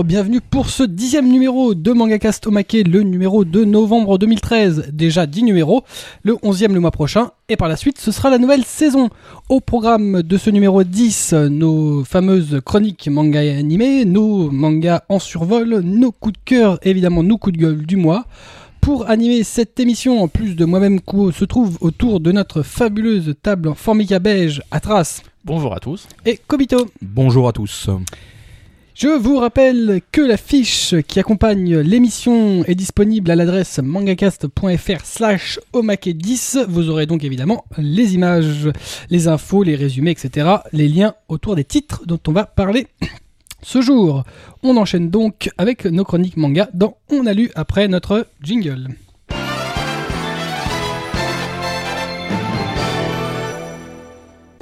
Bonjour, bienvenue pour ce dixième numéro de Mangacast Omake, le numéro de novembre 2013. Déjà 10 numéros, le onzième le mois prochain, et par la suite ce sera la nouvelle saison. Au programme de ce numéro 10, nos fameuses chroniques manga et animés, nos mangas en survol, nos coups de cœur, évidemment nos coups de gueule du mois. Pour animer cette émission, en plus de moi-même, Kuo se trouve autour de notre fabuleuse table en formica beige, Atras Bonjour à tous. et Kobito. Bonjour à tous. Je vous rappelle que la fiche qui accompagne l'émission est disponible à l'adresse mangacast.fr slash omake10. Vous aurez donc évidemment les images, les infos, les résumés, etc. Les liens autour des titres dont on va parler ce jour. On enchaîne donc avec nos chroniques manga dans On a lu après notre jingle.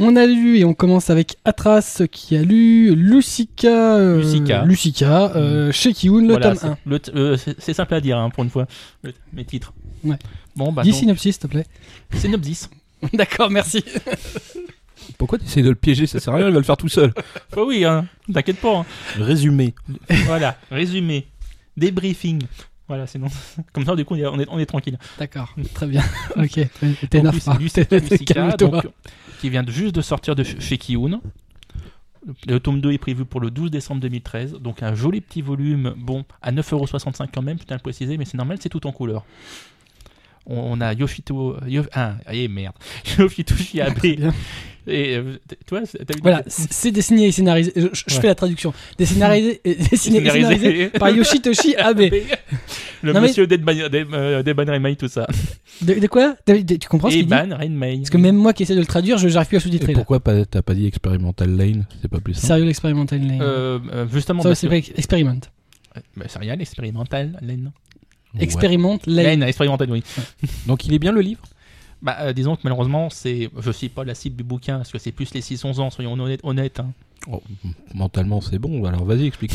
On a lu et on commence avec Atras qui a lu Lucica, euh, Lucica. Lucica, euh, chez Kiun, le Voilà, tome c'est- 1. le t- euh, c'est simple à dire hein, pour une fois, le- mes titres. Ouais. Bon, bah, Dis donc, synopsis, s'il te plaît. synopsis. D'accord, merci. Pourquoi tu essaies de le piéger? Ça sert à rien, il va le faire tout seul. Bah oui, hein, t'inquiète pas. hein. Résumé. voilà, résumé, débriefing. Voilà, c'est non. Comme ça, du coup, on est, on est tranquille. D'accord, très bien. ok, Donc, t'énerve lui, pas. c'est Lucica, donc, qui vient juste de sortir de ch- chez Kiun. Le tome 2 est prévu pour le 12 décembre 2013, donc un joli petit volume, bon, à 9,65€ quand même, putain le préciser, mais c'est normal, c'est tout en couleur. On, on a Yoshito... Yo, ah, eh merde. Yoshitoshi Abe. Bien. Et, euh, toi, c'est- t'as vu Voilà, c'est dessiné et scénarisé. Je, je Ouais. fais la traduction. Dessiné, et- dessiné et Scénarisé. scénarisé par Yoshitoshi Abe. Le Non, mais- monsieur d'Eban euh, d'Eban Renmei, tout ça. De, de quoi? David, Tu comprends ce qu'il dit? Eban Renmei. Parce que même moi qui essaie de le traduire, je j'arrive plus à sous-titrer. pourquoi t'as pas dit Experimental Lane? C'est pas plus simple. Sérieux l'expérimental lane. Euh, euh, justement, Ça, c'est pas experiment. Bah, c'est rien, l'expérimental, Lane. Expérimente lane. Expérimental, oui. Donc il est bien le livre? Bah, euh, disons que malheureusement, c'est, je suis pas la cible du bouquin, parce que c'est plus les 600 ans, soyons honnêtes. honnêtes hein. Oh, Mentalement c'est bon, alors vas-y explique.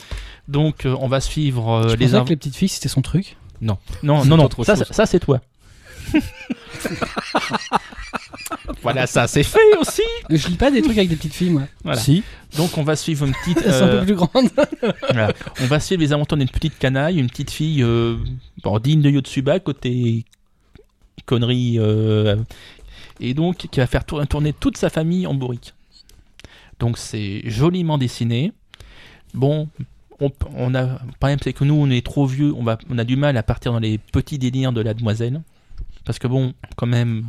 Donc, euh, on va suivre euh, les que les petites filles c'était son truc? Non, non, non, ça, chose. ça, ça, c'est toi. voilà, ça c'est fait aussi. Je lis pas des trucs avec des petites filles moi. Voilà. Si Donc, on va suivre une petite. Elles sont un euh, peu plus grandes. Voilà. On va suivre les aventures d'une petite canaille, une petite fille euh, bon, digne de Yotsuba, côté conneries, euh, et donc qui va faire tour- tourner toute sa famille en bourrique. Donc c'est joliment dessiné. Bon, on, on a, le problème c'est que nous on est trop vieux, on, va, on a du mal à partir dans les petits délires de la demoiselle. Parce que bon, quand même,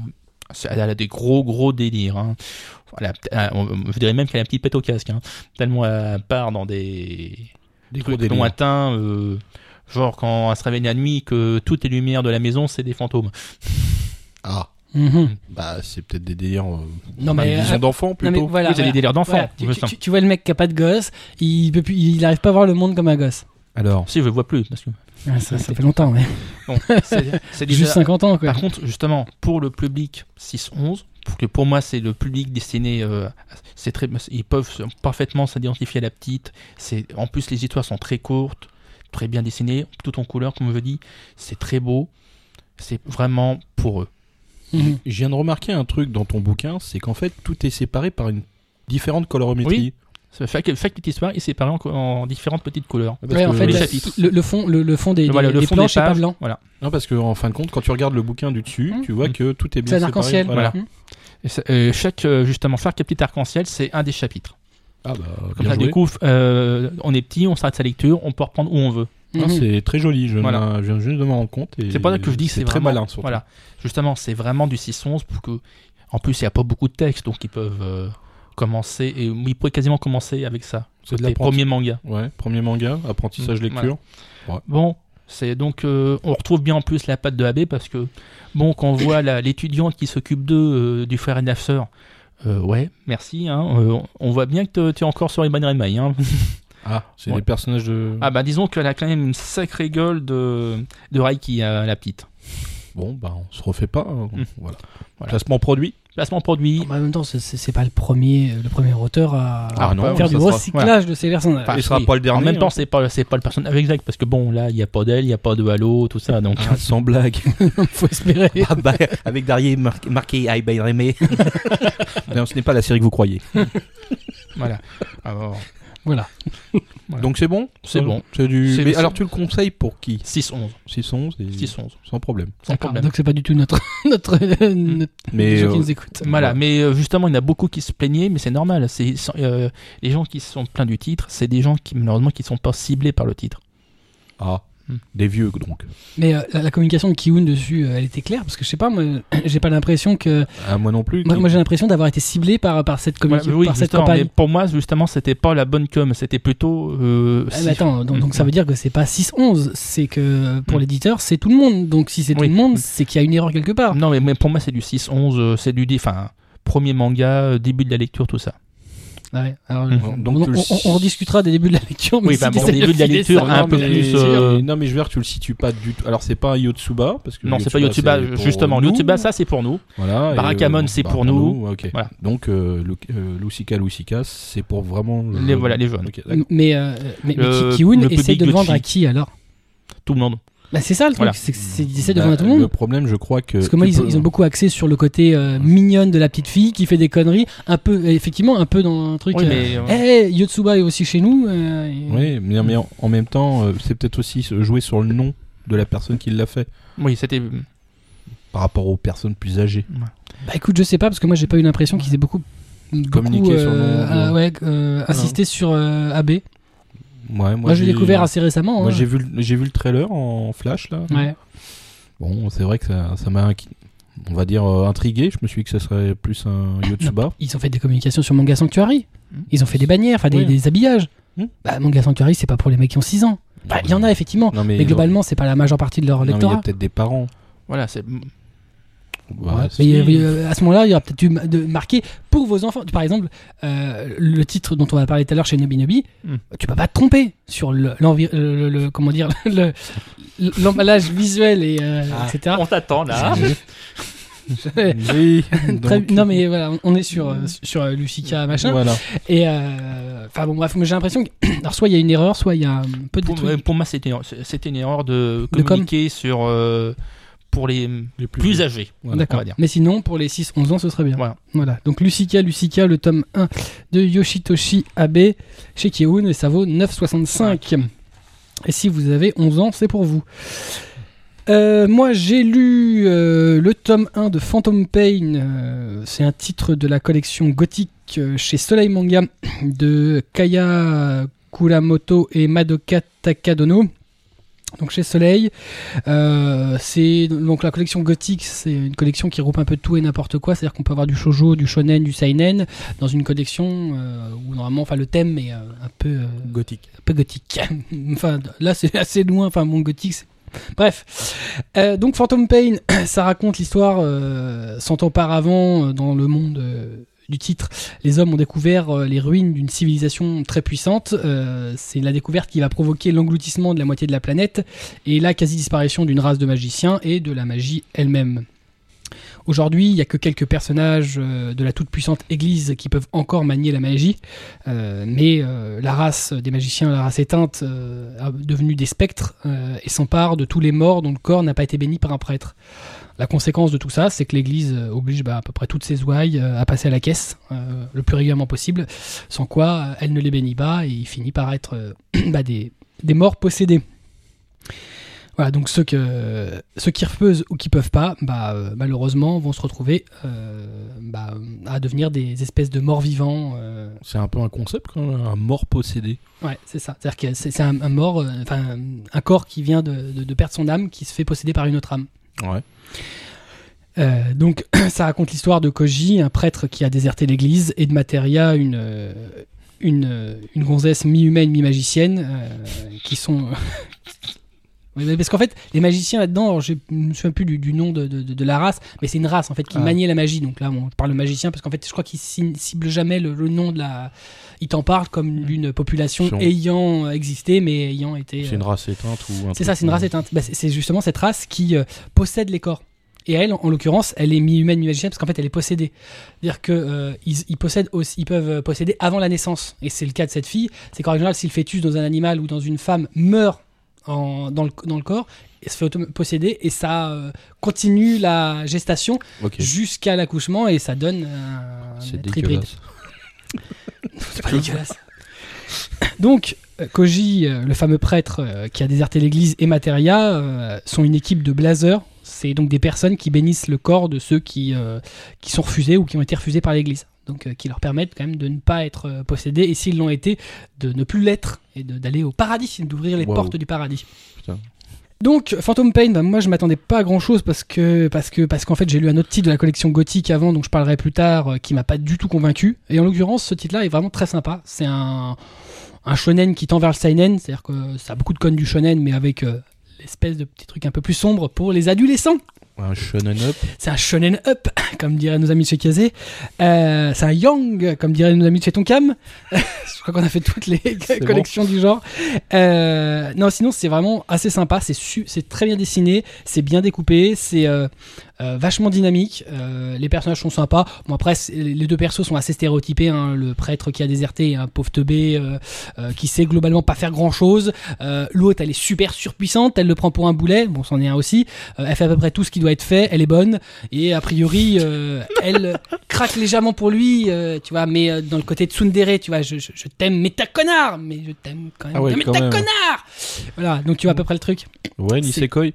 elle a des gros gros délires. hein. Elle a- elle- on- je dirais même qu'elle a un petit pète au casque. hein. Tellement elle part dans des, Des gros trucs délires. lointains, euh, genre quand elle se réveille la nuit, que toutes les lumières de la maison c'est des fantômes. Ah, Mhm. bah c'est peut-être des délires. euh, Non mais, une vision euh, d'enfant non, mais plutôt. voilà. Oui, voilà. des délires d'enfants. Voilà. Tu, je vois le mec qui a pas de gosse, il peut plus, il arrive pas à voir le monde comme un gosse. Alors, Si je le vois plus, parce que Ah, ça, ça fait longtemps, mais bon, c'est juste 50 ans quoi. Par contre, justement, pour le public 6-11, pour que pour moi c'est le public destiné, euh, c'est très, ils peuvent se- parfaitement s'identifier à la petite. C'est en plus les histoires sont très courtes, très bien dessinées, tout en couleur comme je dis. C'est très beau. C'est vraiment pour eux. Mhm. je viens de remarquer un truc dans ton bouquin, c'est qu'en fait tout est séparé par une différente colorométrie. Chaque, chaque petite histoire est séparée en, en différentes petites couleurs. Parce Ouais, en que- fait, les le, chapitres. le- le fond, le, le fond des, Voilà, des- le des fond planches des est pas blanc. Voilà. Non, parce que en fin de compte, quand tu regardes le bouquin du dessus, Mhm. tu vois que tout est bien C'est un séparé. arc-en-ciel. Voilà. Et ça- euh, chaque euh, justement chaque petit arc-en-ciel, c'est un des chapitres. Ah bah, Comme bien ça, joué. du coup, euh, on est petit, on s'arrête sa lecture, on peut reprendre où on veut. Mhm. c'est très joli, je, Voilà. viens- je viens juste de m'en rendre compte. C'est pas là que je dis que c'est très vraiment- malin. Voilà. Justement, c'est vraiment du 611 pour que. En plus, il n'y a pas beaucoup de texte, donc ils peuvent commencer. Et ils pourraient quasiment commencer avec ça. C'est les premiers mangas. Ouais, premier manga, apprentissage Mm, lecture. Bon, c'est donc. euh, on retrouve bien en plus la patte de AB parce que, bon, quand on voit l'étudiante qui s'occupe d'eux, euh, du frère et de la sœur. euh, ouais, merci. Hein, on voit bien que tu es encore sur Iban Renmei. Hein. Ah, c'est Ouais. des personnages de. ah bah disons qu'elle a quand même une sacrée gueule de, de Reiki, euh, la petite. Bon, bah on se refait pas. hein. Mm. Voilà. Voilà. Placement produit. Placement produit. En même temps, c'est- pas le premier, le premier auteur à Ah non, faire du sera- recyclage de ses personnages. Enfin, Il sera oui. pas le dernier, En même temps, hein. c'est pas c'est pas le personnage exact parce que bon là, il y a pas d'elle, il y a pas de Halo, tout ça donc. Ah, sans blague. Faut espérer. Ah bah, avec Darier mar- marqué I by non, ce n'est pas la série que vous croyez. voilà. Alors, Voilà. Voilà. Donc c'est bon C'est bon. C'est du... Mais alors tu le conseilles pour qui 6-11. 6-11 et... 6-11. Sans problème. Sans D'accord, problème. Donc c'est pas du tout notre notre, notre- Mais les gens euh, qui nous écoutent. Voilà, Ouais. mais euh, justement, il y en a beaucoup qui se plaignaient, mais c'est normal. C'est euh, les gens qui se sont plaints du titre, c'est des gens qui malheureusement qui sont pas ciblés par le titre. Ah. Des vieux donc. Mais euh, la, la communication de Kiun dessus, euh, elle était claire parce que je sais pas, moi, j'ai pas l'impression que Ah, moi non plus. moi, qui- moi, j'ai l'impression d'avoir été ciblé par par cette communication, oui, par cette justement, campagne. mais pour moi, justement, c'était pas la bonne com, c'était plutôt. euh, Ah, attends, donc, donc ça veut dire que c'est pas 6-11, c'est que pour Mm. l'éditeur, c'est tout le monde. Donc si c'est tout Oui. le monde, c'est qu'il y a une erreur quelque part. Non, mais, mais pour moi, c'est du 6-11, euh, c'est du. Enfin, premier manga, début de la lecture, tout ça. Ouais, alors, Mm. on, Donc, on- tu le- on- on rediscutera des débuts de la lecture. Mais Oui, si bah, bon, t'essayes de début de la lecture, ça- un non, peu mais, plus, euh, Non, mais je veux dire, tu le situes pas du tout. Alors, c'est pas Yotsuba parce que Non, c'est pas Yotsuba, justement. nous. Yotsuba, ça, c'est pour nous. Voilà. Barakamon, c'est bah, pour nous. Ok. Voilà. Donc, euh, Lu- euh, Lusika, Lusika, c'est pour vraiment. le- Les- voilà, les jeunes. Mais, euh, mais, mais Kiun le essaie de vendre à qui alors? Tout le monde. Bah, C'est ça le truc, Voilà. c'est qu'ils essaient de Bah, vendre à tout le Le monde. problème, je crois que. Parce que moi, ils, peux- ils ont beaucoup axé sur le côté euh, mignonne de la petite fille qui fait des conneries, un peu, euh, effectivement, un peu dans un truc. Oui, euh, mais. euh, Eh, Yotsuba est aussi chez nous. euh, et- Oui, mais, mais en, en même temps, euh, c'est peut-être aussi jouer sur le nom de la personne qui l'a fait Oui, c'était. par rapport aux personnes plus âgées. Bah écoute, je sais pas parce que moi j'ai pas eu l'impression qu'ils aient beaucoup, beaucoup Communiqué sur le nom, ouais. euh, insisté sur euh, AB. Ouais, Moi, j'ai découvert assez récemment. Moi, hein. j'ai vu, le- j'ai vu le trailer en flash là. Ouais. Bon, c'est vrai que ça, ça m'a, on va dire, euh, intrigué. Je me suis dit que ça serait plus un Yotsuba. Ils ont fait des communications sur Manga Sanctuary. Mm. Ils ont fait des bannières, enfin des, habillages. Mm. Bah, Manga Sanctuary, c'est pas pour les mecs qui ont 6 ans. Bah, il y en a effectivement. Non, mais, Mais globalement, c'est pas la majeure partie de leur mais il y a lectorat. peut-être des parents. Voilà, c'est. Ouais, Ouais, si. mais à ce moment-là, il y aura peut-être eu ma- de marqué pour vos enfants. Par exemple, euh, le titre dont on a parlé tout à l'heure chez Nobi Nobi, Mm. tu peux pas te tromper sur le, le- comment dire, le- l'emballage visuel et euh, Ah. etc. On t'attend là. oui. Très- non mais voilà, on est sur euh, sur euh, Lucica machin Voilà. et euh, enfin bon bref, mais j'ai l'impression que alors soit il y a une erreur, soit il y a un peu de Pour, trucs. pour moi, c'était c'était une erreur de De com. communiquer sur. euh, pour les Les plus, âgés. Voilà. on D'accord. va dire. Mais sinon, pour les 6-11 ans, ce serait bien. Voilà. Voilà. Donc Lucica, Lucica, le tome 1 de Yoshitoshi Abe chez Kiun et ça vaut 9,65. Et si vous avez 11 ans, c'est pour vous. Euh, moi, j'ai lu euh, le tome 1 de Phantom Pain. euh, c'est un titre de la collection gothique euh, chez Soleil Manga de Kaya Kuramoto et Madoka Takadono. Donc chez Soleil, euh, c'est donc la collection gothique, c'est une collection qui regroupe un peu de tout et n'importe quoi. C'est-à-dire qu'on peut avoir du shojo, du shonen, du seinen dans une collection euh, où normalement, enfin le thème est euh, un peu Gothique. un peu gothique. enfin, là, c'est assez loin. Enfin, mon gothique, c'est- Bref. Euh, donc, Phantom Pain, ça raconte l'histoire euh, 100 ans auparavant euh, dans le monde du titre. Les hommes ont découvert euh, les ruines d'une civilisation très puissante. Euh, c'est la découverte qui va provoquer l'engloutissement de la moitié de la planète et la quasi-disparition d'une race de magiciens et de la magie elle-même. Aujourd'hui, il n'y a que quelques personnages euh, de la toute puissante Église qui peuvent encore manier la magie, mais la race des magiciens, la race éteinte, euh, devenue des spectres et s'empare de tous les morts dont le corps n'a pas été béni par un prêtre. La conséquence de tout ça, c'est que l'Église euh, oblige bah, à peu près toutes ses ouailles euh, à passer à la caisse euh, le plus régulièrement possible, sans quoi elle ne les bénit pas et il finit par être bah, des, des morts possédés. Voilà, donc ceux, que, ceux qui peuvent ou qui peuvent pas, bah, euh, malheureusement, vont se retrouver euh, bah, à devenir des espèces de morts vivants. euh, C'est un peu un concept quand même, un mort possédé. Ouais, c'est ça. C'est-à-dire que c'est un, un mort, enfin un corps qui vient de, de- de perdre son âme, qui se fait posséder par une autre âme. Ouais. Euh, donc, ça raconte l'histoire de Koji, un prêtre qui a déserté l'église, et de Materia, une, euh, une, euh, une gonzesse mi-humaine, mi-magicienne, qui sont. Oui, mais Parce qu'en fait, les magiciens là-dedans, je ne me souviens plus du, du nom de, de- de- de la race, mais c'est une race en fait qui Ah. maniait la magie. Donc là, on parle de magicien parce qu'en fait, je crois qu'ils ci- ciblent jamais le, le nom de la. Ils t'en parlent comme d'une population ayant existé, mais ayant été. C'est une race éteinte ou un C'est ça, c'est une race euh, éteinte. Bah, c'est- justement cette race qui euh, possède les corps. Et elle, en, en l'occurrence, elle est mi-humaine, mi-magicienne parce qu'en fait, elle est possédée. C'est-à-dire que euh, ils, possèdent aussi, ils peuvent euh, posséder avant la naissance. Et c'est le cas de cette fille. C'est qu'en général, si le fœtus dans un animal ou dans une femme meurt en- dans, le, dans le corps, elle se fait posséder et ça euh, continue la gestation jusqu'à l'accouchement et ça donne un C'est être hybride. C'est pas dégueulasse. Donc, euh, Koji, euh, le fameux prêtre qui a déserté l'église, et Materia sont une équipe de blazers. C'est donc des personnes qui bénissent le corps de ceux qui, qui sont refusés ou qui ont été refusés par l'église. Donc, euh, qui leur permettent quand même de ne pas être euh, possédés, et s'ils l'ont été, de ne plus l'être, et d'aller au paradis, d'ouvrir les portes du paradis. Putain. Donc Phantom Pain, bah, moi je m'attendais pas à grand chose parce que parce que parce qu'en fait j'ai lu un autre titre de la collection gothique avant dont je parlerai plus tard euh, qui m'a pas du tout convaincu et en l'occurrence ce titre-là est vraiment très sympa. C'est un un shonen qui tend vers le seinen, c'est-à-dire que ça a beaucoup de connes du shonen mais avec euh, l'espèce de petit truc un peu plus sombre pour les adolescents. Un shonen up. C'est un shonen up, comme diraient nos amis de chez Kazé. Euh, c'est un young, comme diraient nos amis de chez Tonkam. Je crois qu'on a fait toutes les collections du genre. Euh, non, sinon c'est vraiment assez sympa. C'est c'est très bien dessiné, c'est bien découpé, c'est euh, vachement dynamique. Euh, les personnages sont sympas. Bon après, les deux persos sont assez stéréotypés. hein. Le prêtre qui a déserté, et un pauvre teubé euh, euh, qui sait globalement pas faire grand chose. L'autre, elle est super surpuissante. Elle le prend pour un boulet. Bon, c'en est un aussi. Euh, elle fait à peu près tout ce qui doit être fait. Elle est bonne et a priori, euh, elle craque légèrement pour lui. euh, tu vois, mais euh, dans le côté tsundere, tu vois, je, je, je t'aime, mais t'as connard, mais je t'aime quand même. Ah ouais, mais t'as connard. Voilà. Donc tu vois à peu près le truc. Ouais, Nisekoi.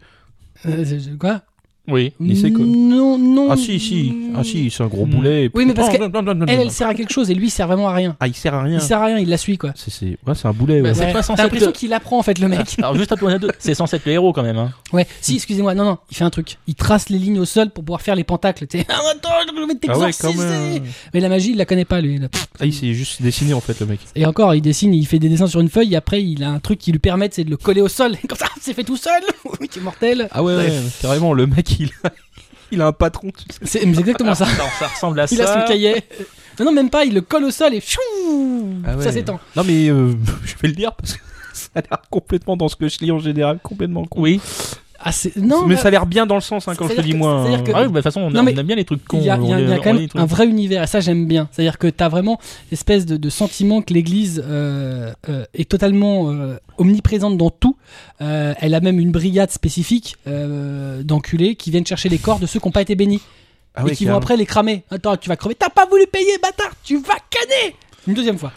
Euh, quoi? Oui. Nisekoi. Non, non. Ah si, si. Ah si, c'est un gros boulet. et Oui, mais parce Oh, que non, non, non, non, Elle, sert à quelque chose et lui, il sert vraiment à rien. Ah, il sert à rien. Il sert à rien, il la suit quoi. C'est c'est- ouais, c'est un boulet. ouais. Bah, c'est Ouais, pas censé T'as l'impression être- qu'il apprend en fait le mec. Alors juste un peu deux, c'est censé être le héros quand même. Hein. Ouais, si, excusez-moi, non, non, il fait un truc. Il trace les lignes au sol pour pouvoir faire les pentacles. Tu sais, ah, attends, je vais Ah ouais, t'exorciser. quand même. Mais la magie, il la connaît pas lui. là. Ah, il s'est juste dessiné en fait, le mec. Et encore, il dessine, il fait des dessins sur une feuille. Et après, il a un truc qui lui permet c'est de le coller au sol. Comme ça, c'est fait tout seul. oui, tu es mortel. Ah ouais, ouais, carrément, le mec, il a, il a un patron. tu sais. C'est mais c'est exactement ça. Ça ressemble à Il a ça. son cahier. Non, non, même pas. Il le colle au sol et pfiou, Ah ouais. ça s'étend. Non, mais euh, je vais le dire parce que ça a l'air complètement dans ce que je lis en général, complètement con. Oui. Non. mais bah, ça a l'air bien dans le sens, hein, quand je te dis moi. que- Ah oui, bah, de toute façon, on, Non, on aime bien les trucs cons. Il y a, y y quand même un vrai univers, et ça j'aime bien. C'est-à-dire que tu as vraiment l'espèce de, de sentiment que l'Église euh, euh, est totalement euh, omniprésente dans tout. Elle a même une brigade spécifique d'enculés qui viennent chercher les corps de ceux qui n'ont pas été bénis Ah et qui vont après les cramer. Attends, tu vas crever. T'as pas voulu payer, bâtard Tu vas canner Une deuxième fois.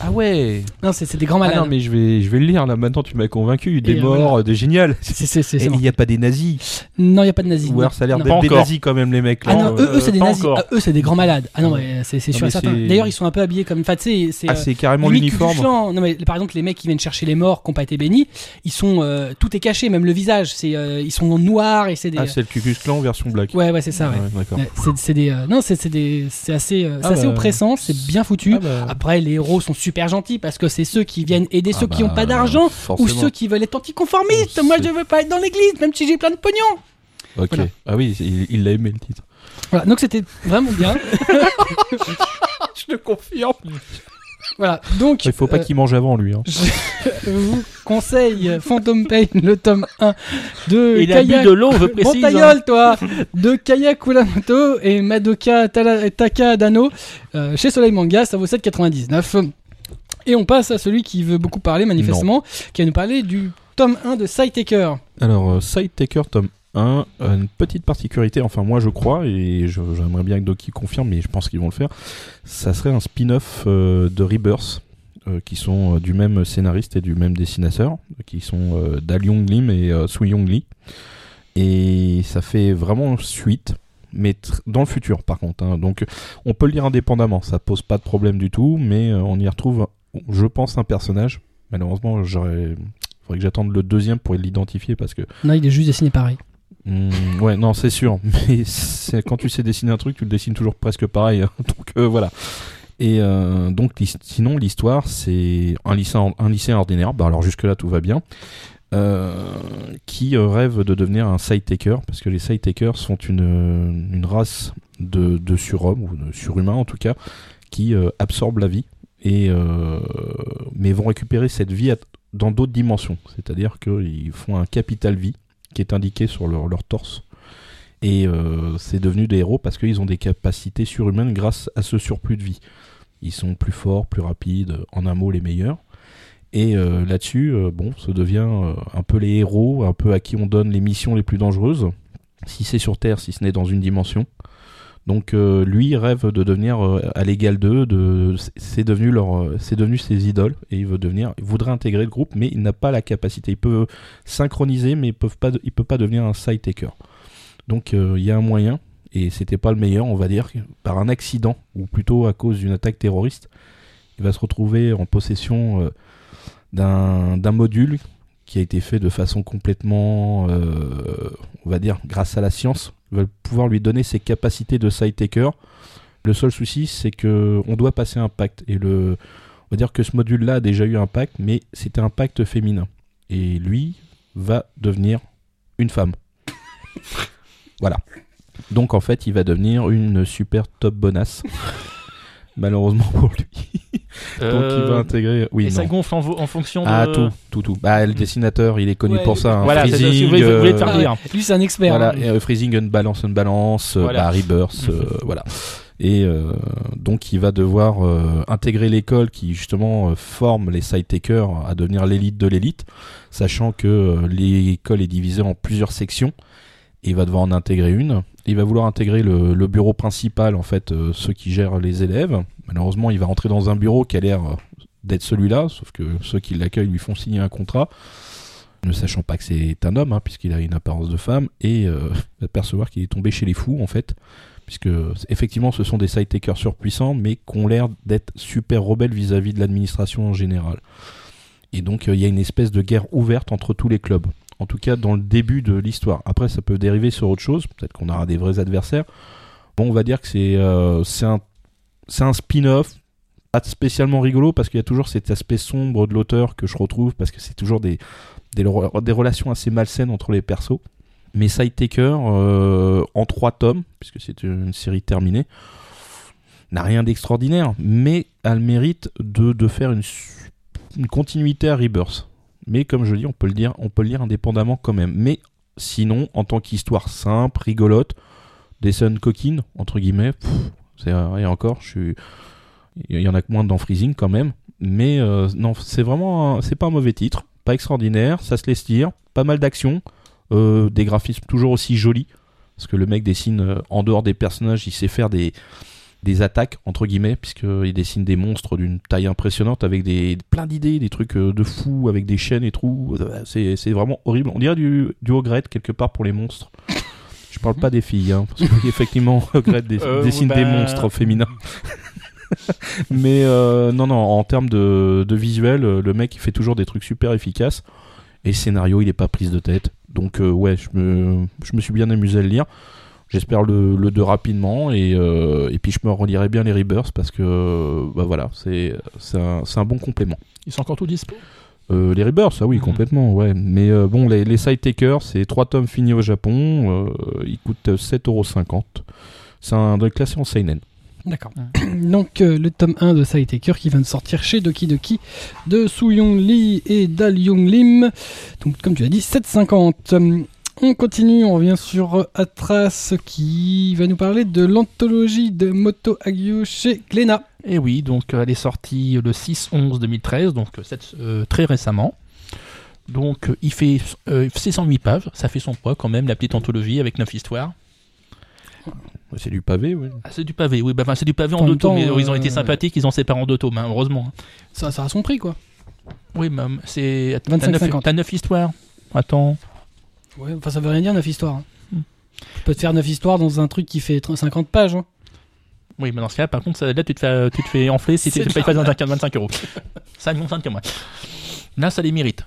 Ah ouais. Non, c'est c'est des grands Ah malades. non, mais je vais, je vais le lire là. Maintenant, tu m'as convaincu. Des Et, euh, morts, voilà. des génial. C'est- il n'y a pas des nazis. Non, il n'y a pas de nazis. Ou alors ça a l'air d'être des nazis quand même, les mecs. Ah là. non, eux, eux c'est des pas nazis. Ah, eux, c'est des grands malades. Ah non, mais c'est sûr certain. D'ailleurs, ils sont un peu habillés comme. Enfin, c'est. Ah, euh, c'est carrément l'uniforme. Non mais par exemple les mecs qui viennent chercher les morts qui n'ont pas été bénis, ils sont euh, tout est caché, même le visage. C'est euh, ils sont noirs et c'est des. Ah, c'est le Cucus Clan version black. ouais ouais c'est ça ouais. d'accord. Ouais, c'est c'est des euh, non c'est c'est des c'est assez euh, c'est Ah assez bah. oppressant, c'est bien foutu. Ah bah. Après les héros sont super gentils parce que c'est ceux qui viennent aider ceux Ah qui n'ont bah, pas d'argent ou ceux qui veulent être anticonformistes. Moi je veux pas être dans l'église même si j'ai plein de pognon. Ok. Voilà. Ah oui, il l'a aimé le titre. Voilà donc c'était vraiment bien. Je le confirme. voilà donc Il faut pas euh, qu'il mange avant lui. hein. je vous conseille Phantom Pain le tome 1 de Il a bu de l'eau, je Bon précise. ta hein. gueule, toi De Kaya Kulamoto et Madoka Tala- Taka Dano euh, chez Soleil Manga, ça vaut 7,99. Et on passe à celui qui veut beaucoup parler manifestement, qui va nous parler du tome 1 de Sidetaker. Alors, euh, Side Taker tome 1, euh, une petite particularité, enfin moi je crois, et j'aimerais bien que Doki confirme, mais je pense qu'ils vont le faire, ça serait un spin-off euh, de Rebirth, euh, qui sont euh, du même scénariste et du même dessinateur, qui sont euh, Dal Lim et Soo Yong Lee. Et ça fait vraiment suite, mais dans le futur par contre. hein. Donc on peut le lire indépendamment, ça pose pas de problème du tout, mais on y retrouve, je pense, un personnage. Malheureusement, j'aurais... faudrait que j'attende le deuxième pour l'identifier parce que Non, il est juste dessiné pareil. Hmm, ouais, non, c'est sûr. Mais quand tu sais dessiner un truc, tu le dessines toujours presque pareil. hein. Donc euh, voilà. Et euh, donc sinon l'histoire, c'est un lycéen, un lycéen ordinaire. Bah alors jusque là tout va bien. euh, qui rêve de devenir un side taker parce que les side takers sont une, une race de, de surhommes ou de surhumains en tout cas qui absorbent la vie et euh, mais vont récupérer cette vie dans d'autres dimensions c'est-à-dire qu'ils font un capital vie qui est indiqué sur leur, torse. Et euh, c'est devenu des héros parce qu'ils ont des capacités surhumaines grâce à ce surplus de vie. Ils sont plus forts, plus rapides, en un mot les meilleurs. Et euh, là-dessus, bon, ça devient un peu les héros, un peu à qui on donne les missions les plus dangereuses, si c'est sur Terre, si ce n'est dans une dimension. Donc euh, lui rêve de devenir euh, à l'égal d'eux, de, c'est- devenu leur, euh, c'est devenu ses idoles et il veut devenir, il voudrait intégrer le groupe, mais il n'a pas la capacité. Il peut synchroniser, mais il peut pas, peut pas devenir un side taker. Donc il y a un moyen et c'était pas le meilleur, on va dire, par un accident ou plutôt à cause d'une attaque terroriste, il va se retrouver en possession d'un module qui a été fait de façon complètement, euh, on va dire, grâce à la science, veulent pouvoir lui donner ses capacités de side taker. Le seul souci, c'est que on doit passer un pacte et le, on va dire que ce module-là a déjà eu un pacte, mais c'était un pacte féminin et lui va devenir une femme. voilà. Donc en fait, il va devenir une super top bonasse. Malheureusement pour lui. Donc il va Euh, intégrer. Oui, et ça non. gonfle en, fonction de. Ah tout, tout, tout. Bah le dessinateur, il est connu Ouais, pour ça. hein. Voilà, ça, Freezing, si vous voulez- vous voulez euh, faire Ah, dire. lui, c'est un expert. voilà, hein. et, euh, freezing, unbalance, unbalance, euh, Voilà. bah, rebirth, euh, voilà. Et euh, donc il va devoir euh, intégrer l'école qui justement euh, forme les side takers à devenir l'élite de l'élite, sachant que euh, l'école est divisée en plusieurs sections. Il va devoir en intégrer une. Il va vouloir intégrer le, bureau principal, en fait, euh, ceux qui gèrent les élèves. Malheureusement, il va rentrer dans un bureau qui a l'air euh, d'être celui-là, sauf que ceux qui l'accueillent lui font signer un contrat, ne sachant pas que c'est un homme, hein, puisqu'il a une apparence de femme, et euh, va percevoir qu'il est tombé chez les fous, en fait, puisque effectivement, ce sont des side takers surpuissants, mais qui ont l'air d'être super rebelles vis-à-vis de l'administration en général. Et donc, euh, il y a une espèce de guerre ouverte entre tous les clubs. En tout cas, dans le début de l'histoire. Après, ça peut dériver sur autre chose. Peut-être qu'on aura des vrais adversaires. Bon, on va dire que c'est euh, un, spin-off. Pas spécialement rigolo parce qu'il y a toujours cet aspect sombre de l'auteur que je retrouve parce que c'est toujours des, des, re- des relations assez malsaines entre les persos. Mais Side Taker, euh, en trois tomes, puisque c'est une série terminée, n'a rien d'extraordinaire, mais a le mérite de, faire une, une continuité à Rebirth. Mais comme je dis, on peut le dire, on peut le lire indépendamment quand même. Mais sinon, en tant qu'histoire simple, rigolote, des scènes coquines entre guillemets, c'est et encore, je suis, il y en a que moins dans Freezing quand même. Mais euh, non, c'est vraiment, c'est pas un mauvais titre, pas extraordinaire, ça se laisse lire, pas mal d'action, euh, des graphismes toujours aussi jolis, parce que le mec dessine euh, en dehors des personnages, il sait faire des des attaques entre guillemets puisqu'il dessine des monstres d'une taille impressionnante avec des plein d'idées des trucs euh, de fous avec des chaînes et tout. Euh, c'est c'est vraiment horrible. On dirait du du quelque part pour les monstres. Je parle pas des filles hein, parce que effectivement Ogret dess- Euh, dessine bah- des monstres féminins. Mais euh, non non en termes de, de visuel le mec il fait toujours des trucs super efficaces. Et le scénario il est pas prise de tête. Donc euh, ouais je me je me suis bien amusé à le lire J'espère le, le 2 rapidement et, euh, et puis je me relirai bien les Rebirths parce que bah voilà, c'est c'est un, c'est un bon complément. Ils sont encore tout dispo? Euh, les Rebirths, ah oui, Mhm. complètement, ouais. Mais euh, bon, les, les Side Takers, c'est 3 tomes finis au Japon, euh, ils coûtent 7,50€. C'est un de classé en Seinen. D'accord. Donc euh, le tome 1 de Side Taker qui vient de sortir chez Doki Doki de Soo Young Lee et Dal Young Lim. Donc comme tu as dit 7,50. On continue, on revient sur Atras qui va nous parler de l'anthologie de Moto Hagio chez Glénat. Et oui, donc euh, elle est sortie le 6-11-2013, donc euh, euh, très récemment. Donc il fait euh, 608 pages, ça fait son poids quand même, la petite anthologie avec 9 histoires. C'est du pavé, oui. Ah, c'est du pavé, oui, bah, c'est du pavé en, En deux tomes, mais euh, ils ont été sympathiques, ils ont séparé en deux tomes, hein, heureusement. Ça, ça a son prix quoi. Oui, mais c'est. T'as 25,50. 9, t'as 9 histoires. Attends. Ouais, enfin ça veut rien dire 9 histoires. hein. Tu peux te faire 9 histoires dans un truc qui fait 30 50 pages. hein. Oui, mais dans ce cas, par contre, là, tu te fais, tu te fais enfler si tu ne payes pas 25, 25 euros. Ça me concerne que moi. Là, ça les mérite.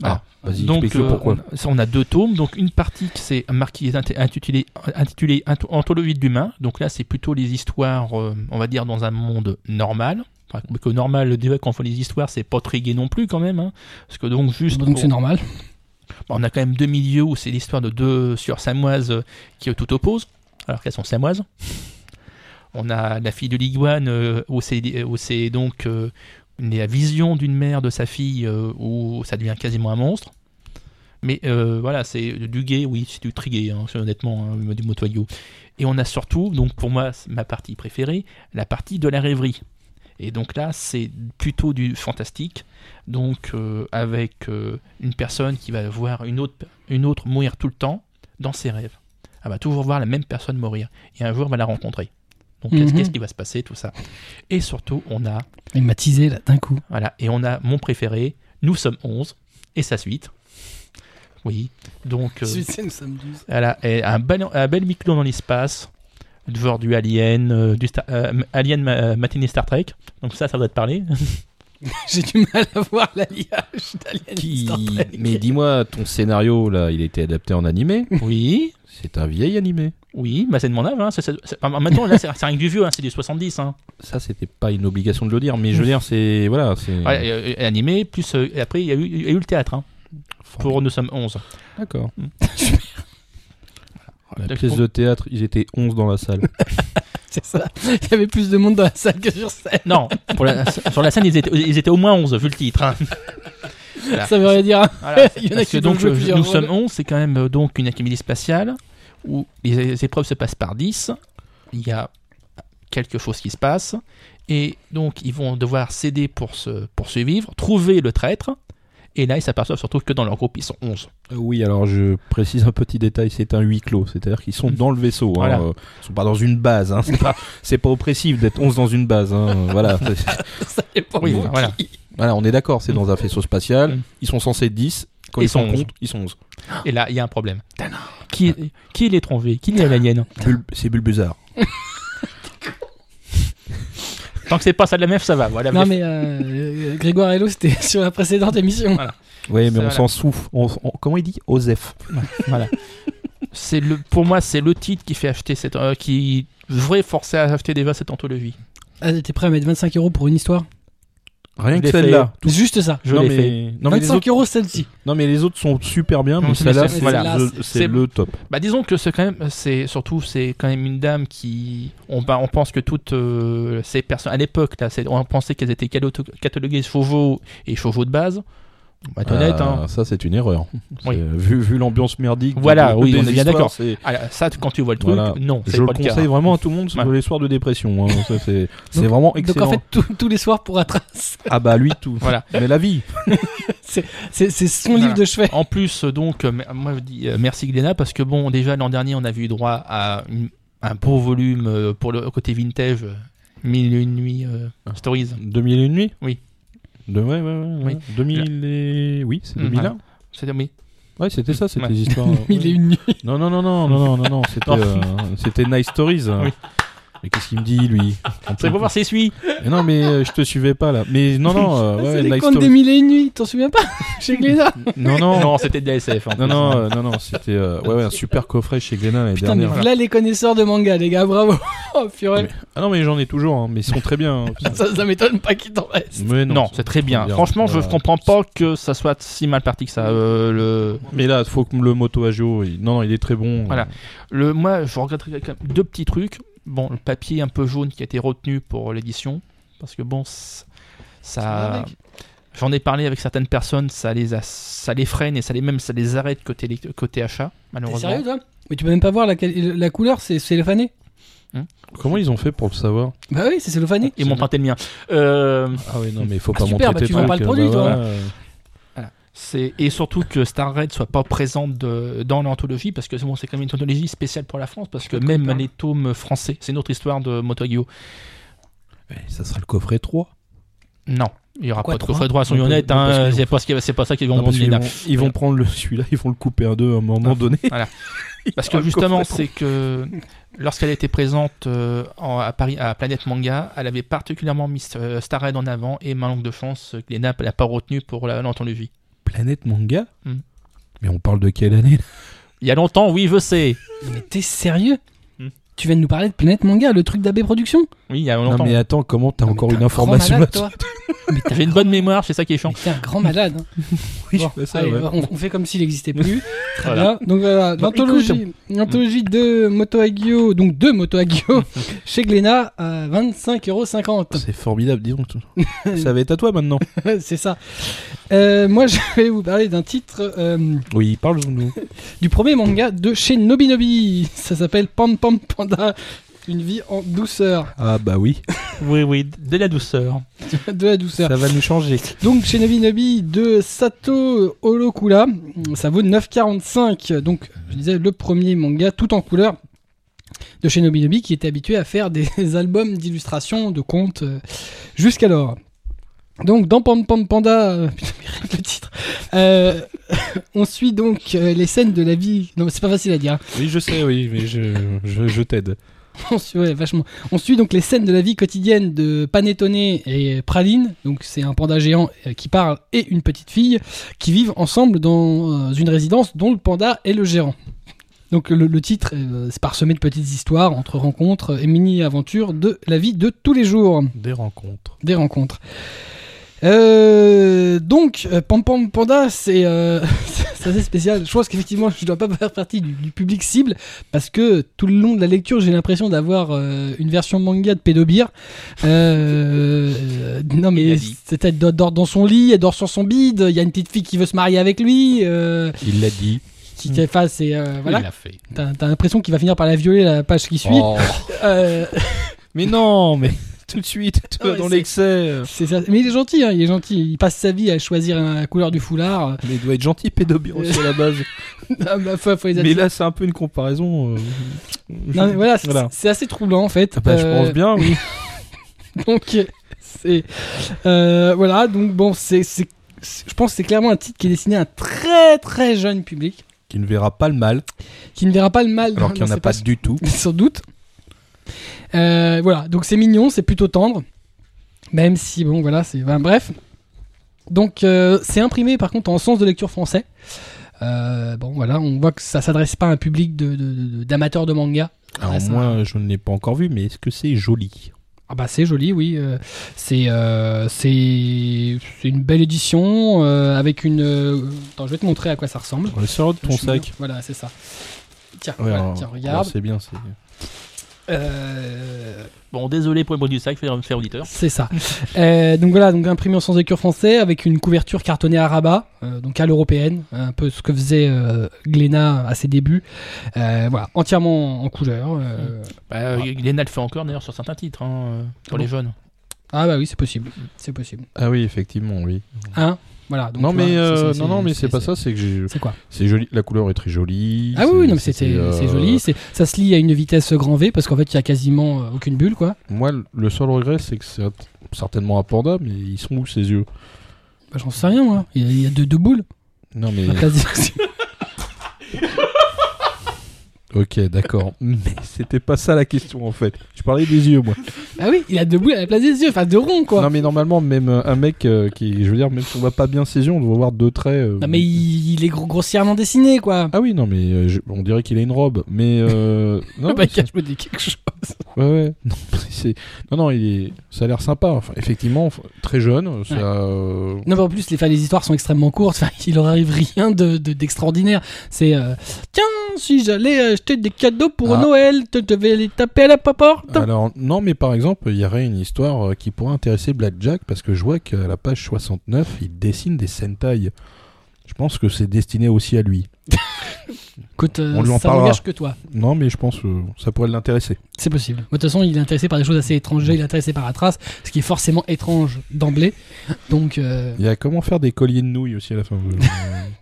Voilà. Ah, vas-y, Donc, euh, pourquoi. on, a deux tomes. Donc, une partie qui c'est marquée int- intitulée, intitulée Ant- Anthologie d'humains. Donc là, c'est plutôt les histoires, euh, on va dire, dans un monde normal. Enfin, que normal, déjà, quand on fait les histoires, c'est pas très gai non plus, quand même. hein. Parce que donc, juste. Donc pour- c'est normal. On a quand même deux milieux où c'est l'histoire de deux sur samoises euh, qui euh, tout opposent, alors qu'elles sont samoises. On a la fille de l'iguane euh, où c'est donc la vision d'une mère de sa fille où ça devient quasiment un monstre. Mais voilà, c'est du gay, oui, c'est du gay, hein, honnêtement, hein, du motoyo. Et on a surtout, donc pour moi, ma partie préférée, la partie de la rêverie. Et donc là, c'est plutôt du fantastique, donc euh, avec euh, une personne qui va voir une autre, une autre mourir tout le temps dans ses rêves. elle va toujours voir la même personne mourir. Et un jour, elle va la rencontrer. Donc, Mhm. qu'est-ce qu'est-ce qui va se passer, tout ça? Et surtout, on a, Il m'a teasé là d'un coup. voilà, et on a mon préféré, Nous sommes 11, et sa suite. Oui, donc, euh, Celui-ci, nous sommes 12. voilà, et un bel, un bel dans l'espace, genre du Alien, euh, du Star- euh, Alien ma- matinée Star Trek. Donc ça, ça doit te parler. J'ai du mal à voir l'alliage d'Alien Qui... Star Trek. Mais dis-moi, ton scénario là, il a été adapté en animé. oui, C'est un vieil animé. oui, bah c'est de mon âge. Hein. c'est- temps, là, c'est rien que du vieux, hein, c'est du 70. Hein. Ça, c'était pas une obligation de le dire, mais je veux dire, c'est voilà, c'est. Ouais, euh, euh, animé, plus euh, et après il y, a eu- il y a eu le théâtre hein, pour Nous sommes 11. D'accord. La pièce de théâtre, ils étaient 11 dans la salle. C'est ça. Il y avait plus de monde dans la salle que sur scène. Non, pour la- sur la scène ils étaient, ils étaient au moins 11 vu le titre. hein. Voilà. Ça veut rien dire. hein. Voilà. Il y en a Parce qui que donc euh, Nous rôles. sommes 11, c'est quand même euh, donc une académie spatiale où les, les épreuves se passent par 10. Il y a quelque chose qui se passe et donc ils vont devoir céder pour se pour survivre, trouver le traître. Et là, ils s'aperçoivent surtout que dans leur groupe, ils sont 11. Euh, oui, alors je précise un petit détail, c'est un huis clos, c'est-à-dire qu'ils sont dans le vaisseau. hein, Voilà. euh, ils sont pas dans une base. Hein, c'est pas, oppressif d'être 11 dans une base. Hein, voilà. Ça dépend Oui, voilà. voilà, on est d'accord, c'est dans un vaisseau spatial. Mm. Ils sont censés être 10. Quand Ils ils, sont sont 11. compte, ils sont 11. Et là, il y a un problème. Qui est, qui est l'étranger? Qui est l'alien c'est Bulbuzard. Tant que c'est pas ça de la meuf, ça va. Voilà. Non, mais euh, Grégoire Hello, c'était sur la précédente émission. Oui, mais Ça, on voilà. s'en souffle. On- on- comment il dit? Osef. Voilà. C'est le, pour moi, c'est le titre qui fait acheter cette, euh, qui devrait forcer à acheter déjà cette anthologie. Ah, t'es prêt à mettre 25 euros pour une histoire? Rien que celle-là. C'est juste ça. Je non, mais, fait. non, mais les 25 autres, euros celle-ci. non, mais les autres sont super bien, mais celle-là, c'est- voilà. le top. Bah, disons que c'est quand même, c'est surtout, c'est quand même une dame qui, on, bah, on pense que toutes euh, ces personnes, à l'époque, là, on pensait qu'elles étaient cataloguées chauveau et chauveau de base. Être honnête, Ah, hein. Ça, c'est une erreur. Oui. C'est- Vu, vu l'ambiance merdique. Voilà, de- oui, des on est bien d'accord. Ah, ça, quand tu vois le truc, Voilà. non, Je le pas le cas. conseille vraiment à tout le monde Ouais. les soirs de dépression. hein. Ça, c'est Donc- vraiment Donc excellent. en fait, tous- tous les soirs pour Atras. Ah bah lui tout. Voilà. Mais la vie. C'est son Voilà. livre de chevet. En plus, euh, donc, euh, moi je dis euh, merci Gléna parce que bon, déjà l'an dernier, on avait eu droit à une- un beau volume euh, pour le côté vintage, euh, Mille et une nuits euh, stories. 2000 et une nuit Oui. De, ouais, ouais, ouais. Oui. 2000 et... Oui, c'est Mm, 2001. voilà. C'était oui. Ouais, c'était ça, c'était Ouais. les histoires. Mille et une nuits. Non, non, non, non, non, non, non, non, c'était, Non. euh, c'était Nice Stories. Oui. Mais qu'est-ce qu'il me dit, lui C'est pour voir si suit. Mais Non, mais euh, je te suivais pas là. Mais non, non, euh, ouais, c'est les Nice contes des mille et une nuits. T'en souviens pas Chez Glénat. Non, non, Non, c'était de la SF. en non, plus. non, euh, non, non, c'était euh, ouais, ouais, un super coffret chez Glénat l'année Putain, mais dernière. voilà les connaisseurs de manga, les gars. Bravo. Oh, purée. Mais- Ah non, mais j'en ai toujours, hein, mais ils sont très bien. hein. Ça, ça m'étonne pas qu'il t'en reste. Mais Non, c'est très bien. bien. Franchement, je Voilà. comprends pas que ça soit si mal parti que ça. Euh, le, Mais là, faut que le Moto Agio, il... non, non, il est très bon. Voilà. le, moi, je regretterais quand même deux petits trucs. Bon, le papier un peu jaune qui a été retenu pour l'édition, parce que bon, ça, j'en ai parlé avec certaines personnes, ça les a, ça les freine et ça les même ça les arrête côté côté achat, T'es malheureusement. sérieux, toi? Mais tu peux même pas voir la, la couleur, c'est cellophané Comment ils ont fait pour le savoir? Bah oui, c'est cellophané. Ils m'ont prêté le mien. Euh, Ah oui, non, mais il faut Ah, pas super, montrer bah tes tu trucs, pas le euh, produit, bah toi. Et surtout que Star Red soit pas présente de- dans l'anthologie parce que bon, c'est quand même une anthologie spéciale pour la France parce que même parle les tomes français, c'est une autre histoire de. Ouais, Ça sera le coffret 3. Non, il y aura Quoi, pas de coffret droit, soyons Non, honnêtes. Hein, c'est pas, ce ça qu'ils vont vendre qu'ils les vont, ils vont prendre celui-là, ils vont le couper en deux à un moment Ah. donné. Parce que justement, c'est que lorsqu'elle était présente euh, en- à Paris, à Planète Manga, elle avait particulièrement mis euh, Star Red en avant et manque de chance, euh, Glénat n'a pas retenu pour la- l'anthologie. Planète Manga Hmm. Mais on parle de quelle année? Il y a longtemps, oui, je sais. Mais t'es sérieux? Tu viens de nous parler de Planète Manga, le truc d'AB Productions Oui, il y a Non longtemps. mais attends, comment t'as Non, encore une un information malade, J'ai une bonne mémoire, c'est ça qui est chiant. t'es un grand malade. hein. Oui, Bon, je fais ça, allez, ouais. on, on fait comme s'il n'existait plus. Très Voilà. bien. Donc voilà, Bon, l'anthologie, l'anthologie de Moto Hagio, donc deux Moto Hagio chez Glénat à 25,50€. C'est formidable, dis donc. ça va être à toi maintenant. C'est ça. Euh, moi, je vais vous parler d'un titre euh, Oui, parle-nous. du premier manga de chez Nobinobi. Ça s'appelle Pam Pam Panda Une vie en douceur. Ah bah oui, Oui, oui, de la douceur. de la douceur. ça va nous changer. Donc chez Nobi Nobi de Sato Holokula, ça vaut 9,45. Donc je disais le premier manga tout en couleur de chez Nobi Nobi qui était habitué à faire des albums d'illustration, de contes euh, jusqu'alors. Donc dans Pam Pam Panda, euh, putain, mais le titre, euh, on suit donc euh, les scènes de la vie. Non mais c'est pas facile à dire. hein. Oui, je sais, oui, mais je, je, je t'aide. On suit, ouais, vachement. On suit donc les scènes de la vie quotidienne de Panettone et Praline. Donc c'est un panda géant euh, qui parle et une petite fille qui vivent ensemble dans euh, une résidence dont le panda est le gérant. Donc le, le titre euh, c'est parsemé de petites histoires entre rencontres et mini-aventures de la vie de tous les jours, Des rencontres. des rencontres. Euh, donc euh, Pam Pam Panda c'est euh, assez spécial. Je pense qu'effectivement je dois pas faire partie du, du public cible parce que tout le long de la lecture j'ai l'impression d'avoir euh, une version manga de pédobir. Non mais elle dort, dans son lit, elle dort sur son bide. Il y a une petite fille qui veut se marier avec lui. Il l'a dit. qui enfin, c'est euh, Il voilà. l'a fait. T'as t'as l'impression qu'il va finir par la violer la page qui suit. Oh. Euh, Mais non, mais tout de suite, vas ouais, dans l'excès. c'est ça. Mais il est gentil, hein, il est gentil. Il passe sa vie à choisir la couleur du foulard. Mais il doit être gentil, pédobir aussi à la base. Ah, bah, faut, faut les mais là, c'est un peu une comparaison. euh, Non, mais voilà, c'est Voilà. assez troublant en fait. Ah bah, je Euh, pense bien, oui. Donc, c'est. euh, voilà, donc bon, c'est. Je pense que c'est clairement un titre qui est destiné à un très très jeune public Qui ne verra pas le mal, qui ne verra pas le mal. alors qu'il n'y en a pas passions. du tout. Sans doute. Euh, voilà, donc c'est mignon, c'est plutôt tendre. Même si, bon, voilà, c'est. bref. Donc, euh, c'est imprimé par contre en sens de lecture français. Euh, bon, voilà, on voit que ça s'adresse pas à un public de- de- de- d'amateurs de, manga. Alors ça- moi, je ne l'ai pas encore vu, mais est-ce que c'est joli? Ah bah c'est joli, oui. c'est euh, une belle édition euh, avec une. Attends, je vais te montrer à quoi ça ressemble. Le sort de ton sac. Voilà, c'est ça. Tiens, Ouais, voilà, alors, tiens, regarde. c'est bien. Euh, Bon, désolé pour le bruit du sac, faire, faire auditeur. c'est ça. Euh, donc voilà, donc imprimé en sans écure français avec une couverture cartonnée à rabat, euh, donc à l'européenne, un peu ce que faisait euh, Glénat à ses débuts. Euh, voilà, entièrement en couleur. euh, Bah, Glénat le fait encore d'ailleurs sur certains titres, hein, pour Bon. les jeunes. Ah bah oui, c'est possible, c'est possible. Ah oui, effectivement, oui. Hein? Voilà. Donc, non, mais vois, euh, c'est- non, non, mais c'est- pas ça. C'est que. C'est quoi C'est joli. La couleur est très jolie. Ah oui, non, mais c'est euh, joli. Ça se lit à une vitesse grand V parce qu'en fait, il y a quasiment euh, aucune bulle, quoi. Moi, le seul regret, c'est que c'est certainement un panda, mais ils sont où ses yeux Bah, J'en sais rien, moi. Il y a, il y a deux, deux boules. Non, mais. à la place des- ok, d'accord. Mais c'était pas ça la question en fait. Je parlais des yeux, moi. ah oui, il a deux boules à la place des yeux, enfin deux ronds, quoi. Non, mais normalement, même euh, un mec euh, qui, je veux dire, même si on voit pas bien ses yeux, on doit voir deux traits. euh, Non, mais il, il est gros- grossièrement dessiné, quoi. Ah oui, non, mais euh, je- on dirait qu'il a une robe. Mais. Euh... non, bah, mais je me dis quelque chose. Ouais, ouais. Non, c'est... non, non, il est... ça a l'air sympa. Enfin, effectivement, enfin, très jeune. Ça, euh, Non, mais en plus, les, enfin, les histoires sont extrêmement courtes. Enfin, il leur arrive rien de, de- d'extraordinaire. C'est euh, tiens, si j'allais acheter des cadeaux pour Ah. Noël, tu devais les taper à la porte. Alors, non, mais par exemple, il y aurait une histoire euh, qui pourrait intéresser Blackjack parce que je vois qu'à la page 69, il dessine des Sentai. Je pense que c'est destiné aussi à lui. Écoute, euh, On lui en ça parlera. n'engage que toi. Non, mais je pense que ça pourrait l'intéresser. C'est possible. De toute façon, il est intéressé par des choses assez étranges. Il est intéressé par Atras, ce qui est forcément étrange d'emblée. Donc, euh, Il y a comment faire des colliers de nouilles aussi à la fin.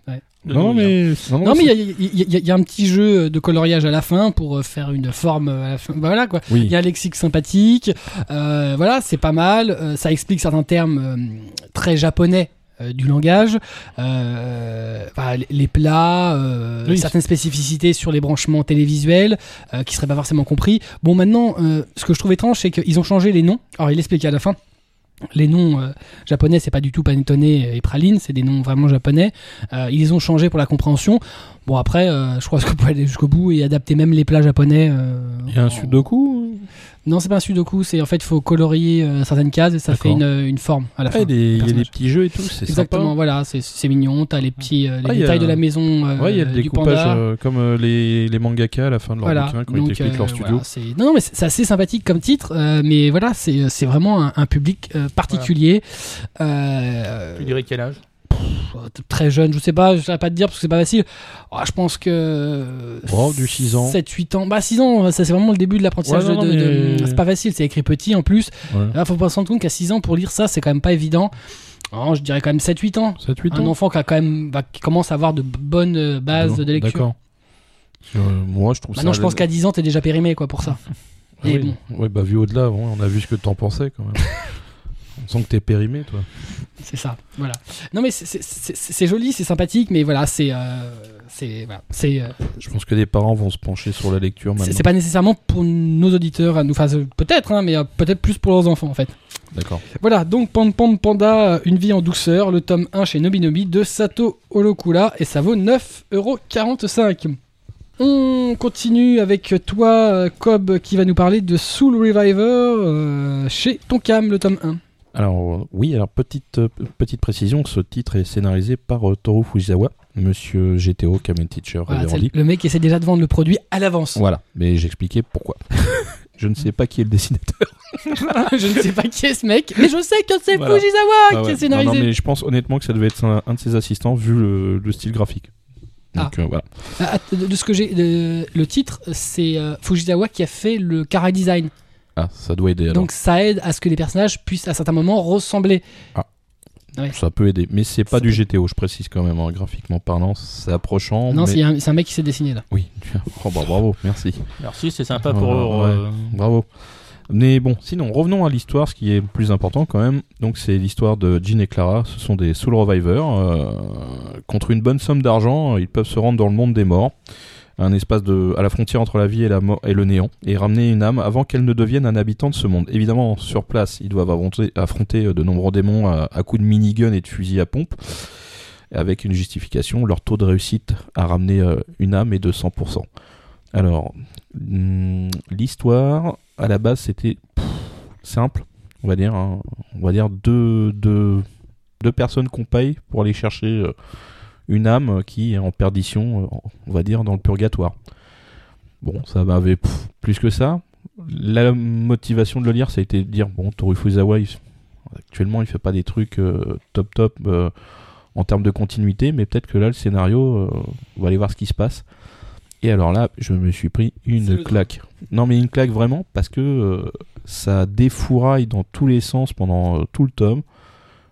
Euh, Ouais. De Non, mais. Non, non, mais il y a, y y un petit jeu de coloriage à la fin pour euh, faire une forme à la fin. Bah, voilà quoi. Oui. Il y a un lexique sympathique. Euh, voilà, c'est pas mal. Euh, ça explique certains termes euh, très japonais. euh, du langage, euh, enfin, les- plats, euh, Oui. certaines spécificités sur les branchements télévisuels euh, qui seraient pas forcément compris. Bon, maintenant, euh, ce que je trouve étrange, c'est qu'ils ont changé les noms. Alors, il explique à la fin. Les noms euh, japonais, c'est pas du tout Panettone et Praline, c'est des noms vraiment japonais. Euh, ils ont changés pour la compréhension. Bon, après, euh, je crois que vous pouvez aller jusqu'au bout et adapter même les plats japonais. euh, Il y a un en- sudoku Non, c'est pas un sudoku, c'est en fait, il faut colorier euh, certaines cases et ça fait une, une forme à la Ah, fin. il y a des- il y a des personnage. petits jeux et tout, c'est Exactement, sympa. voilà, c'est- mignon. T'as les petits euh, les Ah, a- détails de la maison euh, Ouais, il y a le du découpage panda. euh, comme euh, les, les mangaka à la fin de leur Voilà, bouquin quand donc, ils euh, leur studio. voilà, non, non, mais c'est assez sympathique comme titre, euh, mais voilà, c'est c'est vraiment un, un public euh, particulier. Euh, Tu dirais quel âge? Très jeune, je sais pas, je saurais pas te dire parce que c'est pas facile. Oh, je pense que. Oh, du 6 ans. 7-8 ans. Bah, 6 ans, ça c'est vraiment le début de l'apprentissage. Ouais, de- non, de- mais- C'est pas facile, c'est écrit petit en plus. Ouais. Là, faut pas se rendre compte qu'à 6 ans, pour lire ça, c'est quand même pas évident. Oh, je dirais quand même 7-8 ans. 7-8 Un ans enfant qui, a quand même, bah, qui commence à avoir de bonnes euh, bases de lecture. D'accord. Euh, moi, je trouve Maintenant, ça. je pense qu'à 10 ans, t'es déjà périmé quoi, pour ça. Ah Et oui. bon, Ouais, bah, vu au-delà, on a vu ce que t'en pensais quand même. sent que t'es périmé, toi. c'est ça. Voilà. Non, mais c'est- joli, c'est sympathique, mais voilà, c'est. euh, voilà, euh, Je pense que des parents vont se pencher sur la lecture c'est- maintenant. c'est pas nécessairement pour nos auditeurs à nous. Enfin, peut-être, hein, mais euh, peut-être plus pour leurs enfants en fait. D'accord. Voilà, donc Pan Pan Panda, euh, Une vie en douceur, le tome 1 chez Nobinobi de Sato Holokula, et ça vaut 9,45€. On continue avec toi, euh, Cobb, qui va nous parler de Soul Reviver euh, chez Tonkam, le tome 1. Alors, oui, alors petite, euh, petite précision, ce titre est scénarisé par euh, Toru Fujisawa, monsieur GTO, Kamen Teacher, Voilà, le mec qui essaie déjà de vendre le produit à l'avance. Voilà, mais j'expliquais pourquoi. je ne sais pas qui est le dessinateur. je ne sais pas qui est ce mec, mais je sais que c'est Voilà. Fujisawa Ah qui ouais. a scénarisé. Non, non, mais je pense honnêtement que ça devait être un, un de ses assistants vu le, le style graphique. Donc euh, voilà. Ah, ah, de, de ce que j'ai, le titre, c'est euh, Fujisawa qui a fait le Kara Design. Ah, ça doit aider alors. Donc ça aide à ce que les personnages puissent à certains moments ressembler. Ça peut aider, mais c'est pas Ça du GTO, je précise quand même, hein, graphiquement parlant, c'est approchant. non, mais... c'est un, c'est un mec qui s'est dessiné là. Oui, oh, bah, bravo, merci. Merci, c'est sympa pour Ouais, eux. euh, Bravo. Mais bon, sinon, revenons à l'histoire, ce qui est le plus important quand même. Donc, c'est l'histoire de Jean et Clara. Ce sont des Soul Revivers. euh, contre une bonne somme d'argent, ils peuvent se rendre dans le monde des morts, un espace de, à la frontière entre la vie et, la et le néant, et ramener une âme avant qu'elle ne devienne un habitant de ce monde. Évidemment, sur place, ils doivent affronter, affronter de nombreux démons à, coups de minigun et de fusil à pompe. Avec une justification, leur taux de réussite à ramener euh, une âme est de 100%. Alors, hum, l'histoire, à la base, c'était simple, on va dire. hein. On va dire deux personnes qu'on paye pour aller chercher euh, une âme qui est en perdition, euh, on va dire, dans le purgatoire. Bon, ça m'avait plus que ça. La motivation de le lire, ça a été de dire, bon, Toru Fuzawa, il- actuellement, il fait pas des trucs euh, top top euh, en termes de continuité, mais peut-être que là, le scénario, euh, on va aller voir ce qui se passe. Et alors là, je me suis pris une claque. Non, mais une claque vraiment, parce que ça défouraille dans tous les sens pendant tout le tome.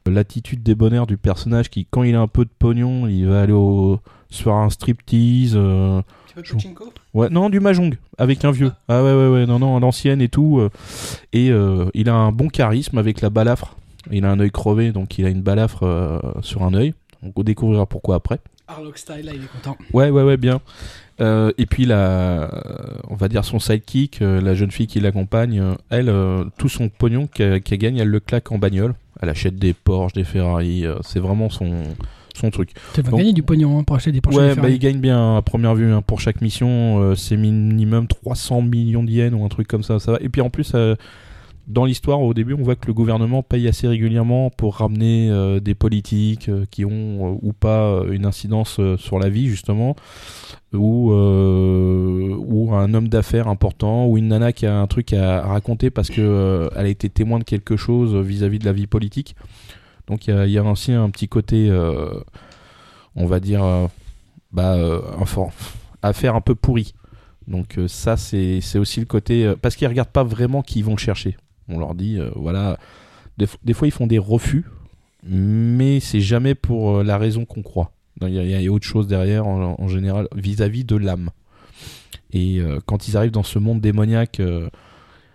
L'attitude débonnaire du personnage qui, quand il a un peu de pognon, il va aller au... se faire un striptease. euh, Ouais, non, du mahjong, avec un vieux. Ah ouais, ouais, ouais, non, non, l'ancienne et tout. euh, et euh, il a un bon charisme avec la balafre. Il a un œil crevé, donc il a une balafre euh, sur un œil. On découvrira pourquoi après. Harlock Style, là, il est content. Ouais, ouais, ouais, bien. Euh, et puis la, on va dire son sidekick, euh, la jeune fille qui l'accompagne, euh, elle, euh, tout son pognon qu'elle qu'elle gagne, elle le claque en bagnole. Elle achète des Porsche, des Ferrari. euh, c'est vraiment son, son truc. Tu vas gagner du pognon hein, pour acheter des Porsche. ouais, bah il gagne bien à première vue hein, pour chaque mission. euh, c'est minimum 300 millions d'yens ou un truc comme ça, ça va. Et puis en plus, euh, dans l'histoire, au début, on voit que le gouvernement paye assez régulièrement pour ramener euh, des politiques euh, qui ont euh, ou pas une incidence sur la vie justement, ou ou un homme d'affaires important, ou une nana qui a un truc à, raconter parce que euh, elle a été témoin de quelque chose vis-à-vis de la vie politique. Donc il y a, aussi un petit côté, on va dire, euh, bah, affaire un peu pourrie. Donc ça, c'est aussi le côté... parce qu'ils regardent pas vraiment qui ils vont chercher. On leur dit, euh, voilà... Des, fois, ils font des refus, mais c'est jamais pour euh, la raison qu'on croit. Il y, a- autre chose derrière, en, général, vis-à-vis de l'âme. Et euh, quand ils arrivent dans ce monde démoniaque...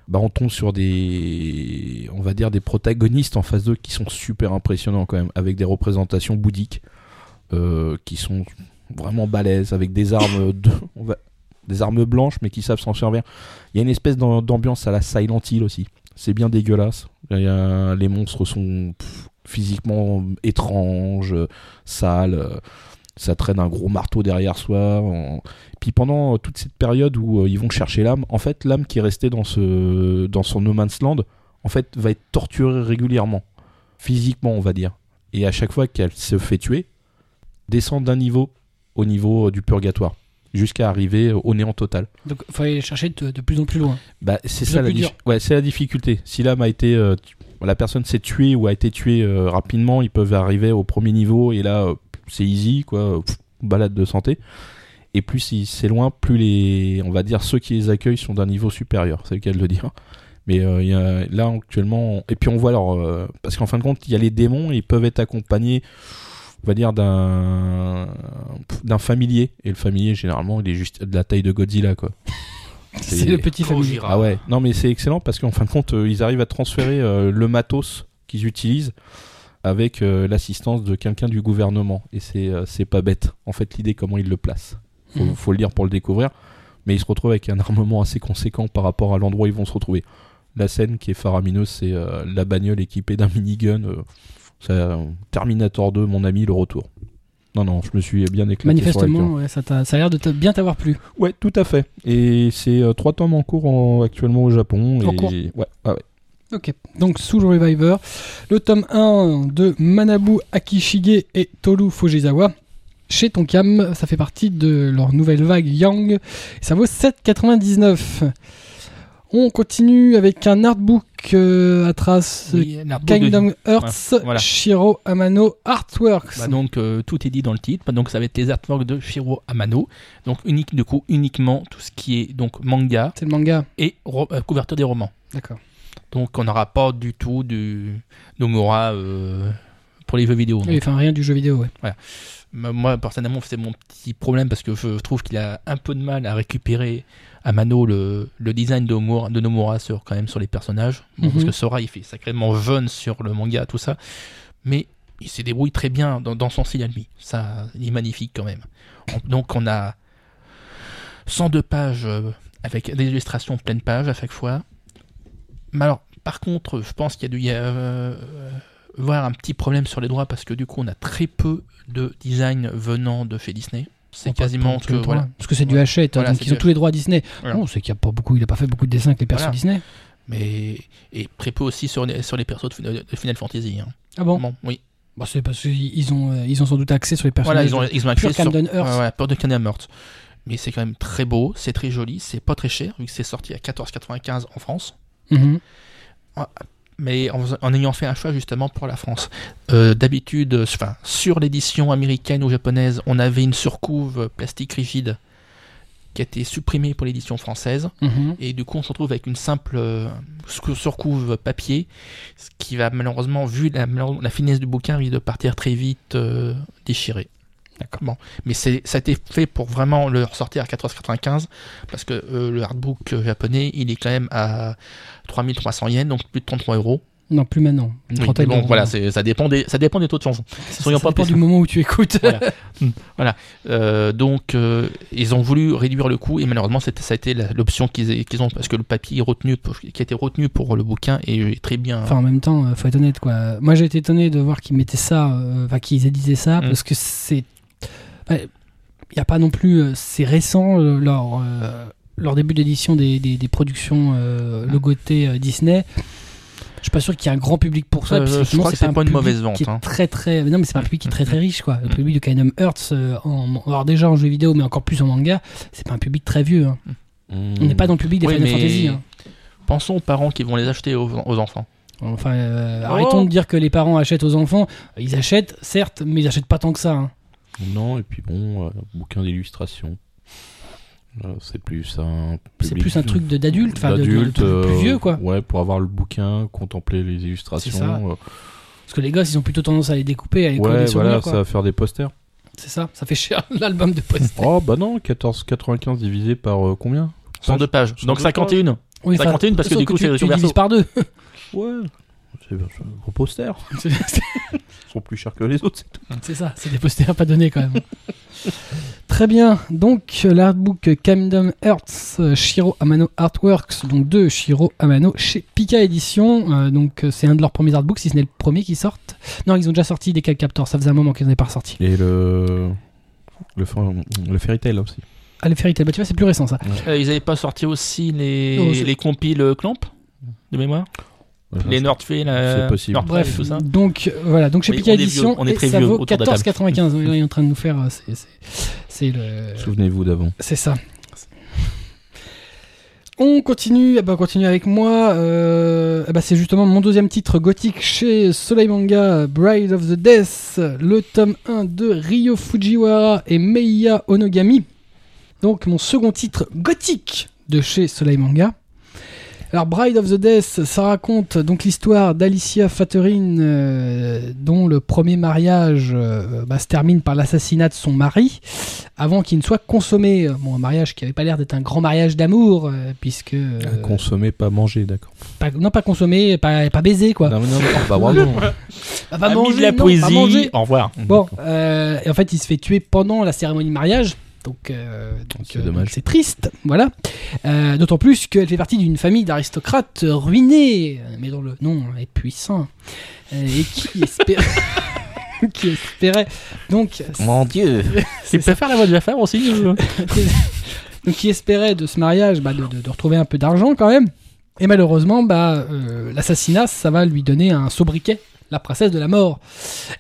bah, on tombe sur des, on va dire des protagonistes en phase 2 qui sont super impressionnants quand même, avec des représentations bouddhiques qui sont vraiment balèzes, avec des armes, des armes blanches mais qui savent s'en servir. Il y a une espèce d'am- d'ambiance à la Silent Hill aussi. C'est bien dégueulasse. Les monstres sont physiquement étranges, sales. euh, ça traîne un gros marteau derrière soi. Puis pendant euh, toute cette période où euh, ils vont chercher l'âme, en fait, l'âme qui est restée dans, ce, dans son no man's land, en fait, va être torturée régulièrement. Physiquement, on va dire. Et à chaque fois qu'elle se fait tuer, descend d'un niveau au niveau du purgatoire. Jusqu'à arriver au néant total. Donc, il faut aller chercher de, de plus en plus loin. Bah, c'est ça la ouais, c'est la difficulté. Si l'âme a été, euh, la personne s'est tuée ou a été tuée euh, rapidement, ils peuvent arriver au premier niveau et là, euh, c'est easy, quoi, pff, balade de santé. Et plus c'est loin, plus les, on va dire, ceux qui les accueillent sont d'un niveau supérieur, c'est le cas de le dire. Mais euh, il y a, là, actuellement, et puis on voit alors, parce qu'en fin de compte, il y a les démons, et ils peuvent être accompagnés, on va dire, d'un d'un familier. Et le familier, généralement, il est juste de la taille de Godzilla, quoi. C'est le petit familier. Ah ouais, non mais c'est excellent parce qu'en fin de compte, euh, ils arrivent à transférer euh, le matos qu'ils utilisent avec euh, l'assistance de quelqu'un du gouvernement. Et c'est euh, c'est pas bête, en fait, l'idée comment ils le placent. Faut, Mhm. faut le lire pour le découvrir. Mais ils se retrouvent avec un armement assez conséquent par rapport à l'endroit où ils vont se retrouver. La scène qui est faramineuse, c'est euh, la bagnole équipée d'un minigun. euh, ça- Terminator 2, mon ami, le retour. Non, non, je me suis bien éclaté. Manifestement, ouais, ça, t'a- ça a l'air de bien t'avoir plu. Ouais, tout à fait. Et c'est euh, trois tomes en cours en- actuellement au Japon. En et... cours. Ouais, ah ouais. Ok, donc Soul Reviver, le tome 1 de Manabu Akishige et Toru Fujisawa. Chez Tonkam, ça fait partie de leur nouvelle vague Yang. Ça vaut 7,99. On continue avec un artbook euh, à trace Oui, de- Kingdom Hearts Ouais, voilà. Shiro Amano Artworks. Bah donc euh, tout est dit dans le titre. Bah, donc ça va être les artworks de Shiro Amano. Donc unique du coup uniquement tout ce qui est donc manga C'est le manga. et euh, couverture des romans. D'accord. Donc on n'aura pas du tout du Nomura euh, pour les jeux vidéo. Oui, enfin rien du jeu vidéo, ouais. Moi personnellement c'est mon petit problème parce que je trouve qu'il a un peu de mal à récupérer Amano le, le design de, Nomura, de Nomura sur quand même sur les personnages. Bon, Mhm. Parce que Sora il fait sacrément jeune sur le manga tout ça, mais il se débrouille très bien dans, dans son style à lui. Ça, il est magnifique quand même. On- donc on a 102 pages euh, avec des illustrations pleine page à chaque fois. Mais alors, par contre, je pense qu'il y a dû y euh, avoir un petit problème sur les droits parce que du coup, on a très peu de design venant de chez Disney. C'est quasiment que voilà. Parce que c'est du. Hachette, Voilà, donc ils ont tous les droits Disney. Voilà. Non, c'est qu'il a pas beaucoup, il a pas fait beaucoup de dessins avec les persos Voilà. Disney. Mais et très peu aussi sur les, sur les persos de Final, Fantasy. hein. Ah bon, Bon, oui. Bah, C'est parce qu'ils ont, euh, ils ont sans doute accès sur les Voilà, personnages. ils ont, de ils ont sur Camden Earth. Ouais, ouais, peur de Kingdom Hearts. Mais c'est quand même très beau, c'est très joli, c'est pas très cher vu que c'est sorti à 14,95 en France. Mhm. Mais en, en ayant fait un choix justement pour la France. Euh, D'habitude, euh, enfin, sur l'édition américaine ou japonaise, on avait une surcouve plastique rigide qui a été supprimée pour l'édition française. Mhm. Et du coup, on se retrouve avec une simple euh, sur- surcouve papier, ce qui va malheureusement, vu la, la finesse du bouquin, risque de partir très vite euh, déchiré. D'accord. Bon, mais c'est ça a été fait pour vraiment le ressortir à 14,95 parce que euh, le hardbook euh, japonais, il est quand même à 3300 yens, donc plus de 33 euros. Non, plus maintenant. Une Oui, trentaine mais bon, voilà, c'est- ça dépend des ça dépend des taux de change. Ça, soyons ça pas dépend du moment où tu écoutes. Voilà. Hmm. Voilà. Euh, donc, euh, ils ont voulu réduire le coût et malheureusement, ça a été la- l'option qu'ils qu'ils ont parce que le papier retenu pour- qui a été retenu pour le bouquin est très bien. Enfin, en même temps, faut être honnête, quoi. Moi, j'ai été étonné de voir qu'ils mettaient ça, euh, enfin, qu'ils éditaient ça, Mm. parce que c'est. Il n'y a pas non plus. euh, c'est récent, leur, leur début d'édition des, des, des productions euh, Mm. logotées euh, Disney. Je suis pas sûr qu'il y ait un grand public pour ça. Euh, je crois que c'est un pas une public mauvaise vente, Qui est hein. très très. Non, mais c'est pas un public qui est très très Mm. riche, quoi. Le Mm. public de Kingdom Hearts, euh, en, alors déjà en jeu vidéo, mais encore plus en manga, c'est pas un public très vieux. hein. On n'est pas dans le public des Oui, Final mais Fantasy. hein. Pensons aux parents qui vont les acheter aux, aux enfants. Enfin, euh, Oh. arrêtons de dire que les parents achètent aux enfants. Ils achètent, certes, mais ils achètent pas tant que ça. hein. Non, et puis bon, euh, bouquin d'illustration. Euh, c'est plus un. C'est plus un truc de- d'adulte, enfin, de- de- d'adulte, de plus euh, vieux, quoi. Ouais, pour avoir le bouquin, contempler les illustrations. C'est ça. Parce que les gosses, ils ont plutôt tendance à les découper, à les coller ouais, sur le voilà, mur, quoi. ça va faire des posters. C'est ça, ça fait cher l'album de poster. oh, bah non, 14,95 divisé par euh, combien? 102 pages. Donc 102 51. Oui, enfin, 51 parce que du coup, tu, c'est tu verso. divises par deux. Ouais, c'est un gros poster. Ils sont plus chers que les autres, c'est tout. c'est ça, c'est des posters pas donnés quand même. Très bien, donc l'artbook Kingdom Hearts euh, Shiro Amano Artworks, donc de Shiro Amano chez Pika Edition. Euh, donc euh, c'est un de leurs premiers artbooks, si ce n'est le premier qui sortent. Non, ils ont déjà sorti des Captors, ça faisait un moment qu'ils n'en avaient pas ressorti. Et le. Le, fa- le Fairy Tail aussi. Ah, le Fairy Tail, bah tu vois, c'est plus récent ça. Euh, ils avaient pas sorti aussi les, les compiles euh, Clamp de mémoire? Les possible. Nordfee Bref, tout ça. donc euh, voilà, donc chez Pika on est vieux, Edition, on est ça vieux vaut autour de la table. 14,95. Là, il est en train de nous faire, euh, c'est- le, Souvenez-vous d'avant. c'est ça. On continue, eh ben, on continue avec moi. euh, eh ben, c'est justement mon deuxième titre gothique chez Soleil Manga, Bride of the Death, le tome 1 de Ryo Fujiwara et Meiya Onogami. Donc mon second titre gothique de chez Soleil Manga. Alors Bride of the Death, ça raconte donc l'histoire d'Alicia Fatterine, euh, dont le premier mariage euh, bah, se termine par l'assassinat de son mari, avant qu'il ne soit consommé. Bon, un mariage qui avait pas l'air d'être un grand mariage d'amour, euh, puisque euh, Consommer, pas manger, d'accord. pas- non pas consommé, pas, pas baisé quoi. Non, mais non, bah bravo. Bah, pas manger, de la non, pas poésie. manger. Au revoir. Bon, euh, et en fait, il se fait tuer pendant la cérémonie de mariage. Donc, euh, donc, C'est euh, dommage. c'est triste, voilà. Euh, D'autant plus qu'elle fait partie d'une famille d'aristocrates ruinés, mais dont le nom est puissant, euh, et qui espérait, qui espérait donc, Mon Dieu. Tu peux faire la voix de la femme aussi donc qui espérait de ce mariage bah, de, de- de retrouver un peu d'argent quand même. Et malheureusement, bah, euh, l'assassinat, ça va lui donner un sobriquet, la princesse de la mort.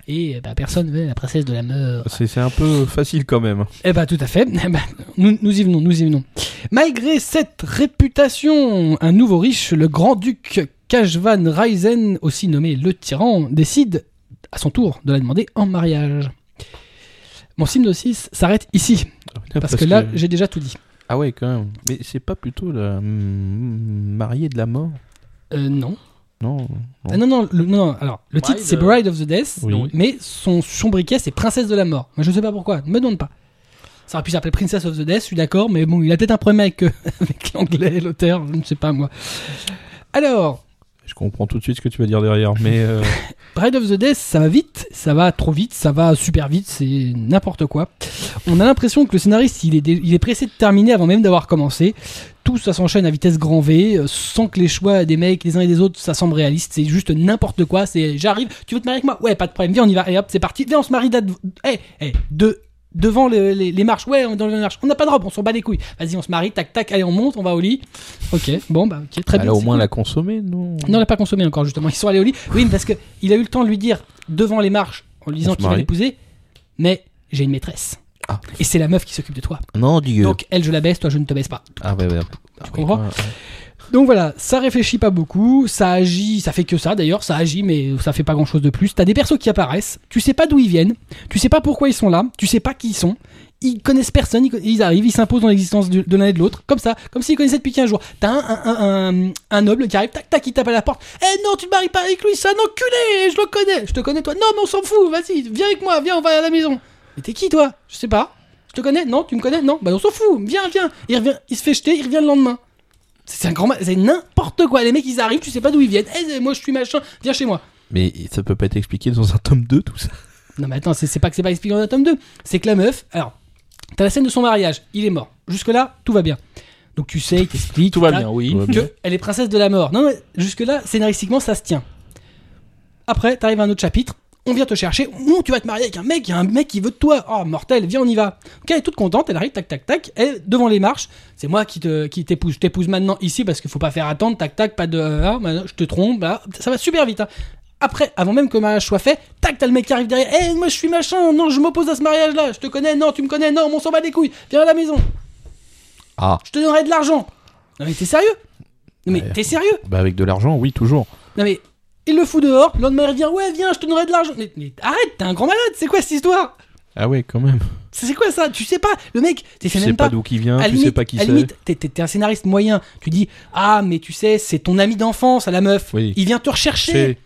Et bah, personne veut la princesse de la mort. C'est un peu facile quand même. Eh bah tout à fait. Eh ben, nous, nous y venons, nous y venons. Malgré cette réputation, un nouveau riche, le grand-duc Kajvan Raisen, aussi nommé le tyran, décide à son tour de la demander en mariage. Mon synopsis s'arrête ici, parce, que là, j'ai déjà tout dit. Ah ouais, quand même. Mais c'est pas plutôt la mariée de la mort? Euh, non. Non. Ah, non, non, le, non, non, alors, le titre Bride, c'est euh, Bride of the Death, Oui. mais son sobriquet c'est Princesse de la Mort. Moi je sais pas pourquoi, ne me demande pas. Ça aurait pu s'appeler Princess of the Death, je suis d'accord, mais bon, il a peut-être un problème avec, euh, avec l'anglais, l'auteur, je ne sais pas moi. Alors, Je comprends tout de suite ce que tu vas dire derrière, mais euh, Bride of the Death, ça va vite, ça va trop vite, ça va super vite, c'est n'importe quoi. On a l'impression que le scénariste, il est, il est pressé de terminer avant même d'avoir commencé. Tout ça s'enchaîne à vitesse grand V, euh, sans que les choix des mecs, les uns et des autres, ça semble réaliste. C'est juste n'importe quoi. C'est j'arrive, tu veux te marier avec moi? Ouais, pas de problème, viens, on y va. Et hop, c'est parti. Viens, on se marie là. Eh, eh, de, devant le- les, les marches. Ouais, on est dans les marches. On n'a pas de robe, on s'en bat les couilles. Vas-y, on se marie, tac, tac, allez, on monte, on va au lit. Ok, bon, bah, ok, très elle bien. a au moins cool. la consommer, non Non, on l'a pas consommé encore, justement. Ils sont allés au lit. Oui, parce que il a eu le temps de lui dire devant les marches, en lui disant qu'il va l'épouser, mais j'ai une maîtresse. Ah. Et c'est la meuf qui s'occupe de toi. Non, Dieu. Donc, elle, je la baisse, toi, je ne te baisse pas. ah ouais, ouais. Tu comprends? Donc voilà, ça réfléchit pas beaucoup, ça agit, ça fait que ça d'ailleurs, ça agit, mais ça fait pas grand chose de plus. T'as des persos qui apparaissent, tu sais pas d'où ils viennent, tu sais pas pourquoi ils sont là, tu sais pas qui ils sont. Ils connaissent personne, ils, arrivent, ils s'imposent dans l'existence de, l'un et de l'autre, comme ça, comme s'ils connaissaient depuis 15 jours. T'as un, un, un, un- un noble qui arrive, tac tac, il tape à la porte. Eh non, tu te maries pas avec lui, c'est un enculé, je le connais. Je te connais toi. Non, mais on s'en fout, vas-y, viens avec moi, viens, on va à la maison. Mais t'es qui toi? Je sais pas. Je te connais? Non, tu me connais? Non, bah on s'en fout, viens, viens. Il revient, il se fait jeter, il revient le lendemain. C'est un grand c'est n'importe quoi. Les mecs ils arrivent, tu sais pas d'où ils viennent. Eh, moi je suis machin, viens chez moi. Mais ça peut pas être expliqué dans un tome 2, tout ça. Non mais attends, c'est pas que c'est pas expliqué dans le tome 2. C'est que la meuf, alors, t'as la scène de son mariage, il est mort. Jusque là, tout va bien. Donc tu sais, il t'explique. Tout va bien, oui. Que elle est princesse de la mort. Non, non, jusque là, scénaristiquement, ça se tient. Après, t'arrives à un autre chapitre. On vient te chercher. Ouh, tu vas te marier avec un mec. Il y a un mec qui veut de toi. Oh, mortel, viens, on y va. Ok, elle est toute contente. Elle arrive, tac, tac, tac. Elle, devant les marches. C'est moi qui te, qui t'épouse. Je t'épouse maintenant ici parce qu'il faut pas faire attendre. Tac, tac, pas de. maintenant, je te trompe. bah, ça va super vite. hein. Après, avant même que le mariage soit fait, tac, t'as le mec qui arrive derrière. Eh, moi je suis machin. Non, je m'oppose à ce mariage-là. Je te connais. Non, tu me connais. Non, on s'en bat les couilles. Viens à la maison. Ah, Je te donnerai de l'argent. Non, mais t'es sérieux? Non, mais t'es sérieux? Bah avec de l'argent, oui, toujours. non mais il le fout dehors, le lendemain il revient, ouais viens, je te donnerai de l'argent. Mais, mais arrête, t'es un grand malade, c'est quoi cette histoire? Ah ouais, quand même. C'est quoi ça? Tu sais pas, le mec, t'es Tu fait sais même pas pas. d'où qui vient, à tu limite, sais pas qui à c'est. limite, t'es, t'es- t'es un scénariste moyen. Tu dis, ah mais tu sais, c'est ton ami d'enfance à la meuf. Oui. Il vient te rechercher. C'est-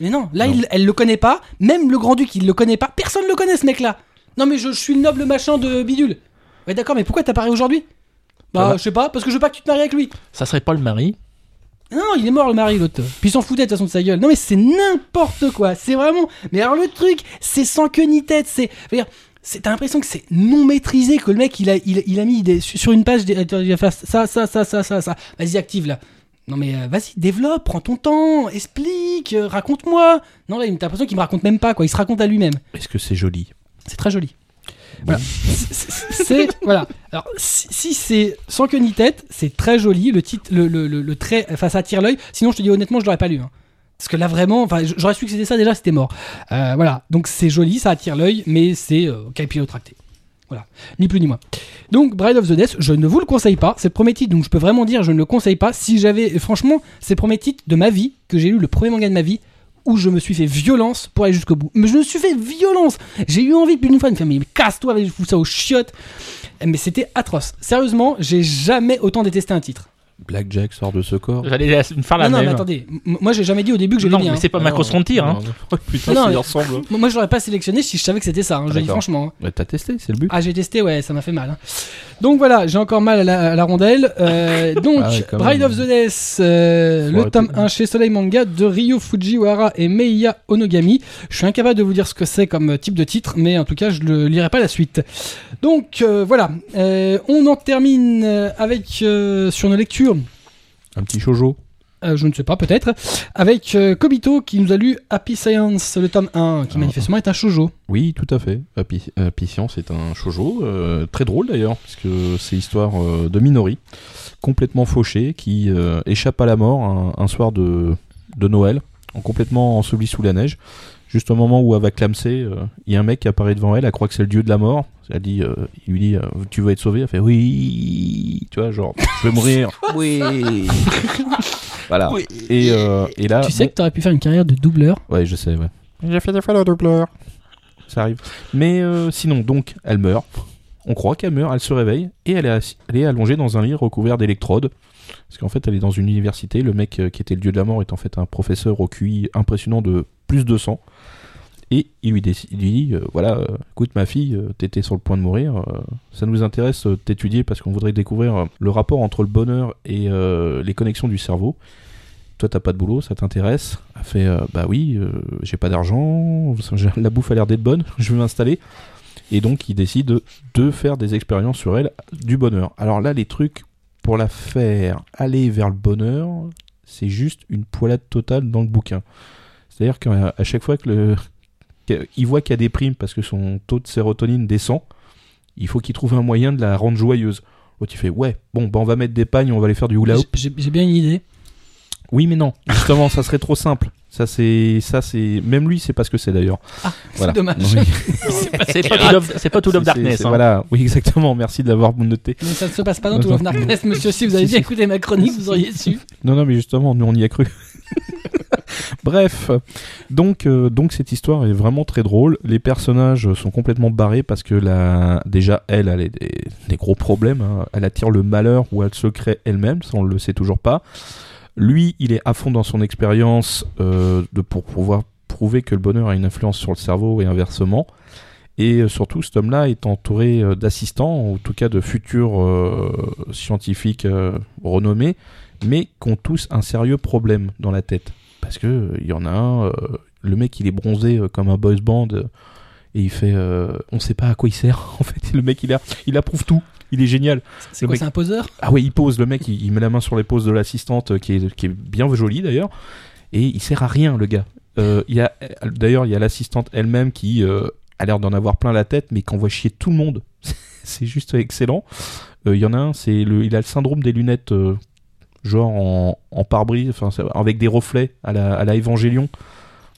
Mais non, là Non. il- elle le connaît pas. Même le grand duc, il le connaît pas. Personne le connaît ce mec-là. Non mais je, je suis le noble machin de bidule. Ouais d'accord, mais pourquoi t'apparais aujourd'hui? Bah je sais pas, parce que je veux pas que tu te maries avec lui. Ça serait pas le mari. Non, il est mort le mari, l'autre. Puis il s'en foutait de toute façon de sa gueule. Non, mais c'est n'importe quoi. C'est vraiment. Mais alors le truc, c'est sans queue ni tête. C'est. T'as l'impression que c'est non maîtrisé, que le mec il a, il, il a mis des- sur une page, des- il va faire ça, ça, ça, ça, ça, ça. Vas-y, active là. Non mais euh, vas-y, développe, prends ton temps, explique, euh, raconte-moi. Non là, t'as l'impression qu'il me raconte même pas quoi, il se raconte à lui-même. Est-ce que c'est joli? C'est très joli. Voilà. C'est- voilà. Alors si, si c'est sans queue ni tête, c'est très joli. Le titre, le, le, le, le trait, enfin ça attire l'œil. Sinon, je te dis honnêtement, je l'aurais pas lu. hein. Parce que là vraiment, enfin, j'aurais su que c'était ça déjà, c'était mort. Euh, voilà. Donc c'est joli, ça attire l'œil, mais c'est euh, capillotracté. Voilà, ni plus ni moins. Donc Bride of the Death, je ne vous le conseille pas. C'est le premier titre, donc je peux vraiment dire je ne le conseille pas. Si j'avais, franchement, c'est le premier titre de ma vie que j'ai lu, le premier manga de ma vie où je me suis fait violence pour aller jusqu'au bout. Mais je me suis fait violence. J'ai eu envie plus d'une fois de me faire mais casse-toi, je fous ça aux chiottes. Mais c'était atroce. Sérieusement, j'ai jamais autant détesté un titre. Blackjack sort de ce corps. J'allais la- faire la non, non, mais attendez, M- moi j'ai jamais dit au début que j'aimais Non, bien. mais c'est pas Ah Macross non, Frontier, hein. non, non. Putain, Non, ça y mais- ressemble. Moi je l'aurais pas sélectionné si je savais que c'était ça, hein, je dis D'accord. franchement. hein. Ouais, T'as testé, c'est le but. Ah, j'ai testé, ouais, ça m'a fait mal. hein. Donc voilà, j'ai encore mal à la, à la rondelle. Euh, donc, Ah ouais, Bride même. of the Death, euh, le tome 1 chez Soleil Manga de Ryo Fujiwara et Meiya Onogami. Je suis incapable de vous dire ce que c'est comme type de titre, mais en tout cas, je ne lirai pas la suite. Donc euh, voilà, Euh, on en termine avec, euh, sur nos lectures, Un petit shoujo. euh, je ne sais pas, peut-être, avec euh, Kobito qui nous a lu Happy Science, le tome 1, qui Ah. manifestement est un shoujo. Oui, tout à fait. Happy, Happy Science c'est un shoujo, euh, très drôle d'ailleurs, puisque c'est l'histoire de Minori, complètement fauché, qui échappe à la mort un, un soir de, de Noël, en complètement enseveli sous la neige. Juste au moment où elle va clamser, euh, il y a un mec qui apparaît devant elle, elle croit que c'est le dieu de la mort. Elle dit, euh, il lui dit, euh, tu veux être sauvé? Elle fait oui, tu vois, genre, je vais mourir. oui. voilà. Et, euh, et là, tu sais bon- que tu aurais pu faire une carrière de doubleur? Ouais, je sais, ouais. J'ai fait des fois le doubleur. Ça arrive. Mais euh, sinon, donc, elle meurt. On croit qu'elle meurt, elle se réveille et elle est, assi- elle est allongée dans un lit recouvert d'électrodes. Parce qu'en fait, elle est dans une université. Le mec euh, qui était le dieu de la mort est en fait un professeur au QI impressionnant de plus de 100. Et il lui, dit euh, Voilà, euh, écoute, ma fille, t'étais sur le point de mourir. ça nous intéresse t'étudier parce qu'on voudrait découvrir le rapport entre le bonheur et les connexions du cerveau. Toi, t'as pas de boulot, ça t'intéresse Elle fait Bah oui, j'ai pas d'argent, la bouffe a l'air d'être bonne, je vais m'installer. Et donc, il décide de, de faire des expériences sur elle du bonheur. Alors là, les trucs pour la faire aller vers le bonheur, c'est juste une poilade totale dans le bouquin. C'est-à-dire qu'à chaque fois que le, voit qu'il y a des primes parce que son taux de sérotonine descend, il faut qu'il trouve un moyen de la rendre joyeuse. L'autre il fait ouais, bon, bah on va mettre des pagnes, on va aller faire du hula hoop. J'ai bien une idée. Oui, mais non, justement, ça serait trop simple. Ça c'est, ça c'est, même lui, c'est pas ce que c'est d'ailleurs. Ah, Voilà. c'est dommage. C'est pas Tool pas Tool of C'est- Darkness. c'est- hein. Voilà, oui, exactement. Merci de l'avoir noté. Mais ça ne se passe pas dans Tour of Darkness, monsieur. Si vous avez Si, bien si. écouté ma chronique, vous auriez su. Non, non, mais justement, nous on y a cru. Bref, donc, euh, donc cette histoire est vraiment très drôle. Les personnages sont complètement barrés parce que la... déjà elle, elle a des, des gros problèmes. hein. Elle attire le malheur ou elle se crée elle-même, ça on le sait toujours pas. Lui, il est à fond dans son expérience euh, de pour pouvoir prouver que le bonheur a une influence sur le cerveau et inversement. Et euh, surtout, cet homme-là est entouré euh, d'assistants, en tout cas de futurs euh, scientifiques euh, renommés, mais qui ont tous un sérieux problème dans la tête. Parce que il y en a un, le mec il est bronzé comme un boys band, et il fait, on sait pas à quoi il sert. En fait, le mec il approuve tout, il est génial. C'est quoi, mec- c'est un poseur? Ah ouais, il pose, le mec il, il met la main sur l'épaule de l'assistante euh, qui est, qui est bien jolie d'ailleurs, et il sert à rien le gars. Euh, il y a D'ailleurs, il y a l'assistante elle-même qui euh, a l'air d'en avoir plein la tête, mais qui envoie chier tout le monde. c'est juste excellent. Euh, Il y en a un, c'est le, il a le syndrome des lunettes, genre en, en pare-brise, enfin, avec des reflets à la, à la. Vous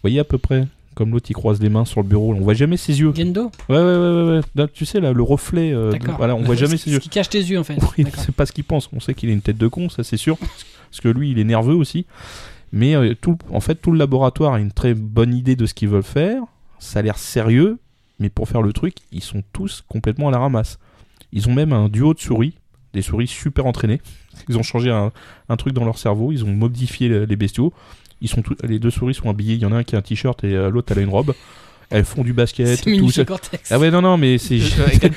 voyez à peu près? Comme l'autre il croise les mains sur le bureau, on voit jamais ses yeux. Gendo Ouais, ouais, ouais, ouais. Là, tu sais, là, le reflet, euh, D'accord. voilà, on voit jamais ses Ce yeux. qui cache tes yeux, en fait. Oui, c'est pas ce qu'il pense. On sait qu'il a une tête de con, ça c'est sûr. Parce que lui, il est nerveux aussi. Mais euh, tout, en fait, tout le laboratoire a une très bonne idée de ce qu'ils veulent faire. Ça a l'air sérieux, mais pour faire le truc, ils sont tous complètement à la ramasse. Ils ont même un duo de souris, des souris super entraînées. Ils ont changé un, un truc dans leur cerveau, ils ont modifié le- les bestiaux. Ils sont tous- les deux souris sont habillées. Il y en a un qui a un t-shirt et euh, l'autre elle a une robe. Elles font du basket. C'est tout ça. Cortex. Ah ouais, non, non, mais c'est.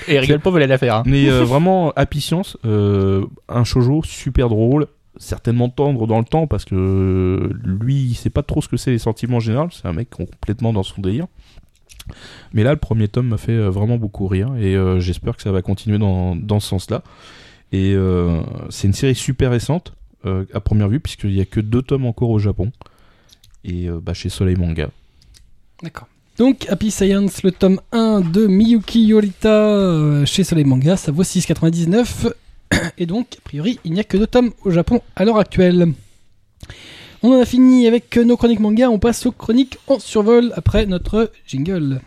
Et rigole pas, vous allez la faire. hein. Mais euh, vraiment, Happy Science, euh, un shoujo super drôle, certainement tendre dans le temps parce que lui, il sait pas trop ce que c'est les sentiments en général. C'est un mec complètement dans son délire. Mais là, le premier tome m'a fait vraiment beaucoup rire et euh, j'espère que ça va continuer dans, dans ce sens-là. Et euh, c'est une série super récente euh, à première vue puisqu'il y a que deux tomes encore au Japon et euh, bah, chez Soleil Manga. D'accord. Donc, Happy Science, le tome 1 de Miyuki Yorita euh, chez Soleil Manga, ça vaut 6,99. Et donc, a priori, il n'y a que deux tomes au Japon à l'heure actuelle. On en a fini avec nos chroniques manga, on passe aux chroniques en survol après notre jingle.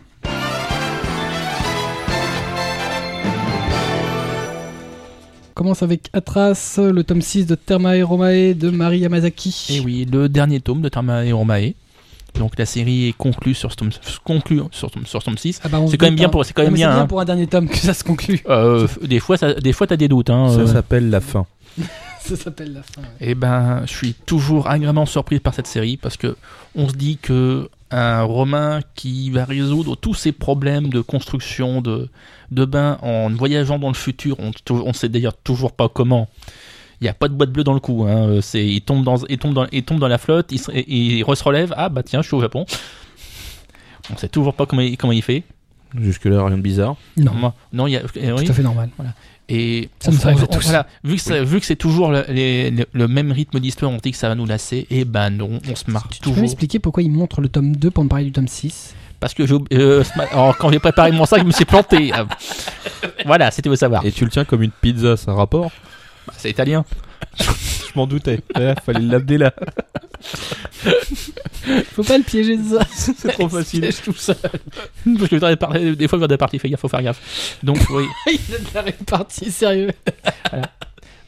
Commence avec Atras, le tome 6 de Termae Romae de Marie Yamazaki. Et oui, le dernier tome de et Romae. Donc la série est conclue sur ce tome, conclue sur, sur ce tome 6. Ah bah, C'est quand même bien hein. pour, c'est quand même bien. hein. pour un dernier tome que ça se conclut. Euh, des fois, ça, des fois, t'as des doutes. Hein, Ça euh. s'appelle la fin. ça s'appelle la fin. ouais. Eh ben, je suis toujours agréablement surpris par cette série parce que on se dit que un Romain qui va résoudre tous ces problèmes de construction de, de bains en voyageant dans le futur, on, on sait d'ailleurs toujours pas comment. Il n'y a pas de boîte bleue dans le coup. Hein. C'est, il tombe dans, il tombe dans, il tombe dans la flotte, il se, il se relève. Ah bah tiens, je suis au Japon. On sait toujours pas comment il, comment il fait. Jusque-là, rien de bizarre. Non, non, il y a, eh oui. tout à fait normal. Et Ça on- nous arrive à on- tous. Voilà, vu que, ça- vu que c'est toujours le, les- le- le même rythme d'histoire, on dit que ça va nous lasser. Et ben non, on se marre Tu peux toujours. m'expliquer pourquoi il montre le tome 2 pour me parler du tome 6 Parce que euh, alors, quand j'ai préparé mon sac, je me suis planté. Ah. voilà, c'était vous savoir. Et tu le tiens comme une pizza, ça a rapport? Bah, c'est italien. M'en doutais. Ouais, fallait l'amener là. Faut pas le piéger de ça. C'est trop facile. tout seul. Parce que des fois, dans des parties, il faut faire gaffe. Donc, oui. il a de la répartie, sérieux.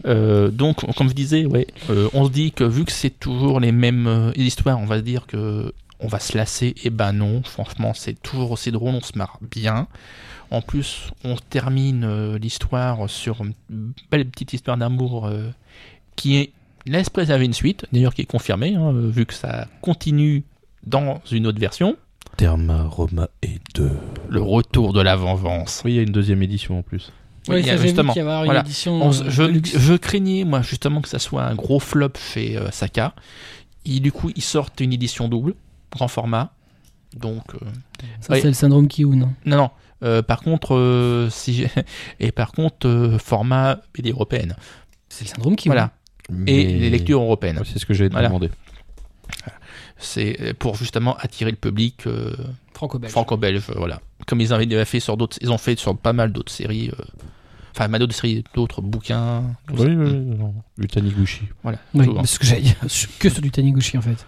Euh, donc, comme je disais, ouais, euh, on se dit que vu que c'est toujours les mêmes euh, histoires, on va se dire que on va se lasser. Et ben non, franchement, c'est toujours aussi drôle, on se marre bien. En plus, on termine l'histoire sur une belle petite histoire d'amour qui est, laisse présager une suite, d'ailleurs qui est confirmée, hein, euh, vu que ça continue dans une autre version. Therma Roma et 2. Le retour de la vengeance. Oui, il y a une deuxième édition en plus. Oui, il y a ça vu justement, qu'il y avoir une voilà. édition. On euh, je, je craignais, moi, justement, que ça soit un gros flop chez euh, Saka. Et du coup, ils sortent une édition double, grand format. Donc, euh, Ça, oui. c'est le syndrome Kiun. non, non. Euh, par contre, euh, si et par contre, euh, format BD européenne. C'est le syndrome Kiun. Voilà. Et les lectures européennes. C'est ce que j'ai Voilà. demandé. C'est euh, pour justement attirer le public euh, Franco-belge. franco-belge. Voilà. Comme ils avaient fait sur d'autres, ils ont fait sur pas mal d'autres séries. euh, Enfin, mal d'autres séries, d'autres bouquins. tout Oui, ça. oui, oui. non. Du Taniguchi. Voilà. Oui, ce que j'allais dire. Que sur du Taniguchi en fait.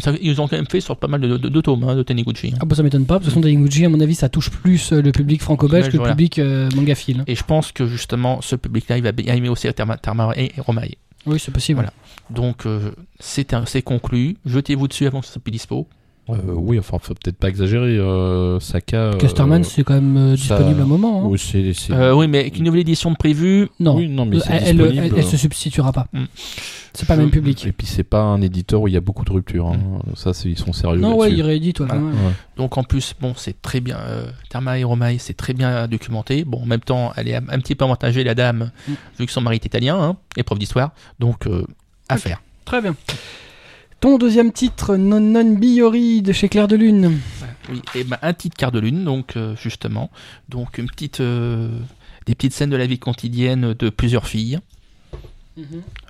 Ça- ils ont quand même fait sur pas mal de, de, de tomes hein, de Taniguchi. hein. Ah bah ça m'étonne pas, parce que son Taniguchi, à mon avis, ça touche plus euh, le public franco-belge Belge, que le voilà. public euh, mangaphile. Et je pense que justement, ce public-là, il va bien aimer aussi Tarma et Romae. Oui, c'est possible. Voilà. Donc, euh, c'est conclu. Jetez-vous dessus avant que ça soit plus dispo. Euh, oui, enfin, faut peut-être pas exagérer. euh, Saka. euh, Custerman, c'est quand même euh, ça- disponible à un moment. hein. oui, c'est- c'est- Euh, oui, mais avec une nouvelle édition de prévue, Non, Oui, non, mais c'est elle, elle, disponible. elle- elle se substituera pas. Hmm. C'est pas le même public. Et puis c'est pas un éditeur où il y a beaucoup de ruptures. hein. Ça, c'est- ils sont sérieux. Non, ouais, là-dessus. il réédite, ouais, quand Voilà. même. Ouais. donc en plus, bon, c'est très bien. Euh, Tarma et Romae, c'est très bien documenté. Bon, en même temps, elle est un, un petit peu avantagée, la dame, Mm. vu que son mari est italien, hein, épreuve d'histoire. Donc, euh, à faire. Très bien. Ton deuxième titre, Non Non Biori de chez Claire de Lune. Oui, et ben, un titre quart de lune, donc euh, justement, donc une petite, euh, des petites scènes de la vie quotidienne de plusieurs filles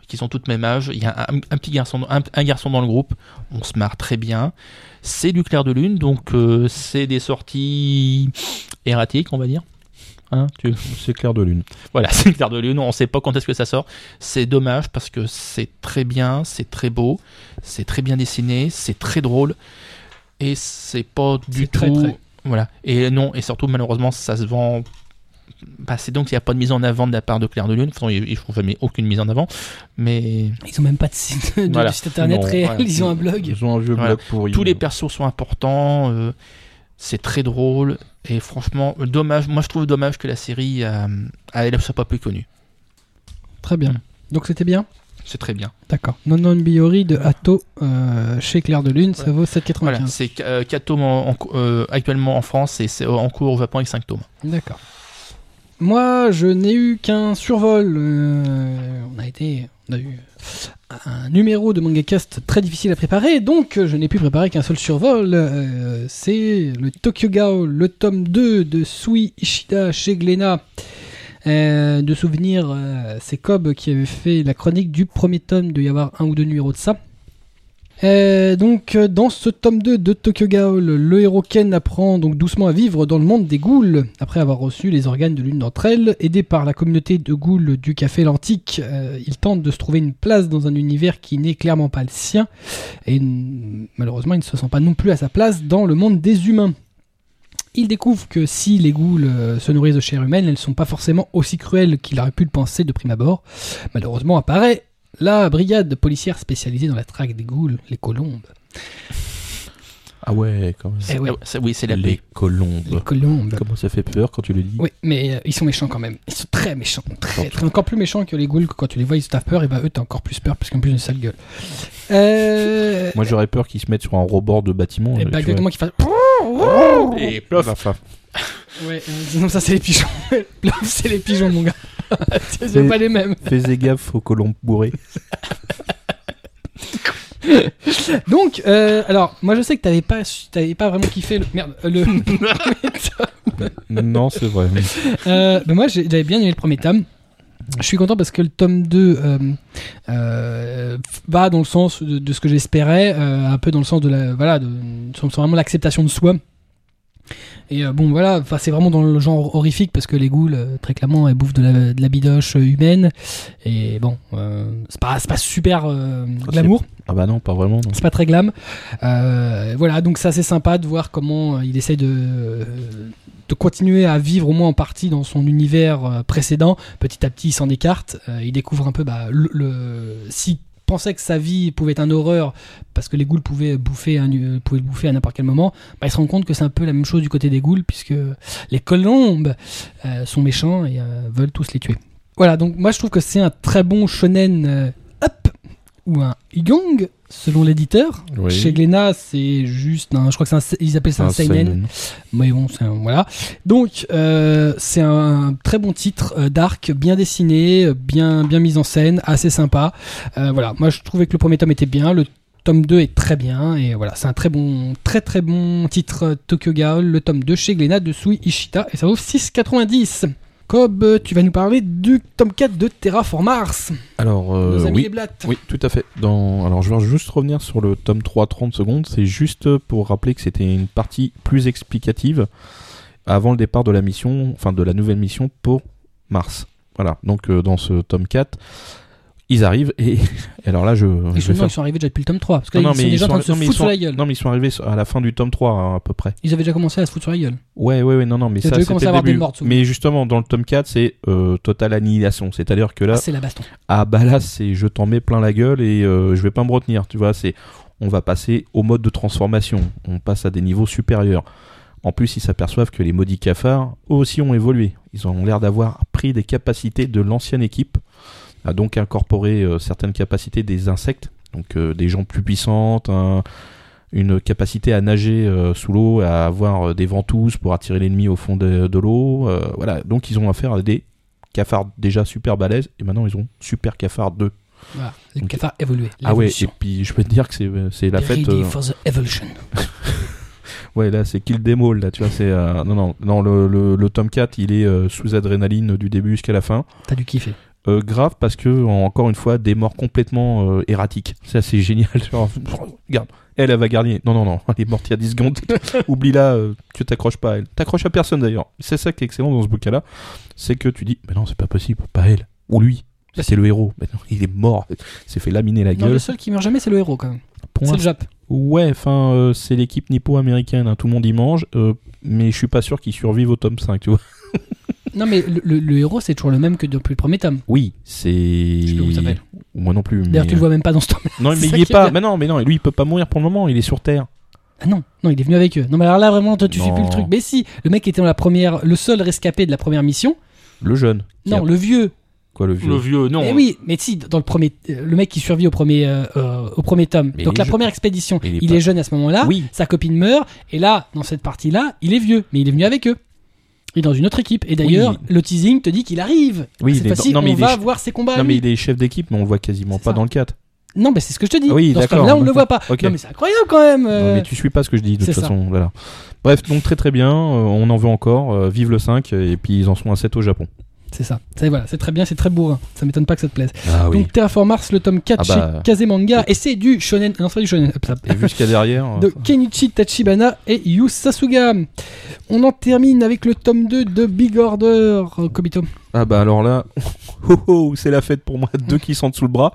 qui sont toutes même âge. Il y a un, un petit garçon, un, un garçon dans le groupe. On se marre très bien. C'est du clair de lune, donc euh, c'est des sorties erratiques, on va dire. Hein, tu- C'est clair de lune. Voilà, c'est clair de lune. On sait pas quand est-ce que ça sort. C'est dommage parce que c'est très bien, c'est très beau, c'est très bien dessiné, c'est très drôle et c'est pas du tout. très, très. Voilà. Et non, et surtout malheureusement ça se vend. Bah, c'est donc il n'y a pas de mise en avant de la part de Claire de Lune. Enfin, ils, ils font jamais aucune mise en avant, mais Ils ont même pas de site, de, Voilà. de site internet Non, réel, ils ont un blog. Ils ont un vieux Voilà. blog pourri. tous les persos sont importants. euh, c'est très drôle et franchement dommage. Moi je trouve dommage que la série euh, elle ne soit pas plus connue. Très bien. Donc c'était bien? C'est très bien. D'accord. Non Non Biori de Atto euh, chez Claire de Lune, ça vaut 7,95. Voilà, c'est 4 tomes en- en- euh, actuellement en France et c'est en cours au Japon avec 5 tomes. D'accord. Moi, je n'ai eu qu'un survol. euh, on a été, on a eu un numéro de MangaCast très difficile à préparer, donc euh, je n'ai pu préparer qu'un seul survol. euh, c'est le Tokyo Gao, le tome 2 de Sui Ishida chez Glénat. Euh, de souvenir, c'est Cobb qui avait fait la chronique du premier tome, doit y avoir un ou deux numéros de ça. Euh, donc euh, dans ce tome 2 de Tokyo Ghoul, le héros Ken apprend donc doucement à vivre dans le monde des ghouls après avoir reçu les organes de l'une d'entre elles. Aidé par la communauté de ghouls du café L'Antique, euh, il tente de se trouver une place dans un univers qui n'est clairement pas le sien et malheureusement il ne se sent pas non plus à sa place dans le monde des humains. il découvre que si les ghouls euh, se nourrissent de chair humaine, elles ne sont pas forcément aussi cruelles qu'il aurait pu le penser de prime abord. Malheureusement apparaît la brigade policière spécialisée dans la traque des ghouls, les colombes. Ah ouais, quand même. Eh ouais, Ah, ça, oui, c'est la Les paix. les colombes. colombes. Comment ça fait peur quand tu le dis Oui, mais euh, ils sont méchants quand même. Ils sont très méchants. Très, très- encore plus méchants que les ghouls. que Quand tu les vois, ils se tapent peur. Et bah, eux, t'as encore plus peur parce qu'en plus, ils ont une sale gueule. Euh... Moi j'aurais peur qu'ils se mettent sur un rebord de bâtiment. et bah, vois. exactement, qu'ils fassent. Et Plof. Enfin, Ouais, euh, sinon, ça, c'est les pigeons. C'est les pigeons, mon gars. c'est Mais- pas les mêmes. Fais gaffe aux colombes bourrées. Donc, euh, alors, moi, je sais que t'avais pas, t'avais pas vraiment kiffé le. Merde, euh, le. non, c'est vrai. Euh, bah, moi, j'avais bien aimé le premier tome. Je suis content parce que le tome 2 euh, euh, va dans le sens de, de ce que j'espérais, euh, un peu dans le sens de la, voilà, de, vraiment l'acceptation de soi. Et euh, bon, voilà, c'est vraiment dans le genre horrifique parce que les ghouls, euh, très clairement, elles bouffent de la, de la bidoche euh, humaine. Et bon, euh, c'est pas, pas super euh, glamour. Ah bah non, pas vraiment. C'est pas très glam. Voilà, donc c'est assez sympa de voir comment il essaye de, de continuer à vivre au moins en partie dans son univers précédent. Petit à petit, il s'en écarte. Il découvre un peu bah, le, le- s'il pensait que sa vie pouvait être un horreur parce que les ghouls pouvaient bouffer, pouvaient bouffer à n'importe quel moment, bah, il se rend compte que c'est un peu la même chose du côté des ghouls puisque les colombes euh, sont méchants et euh, veulent tous les tuer. Voilà, donc moi je trouve que c'est un très bon shonen euh, up ou un young selon l'éditeur. Oui. Chez Glénat, c'est juste un, je crois que c'est un, ils appellent ça un, seinen. Mais bon, c'est un- voilà. Donc, euh, c'est un très bon titre euh, dark, bien dessiné, euh, bien, bien mis en scène, assez sympa. Euh, voilà, moi je trouvais que le premier tome était bien, le tome 2 est très bien, et voilà, c'est un très bon, très très bon titre Tokyo Ghoul, le tome 2 chez Glénat de Sui Ishita, et ça vaut 6,90. Cobb, euh, tu vas nous parler du tome 4 de Terraform Mars. Alors, euh, Nos amis oui. les blattes. Oui, tout à fait. Dans... Alors, je vais juste revenir sur le tome 3, 30 secondes. C'est juste pour rappeler que c'était une partie plus explicative avant le départ de la mission, enfin de la nouvelle mission pour Mars. Voilà. Donc, euh, dans ce tome 4, ils arrivent et, et alors là, je, je vais souvent, faire. ils sont arrivés déjà depuis le tome 3, parce que là, Non, non, ils sont déjà en train de se foutre sur sont- la gueule. Non, mais ils sont arrivés à la fin du tome 3 hein, à peu près. Ils avaient déjà commencé à se foutre sur la gueule. Ouais, ouais, ouais, non, non, mais ça, c'était à le début. morts. Mais justement, dans le tome 4, c'est euh, totale annihilation. C'est-à-dire que là, Ah, c'est la baston. ah bah là c'est je t'en mets plein la gueule et euh, je vais pas me retenir tu vois c'est on va passer au mode de transformation on passe à des niveaux supérieurs en plus ils s'aperçoivent que les maudits cafards eux aussi ont évolué ils ont l'air d'avoir pris des capacités de l'ancienne équipe a donc incorporé euh, certaines capacités des insectes donc euh, des gens plus puissantes un- une capacité à nager euh, sous l'eau à avoir des ventouses pour attirer l'ennemi au fond de, de l'eau voilà donc ils ont affaire à des cafards déjà super balèzes et maintenant ils ont super cafards 2 Voilà. Le Ok. cafard évolué. ah ouais, et puis je peux te dire que c'est la fête. ready for the evolution. ouais, là c'est kill them all, là, tu vois, c'est euh, non non non le, le, le tome 4, il est euh, sous adrénaline du début jusqu'à la fin. T'as dû kiffer. Euh, grave parce que en- encore une fois des morts complètement euh, erratiques. Ça c'est génial. Genre, regarde, elle, elle va garder. Non non non, elle est morte il y a 10 secondes. Oublie-la, euh, tu t'accroches pas à elle. T'accroches à personne d'ailleurs. C'est ça qui est excellent dans ce bouquin-là, c'est que tu dis, mais non c'est pas possible, pas elle ou lui. Bah, C'est le héros. Mais non, il est mort. Il s'est fait laminer la Non, gueule. le seul qui meurt jamais, c'est le héros quand même. C'est le Jap. Ouais, enfin, euh, c'est l'équipe nippo-américaine, hein, tout le monde y mange, mais je suis pas sûr qu'ils survivent au tome 5, tu vois. Non, mais le, le- le héros, c'est toujours le même que depuis le premier tome. Oui, c'est. Je sais pas comment il s'appelle. Moi non plus. D'ailleurs, mais- tu le vois même pas dans ce tome. Non, mais il y est pas. Mais non, mais non, lui il peut pas mourir pour le moment, il est sur Terre. Ah non, non, il est venu avec eux. Non, mais alors là, vraiment, toi, tu suis plus le Non. truc. Mais si, le mec était dans la première, le seul rescapé de la première mission. Le jeune. Qui Non, a- le vieux. Quoi, le vieux Le vieux, non. Mais oui, mais si, dans le premier, euh, le mec qui survit au premier, euh, euh, au premier tome. Mais Donc il est la jeune. première expédition, Il est il pas- est jeune à ce moment-là. Oui. Sa copine meurt, et là, dans cette partie-là, il est vieux, mais il est venu avec eux. Il est dans une autre équipe. Et d'ailleurs, Oui. le teasing te dit qu'il arrive. Oui, Cette fois-ci, mais on est va voir ses combats. Non, lui. mais il est chef d'équipe, mais on le voit quasiment pas ça. dans le 4. Non, mais c'est ce que je te dis. Oui, dans ce d'accord, tome-là, on ne le voit pas. Ok. Non, mais c'est incroyable quand même. Non, euh. mais tu suis pas ce que je dis de toute ça. façon. Voilà. Bref, donc très très bien, euh, on en veut encore. euh, vive le 5, et puis ils en sont à 7 au Japon. C'est ça. C'est voilà, c'est très bien, c'est très bourrin. Ça m'étonne pas que ça te plaise. Ah Donc Terraform Mars, le tome 4 Ah bah. chez Kazemanga, et c'est du shonen. Non, c'est pas du shonen. Et vu ce qu'il y a derrière. de euh, Kenichi Tachibana et Yu Sasuga. On en termine avec le tome 2 de Big Order, euh, Kobito. Ah bah alors là, oh, oh, c'est la fête pour moi, deux qui sentent sous le bras.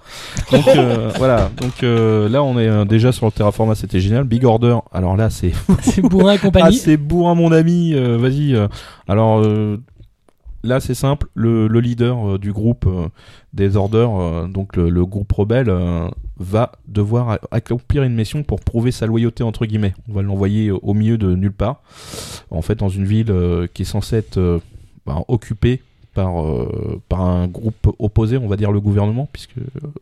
Donc euh, voilà, donc euh, là on est déjà sur le Terraforma, c'était génial. Big Order, alors là c'est C'est bourrin et ah compagnie. c'est bourrin mon ami, euh, vas-y. alors là c'est simple, le, le leader euh, du groupe euh, des Orders, euh, donc le, groupe rebelle, euh, va devoir accomplir une mission pour prouver sa loyauté entre guillemets. On va l'envoyer au milieu de nulle part, en fait dans une ville qui est censée être bah, occupée par, un groupe opposé, on va dire le gouvernement, puisque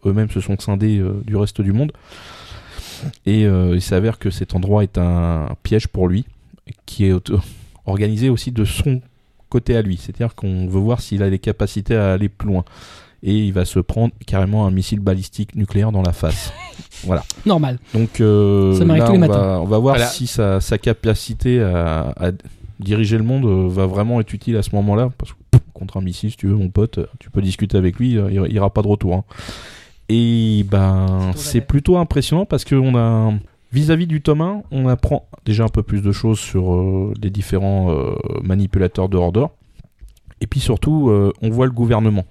eux-mêmes se sont scindés du reste du monde. Et il s'avère que cet endroit est un piège pour lui, qui est organisé aussi de son côté à lui. C'est-à-dire qu'on veut voir s'il a les capacités à aller plus loin. Et il va se prendre carrément un missile balistique nucléaire dans la face. voilà. Normal. Donc euh, Ça m'arrive là, tous les on, matins. va, on va voir Voilà. si sa, sa capacité à, à diriger le monde euh, va vraiment être utile à ce moment-là. Parce que pff, contre un missile, si tu veux, mon pote, tu peux discuter avec lui, euh, il ira pas de retour. hein. Et ben, c'est plutôt impressionnant parce qu'on a vis-à-vis du tome 1, on apprend déjà un peu plus de choses sur euh, les différents euh, manipulateurs de Order. Et puis surtout, euh, on voit le gouvernement.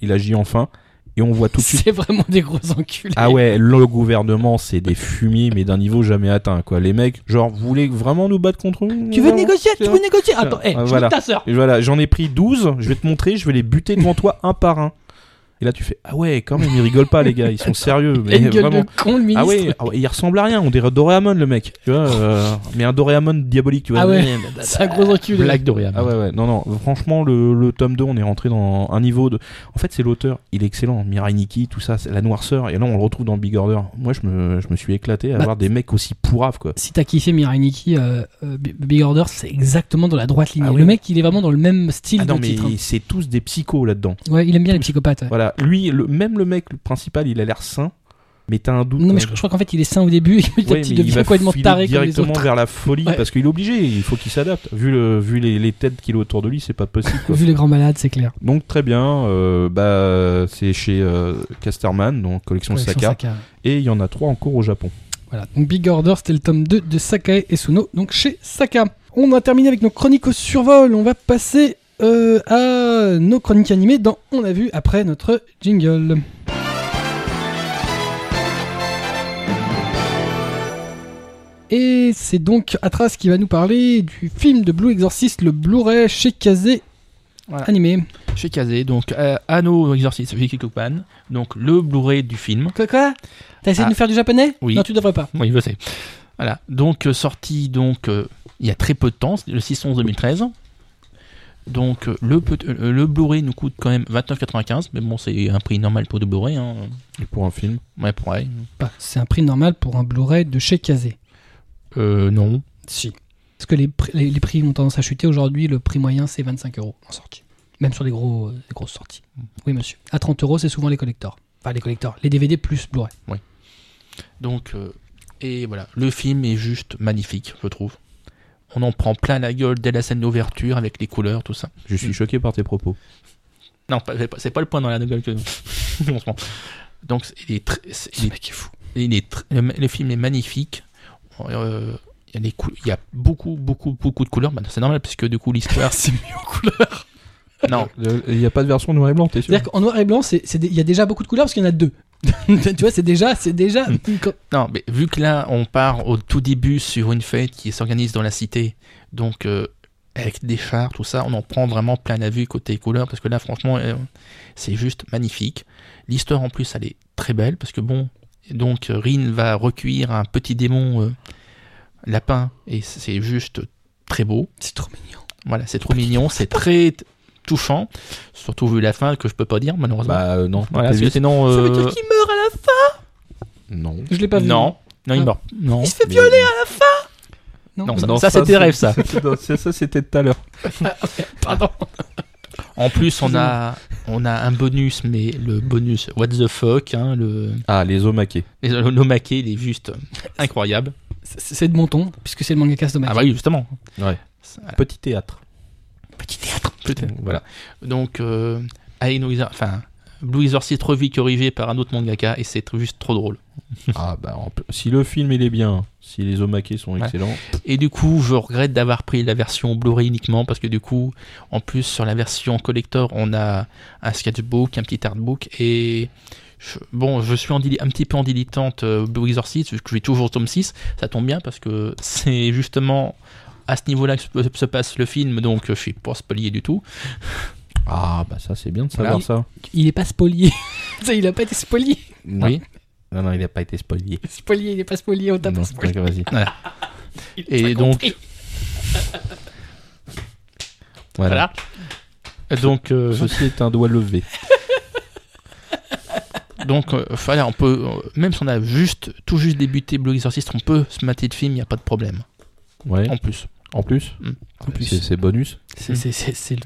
Il agit enfin. Et on voit tout de suite C'est vraiment des gros enculés. ah ouais, le gouvernement, c'est des fumiers, mais d'un niveau jamais atteint, quoi. Les mecs, genre, vous voulez vraiment nous battre contre eux Tu veux négocier Tu veux négocier? Attends, Ah, hé, je voilà. nique ta sœur. Et voilà, j'en ai pris 12, je vais te montrer, je vais les buter devant toi un par un. Et là, tu fais, ah ouais, quand même, ils rigolent pas, les gars, ils sont sérieux. Mais une gueule vraiment. de con, le ministre. Ah ouais, ah ouais, il ressemble à rien, on dirait Doraemon, le mec. Tu vois, euh, mais un Doraemon diabolique, tu vois. Ah ouais, c'est un gros enculé. Blague d'Oriam. Ah ouais, ouais, non, non, franchement, le, le tome 2, on est rentré dans un niveau de. En fait, c'est l'auteur, il est excellent. Mirai Nikki, tout ça, c'est la noirceur, et là, on le retrouve dans Big Order. Moi, je me, je me suis éclaté à Bah, voir des mecs aussi pourraves, quoi. Si t'as kiffé Mirai Nikki, euh, euh, Big Order, c'est exactement dans la droite ligne. Ah le mec, il est vraiment dans le même style Ah non, de mais titre. hein. c'est tous des psychos là-dedans. Ouais, il aime bien les psychopathes. ouais. Voilà, lui, le, même le mec le principal, il a l'air sain, mais t'as un doute. Non, mais je, crois qu'en fait, il est sain au début et petit Ouais, il devient complètement taré comme les directement autres. vers la folie Ouais. parce qu'il est obligé, il faut qu'il s'adapte. Vu, le, vu les, les têtes qu'il a autour de lui, c'est pas possible. quoi. Vu les grands malades, c'est clair. Donc très bien, euh, bah, c'est chez euh, Casterman, donc collection Collection Saka, Saka. et il y en a trois en cours au Japon. Voilà. Donc Big Order, c'était le tome 2 de Sakae et Suno, donc chez Saka. On a terminé avec nos chroniques au survol. On va passer euh, à nos chroniques animées dans On a vu après notre jingle. Et c'est donc Atras qui va nous parler du film de Blue Exorcist, le Blu-ray chez Kazé Voilà. animé. Chez Kazé, donc euh, Anno Exorcist Vicky Cookman, donc le Blu-ray du film. Quoi quoi T'as essayé Ah. de nous faire du japonais Oui. Non, tu devrais pas. Oui, je sais. Voilà, donc euh, sorti donc euh, il y a très peu de temps, le 6 2013. Donc euh, le, peut- euh, le Blu-ray nous coûte quand même 29,95, mais bon c'est un prix normal pour de Blu-ray. Hein. Et pour un film. Ouais, pour ouais. Bah, c'est un prix normal pour un Blu-ray de chez Kazé. Euh, non. Si. Parce que les, prix- les, les prix ont tendance à chuter. Aujourd'hui, le prix moyen, c'est 25 euros en sortie. Même sur les, gros, euh, les grosses sorties. Oui, monsieur. À 30 euros, c'est souvent les collectors. Enfin, les collectors. Les DVD plus Blu-ray. Donc euh, et voilà, le film est juste magnifique, je trouve. On en prend plein la gueule dès la scène d'ouverture avec les couleurs, tout ça. Je suis choqué par tes propos. Non, c'est pas, le point dans la gueule que on se prend. Donc c'est- il est très, c'est- il est, mec est fou. il est le, le film est magnifique. Euh, il y a des cou- il y a beaucoup, beaucoup, beaucoup de couleurs. Bah, c'est normal puisque du coup l'histoire. c'est mieux en couleur. Non, Il n'y a pas de version noir et blanc, t'es sûr C'est-à-dire qu'en noir et blanc, il y a déjà beaucoup de couleurs parce qu'il y en a deux. tu vois, c'est déjà, c'est déjà. non, mais vu que là on part au tout début sur une fête qui s'organise dans la cité, donc euh, avec des chars, tout ça, on en prend vraiment plein la vue côté couleurs parce que là franchement euh, c'est juste magnifique. L'histoire en plus elle est très belle parce que bon, donc Rin va recueillir un petit démon euh, lapin et c'est juste très beau. C'est trop mignon. Voilà, c'est trop mignon, c'est très touchant, surtout vu la fin que je peux pas dire malheureusement. Bah euh, non. voilà, parce que sinon. Ça veut euh, dire qu'il meurt à la fin Non. Je l'ai pas vu. Non, non, il Ah. meurt. Non, Il se fait Mais- violer à la fin Non, Non, ça- Non, rêve, ça. c'était- non, c'est- ça, c'était tout à l'heure. pardon. En plus, on a, on a un bonus, mais le bonus What the fuck, hein, le, Ah, les omakés. le nomake, il est juste incroyable. C'est de mon ton, puisque c'est le manga de Ah bah oui, justement. Ouais. Ça- Petit théâtre. Petit théâtre. Peut-être. Voilà. Donc, euh, enfin, Blue Exorcist revu corrigé par un autre mangaka et c'est juste trop drôle. Ah bah si le film il est bien, si les omakés sont Ouais. excellents, Et du coup, je regrette d'avoir pris la version Blu-ray uniquement parce que du coup, en plus sur la version collector, on a un sketchbook, un petit artbook et je- bon, je suis en un petit peu en dilettante euh, Blue Exorcist, je suis toujours au tome 6, ça tombe bien parce que c'est justement à ce niveau-là que se, se passe le film, donc je suis pas spolié du tout. ah bah ça c'est bien de savoir Voilà. ça. Il est pas spolié. Il a pas été spolié. Oui. Non non, il a pas été spoilé. Spolié, il est pas spolié, on t'a pas spolié. vas-y. Et donc-. Voilà. Donc, euh, Ceci est un doigt levé. donc euh, voilà, on peut, euh, même si on a juste, tout juste débuté Blue Exorcist, on peut se mater de film, il n'y a pas de problème. Ouais. En plus. En plus. Mm. En plus. C'est bonus. C'est-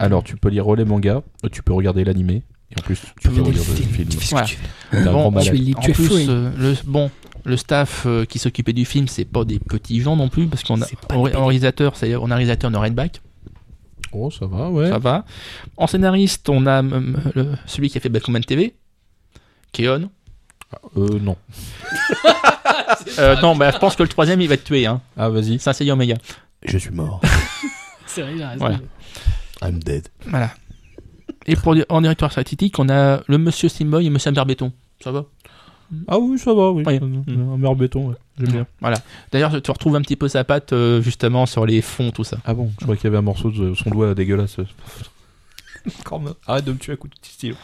Alors tu peux lire les mangas, tu peux regarder l'animé et en plus tu peux regarder le film. Tu Voilà. Bon, tu es En plus, euh, le, bon, le staff euh, qui s'occupait du film, c'est pas des petits gens non plus, parce qu'on a en, réalisateur, c'est on a un réalisateur de Redback, Oh ça va, ouais. ça va. En scénariste, on a euh, le- celui qui a fait Batman TV, Keon. Euh non. Euh, non, bah, je pense que le troisième il va être tué, hein. Ah vas-y. C'est un Seiya Omega. Je suis mort. C'est vrai, il a raison. Voilà. I'm dead. Voilà. Et pour en directeur statistique, on a le Monsieur Simboy et Monsieur Berbéton. Ça va? Ah oui, ça va, oui. Oui. Un meilleur béton, ouais. J'aime bien. Voilà. D'ailleurs, tu retrouves un petit peu sa patte euh, justement sur les fonds, tout ça. Ah bon, je crois qu'il y avait un morceau de son doigt dégueulasse. Arrête de me tuer à coups de petit stylo.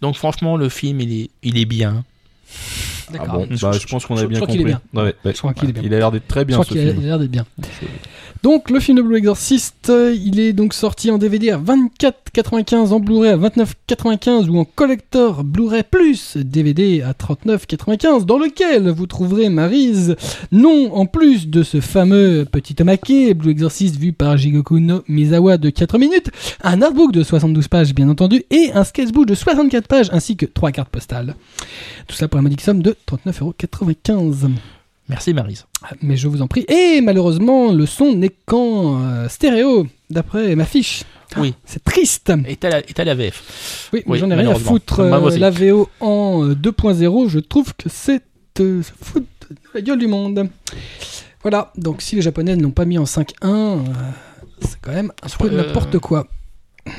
Donc franchement, le film, il est, il est bien. Ah D'accord. bon, bah, je pense qu'on a je- bien je crois qu'il est bien. Ouais, ouais. Je crois est bien. Il a l'air d'être très Je bien crois ce qu'il a il l'air d'être bien. Donc le film de Blue Exorcist, il est donc sorti en DVD à 24,95, en Blu-ray à 29,95 ou en collector Blu-ray plus DVD à 39,95, dans lequel vous trouverez Maryse, non en plus de ce fameux petit omake Blue Exorcist vu par Jigoku no Mizawa de 4 minutes, un artbook de 72 pages bien entendu et un sketchbook de 64 pages ainsi que 3 cartes postales. Tout ça pour la modique somme de 39,95€. Merci Marise. Mais je vous en prie. Et malheureusement, le son n'est qu'en euh, stéréo, d'après ma fiche. Oui. C'est triste. Et t'as la, et la VF. Oui, Oui, j'en ai rien à foutre. Euh, la VO en euh, 2.0, je trouve que c'est euh, foutre de la gueule du monde. Voilà, donc si les japonais n'ont pas mis en 5.1, euh, c'est quand même un peu Euh, n'importe quoi.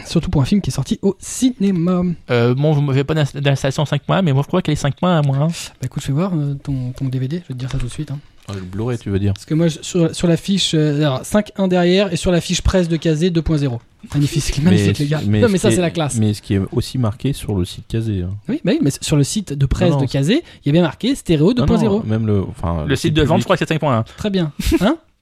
Surtout pour un film qui est sorti au cinéma. Euh, bon, vous m'avez pas d'inst- d'installation 5 mois, mais moi je crois qu'elle est 5 mois à moi. hein. Bah écoute, je vais voir euh, ton, ton DVD, je vais te dire ça tout de suite. hein. Ah, le Blu-ray, tu veux dire Parce que moi, je- sur, sur la fiche, euh, alors, 5.1 derrière et sur la fiche presse de Kazé 2.0. Magnifique, magnifique les gars. non, mais ça, c'est est- la classe. Mais ce qui est aussi marqué sur le site Kazé. hein. Oui, bah oui, mais sur le site de presse Non, non, de Kazé, il y a bien marqué stéréo Non, 2.0. non, même le, enfin, Le site de vente, je crois que c'est 5.1. Très bien.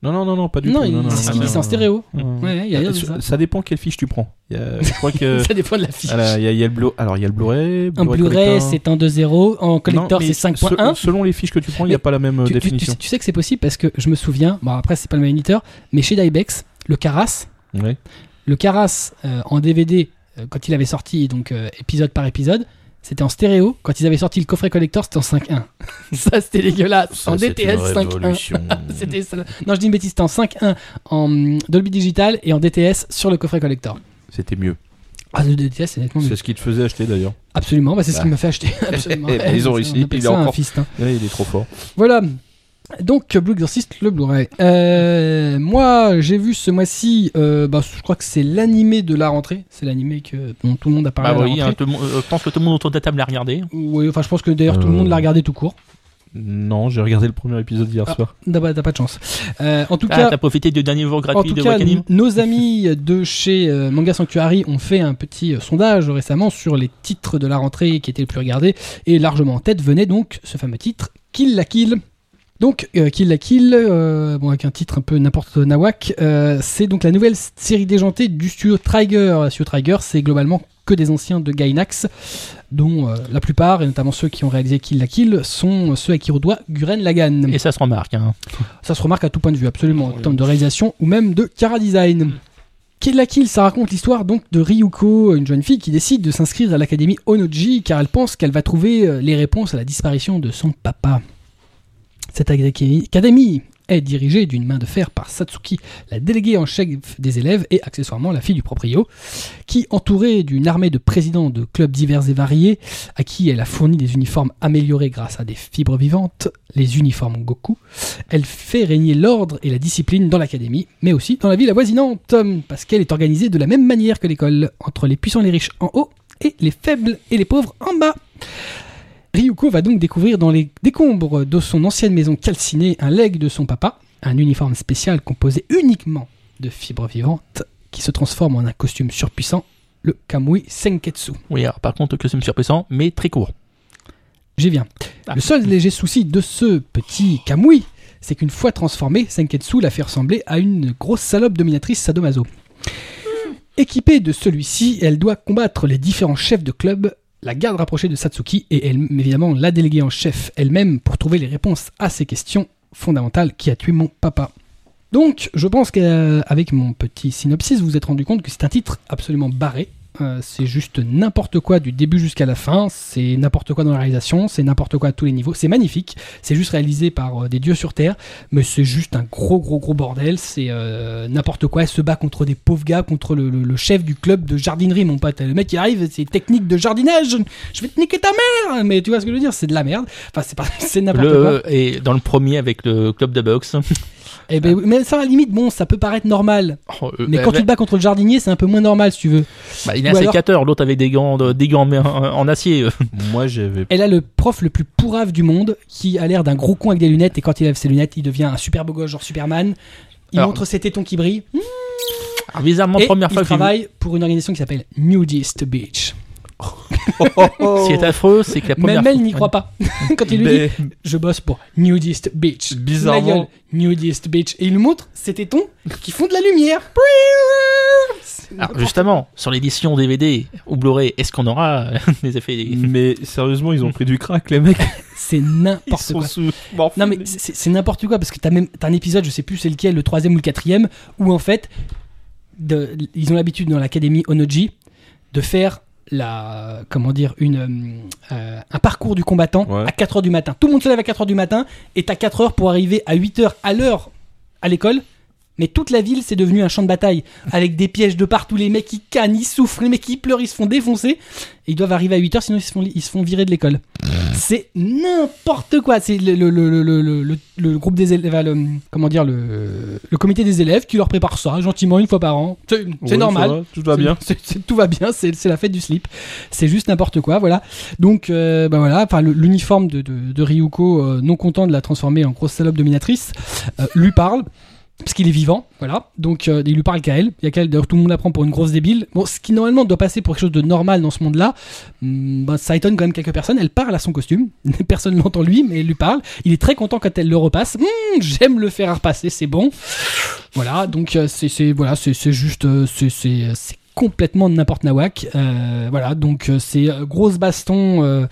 Non, non, non, non, pas du non, tout. qu'il dit, c'est en stéréo. non. Ouais, y a rien de ça. ça. dépend quelle fiche tu prends. Y a- je crois que. Ça dépend de la fiche. voilà, il y a, le Blu- alors il y a le Blu-ray. En Blu-ray, c'est en 2.0. En collector, Non, c'est 5.1. se- Selon les fiches que tu prends, il n'y a pas la même euh, Tu, tu- tu définition. tu sais que c'est possible parce que je me souviens, bon après c'est pas le même éditeur, mais chez Dybex, le Caras, Ouais. le Caras euh, en DVD, euh, quand il avait sorti, donc euh, épisode par épisode, c'était en stéréo. Quand ils avaient sorti le coffret collector, c'était en 5.1. ça, c'était dégueulasse. Ça, en DTS une 5.1. révolution. C'était ça. Non, je dis une bêtise, c'était en 5.1 en hum, Dolby Digital et en DTS sur le coffret collector. C'était mieux. Ah, le DTS, c'est nettement mieux. C'est ce qui te faisait acheter d'ailleurs. Absolument, bah, c'est ce qui Bah. m'a fait acheter. Absolument. Eh ben, ils ont On réussi, il est un encore- fistin. Ouais, il est trop fort. Voilà. Donc, Blue Exorcist, le Blu-ray. Euh, moi, j'ai vu ce mois-ci, euh, bah, je crois que c'est l'animé de la rentrée. C'est l'animé que, dont tout le monde a parlé Bah à la oui, hein, tout euh, je pense que tout le monde autour de la table l'a regardé. Oui, enfin, je pense que d'ailleurs tout le monde l'a regardé tout court. Non, j'ai regardé le premier épisode hier Ah. soir. T'as pas, t'as pas de chance. Euh, en tout Ah, cas, t'as profité du dernier jour En gratuit tout de cas, nos amis de chez euh, Manga Sanctuary ont fait un petit euh, sondage récemment sur les titres de la rentrée qui étaient les plus regardés et largement en tête venait donc ce fameux titre Kill la Kill. Donc euh, Kill la Kill, euh, bon avec un titre un peu n'importe nawak, euh, c'est donc la nouvelle série déjantée du studio Trigger. Le studio Trigger, c'est globalement que des anciens de Gainax, dont la plupart, et notamment ceux qui ont réalisé Kill la Kill, sont ceux à qui doit Guren Lagan. Et ça se remarque. Hein. Ça se remarque à tout point de vue, absolument, en termes de réalisation ou même de cara design. Kill la Kill, ça raconte l'histoire donc de Ryuko, une jeune fille qui décide de s'inscrire à l'académie Onoji car elle pense qu'elle va trouver les réponses à la disparition de son papa. Cette académie- est dirigée d'une main de fer par Satsuki, la déléguée en chef des élèves et accessoirement la fille du proprio, qui, entourée d'une armée de présidents de clubs divers et variés, à qui elle a fourni des uniformes améliorés grâce à des fibres vivantes, les uniformes Goku, elle fait régner l'ordre et la discipline dans l'académie, mais aussi dans la ville avoisinante, parce qu'elle est organisée de la même manière que l'école, entre les puissants et les riches en haut et les faibles et les pauvres en bas. Ryuko va donc découvrir dans les décombres de son ancienne maison calcinée un leg de son papa, un uniforme spécial composé uniquement de fibres vivantes qui se transforme en un costume surpuissant, le Kamui Senketsu. Oui, alors par contre, le costume surpuissant, mais très court. J'y viens. Ah. Le seul léger souci de ce petit Kamui, c'est qu'une fois transformé, Senketsu l'a fait ressembler à une grosse salope dominatrice sadomaso. Équipée de celui-ci, elle doit combattre les différents chefs de club, la garde rapprochée de Satsuki et elle, évidemment la déléguée en chef elle-même pour trouver les réponses à ces questions fondamentales qui a tué mon papa. Donc, je pense qu'avec mon petit synopsis, vous vous êtes rendu compte que c'est un titre absolument barré. Euh, c'est juste n'importe quoi du début jusqu'à la fin. C'est n'importe quoi dans la réalisation. C'est n'importe quoi à tous les niveaux. C'est magnifique. C'est juste réalisé par euh, des dieux sur terre. Mais c'est juste un gros, gros, gros bordel. C'est euh, n'importe quoi. Elle se bat contre des pauvres gars, contre le, le- le chef du club de jardinerie, mon pote. Le mec qui arrive, c'est technique de jardinage. Je vais te niquer ta mère. Mais tu vois ce que je veux dire? C'est de la merde. Enfin, c'est pas, c'est n'importe quoi. Et dans le premier avec le club de boxe. Eh ben, oui, mais ça, à la limite, bon, ça peut paraître normal. Oh, euh, Mais bah, quand tu bah, te bats contre le jardinier, c'est un peu moins normal, si tu veux. bah, il est ou un alors- sécateur, l'autre avec des gants, de- des gants en, en acier. euh. Moi, j'avais. Elle a le prof le plus pourrave du monde, qui a l'air d'un gros con avec des lunettes, et quand il lève ses lunettes, il devient un super beau gosse, genre Superman. Il Alors- montre ses tétons qui brillent. Alors, bizarrement, et première il fois que j'ai vu- travaille pour une organisation qui s'appelle Nudist Beach. Ce qui est affreux, c'est que la première Même elle n'y croit pas. quand il lui Mais- dit Je bosse pour Nudist Beach. Bizarrement- La gueule, Nudist Beach. Et il montre ses tétons qui font de la lumière. Alors, justement, sur l'édition DVD ou Blu-ray, est-ce qu'on aura euh, des effets Mais sérieusement, ils ont pris du crack, les mecs. C'est Ils n'importe sont quoi. sous. Non mais c'est- n'importe quoi parce que t'as même t'as un épisode, je sais plus c'est lequel, le troisième ou le quatrième, où en fait de, ils ont l'habitude dans l'académie Onoji de faire la comment dire une euh, un parcours du combattant Ouais. à 4h du matin. Tout le monde se lève à 4h du matin et t'as 4 heures pour arriver à 8h à l'heure à l'école. Mais toute la ville, c'est devenu un champ de bataille avec des pièges de partout. Les mecs, ils cannent, ils souffrent, les mecs, ils pleurent, ils se font défoncer. Et ils doivent arriver à 8h, sinon ils se font, ils se font virer de l'école. C'est n'importe quoi. C'est le, le, le, le, groupe des élèves, comment dire, le, le comité des élèves qui leur prépare ça gentiment une fois par an. C'est normal. va, Tout va bien. Tout va bien, c'est la fête du slip. C'est juste n'importe quoi, voilà. Donc, euh, bah voilà, enfin, l'uniforme de, de, de Ryuko, euh, non content de la transformer en grosse salope dominatrice, euh, lui parle. Parce qu'il est vivant, voilà. Donc euh, il lui parle qu'à elle. Il y a qu'elle, d'ailleurs tout le monde la prend pour une grosse débile. Bon, ce qui normalement doit passer pour quelque chose de normal dans ce monde-là, hum, bah, ça étonne quand même quelques personnes. Elle parle à son costume. Personne l'entend lui, mais elle lui parle. Il est très content quand elle le repasse. Hum, J'aime le faire repasser, c'est bon. Voilà, donc euh, c'est voilà, c'est juste euh, c'est complètement n'importe nawak. Voilà, donc c'est grosse baston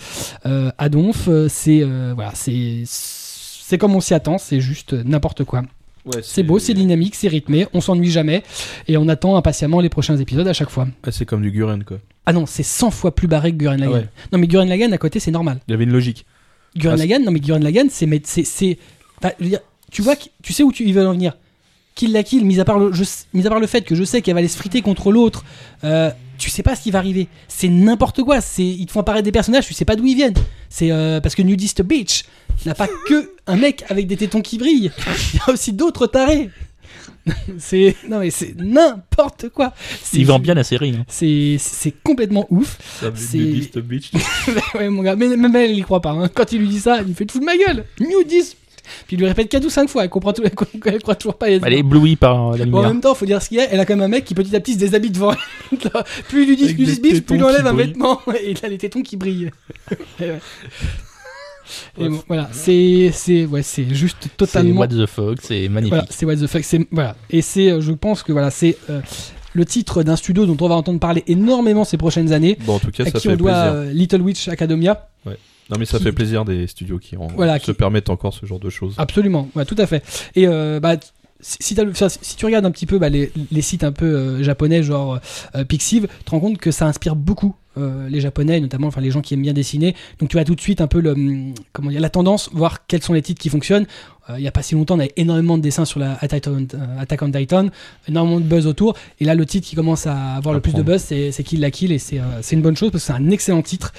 à donf. C'est voilà, c'est c'est comme on s'y attend. C'est juste n'importe quoi. Ouais, C'est beau, c'est dynamique, c'est rythmé, on s'ennuie jamais et on attend impatiemment les prochains épisodes à chaque fois. Ah, c'est comme du Guren, quoi. Ah non, c'est 100 fois plus barré que Gurren Lagann. Ah ouais. Non mais Gurren Lagann à côté c'est normal. Il y avait une logique. Gurren Ah, c'est- Lagann, non mais Gurren Lagann c'est mais c'est tu vois que- tu sais où tu, ils veulent en venir. Kill la kill, mis à part le, je, mis à part le fait que je sais qu'elle va aller se friter contre l'autre, euh, tu sais pas ce qui va arriver. C'est n'importe quoi. C'est ils te font apparaître des personnages, tu sais pas d'où ils viennent. C'est euh, parce que Nudist Beach n'a pas que un mec avec des tétons qui brillent. Il y a aussi d'autres tarés. c'est non mais c'est n'importe quoi. Il vend bien la série. hein. C'est c'est complètement ouf. C'est- Nudist Beach. ouais, mon gars, mais même elle, y croit pas. hein. Quand il lui dit ça, il me fait te foutre de ma gueule. Nudist. Puis il lui répète 4 ou 5 fois. Elle comprend tout, elle croit toujours pas. Elle est éblouie par euh, la Bon, en lumière. même temps, faut dire ce qu'il y a. Elle a quand même un mec qui petit à petit se déshabille devant elle. plus il lui dit excuse plus il enlève un vêtement. Et il a les tétons qui brillent. Et ouais. Et bon, voilà, c'est c'est ouais, c'est juste C'est totalement What the fuck, c'est magnifique. voilà, c'est what the fuck. C'est voilà, et c'est, euh, je pense que voilà, c'est euh, le titre d'un studio dont on va entendre parler énormément ces prochaines années. Bon, en tout cas, à ça qui fait on doit plaisir. euh, Little Witch Academia. Non, mais ça qui- fait plaisir des studios qui, en- Voilà, se qui- permettent encore ce genre de choses. Absolument, ouais, tout à fait. Et euh, bah, si, tu regardes un petit peu bah, les, les sites un peu euh, japonais, genre euh, Pixiv, tu te rends compte que ça inspire beaucoup euh, les japonais notamment enfin les gens qui aiment bien dessiner. Donc tu as tout de suite un peu le hum, comment dire la tendance voir quels sont les titres qui fonctionnent. Euh, il y a pas si longtemps on avait énormément de dessins sur la Attack on, euh, Attack on Titan énormément de buzz autour. Et là le titre qui commence à avoir À le plus de buzz c'est c'est Kill la Kill. Et c'est c'est une bonne chose parce que c'est un excellent titre.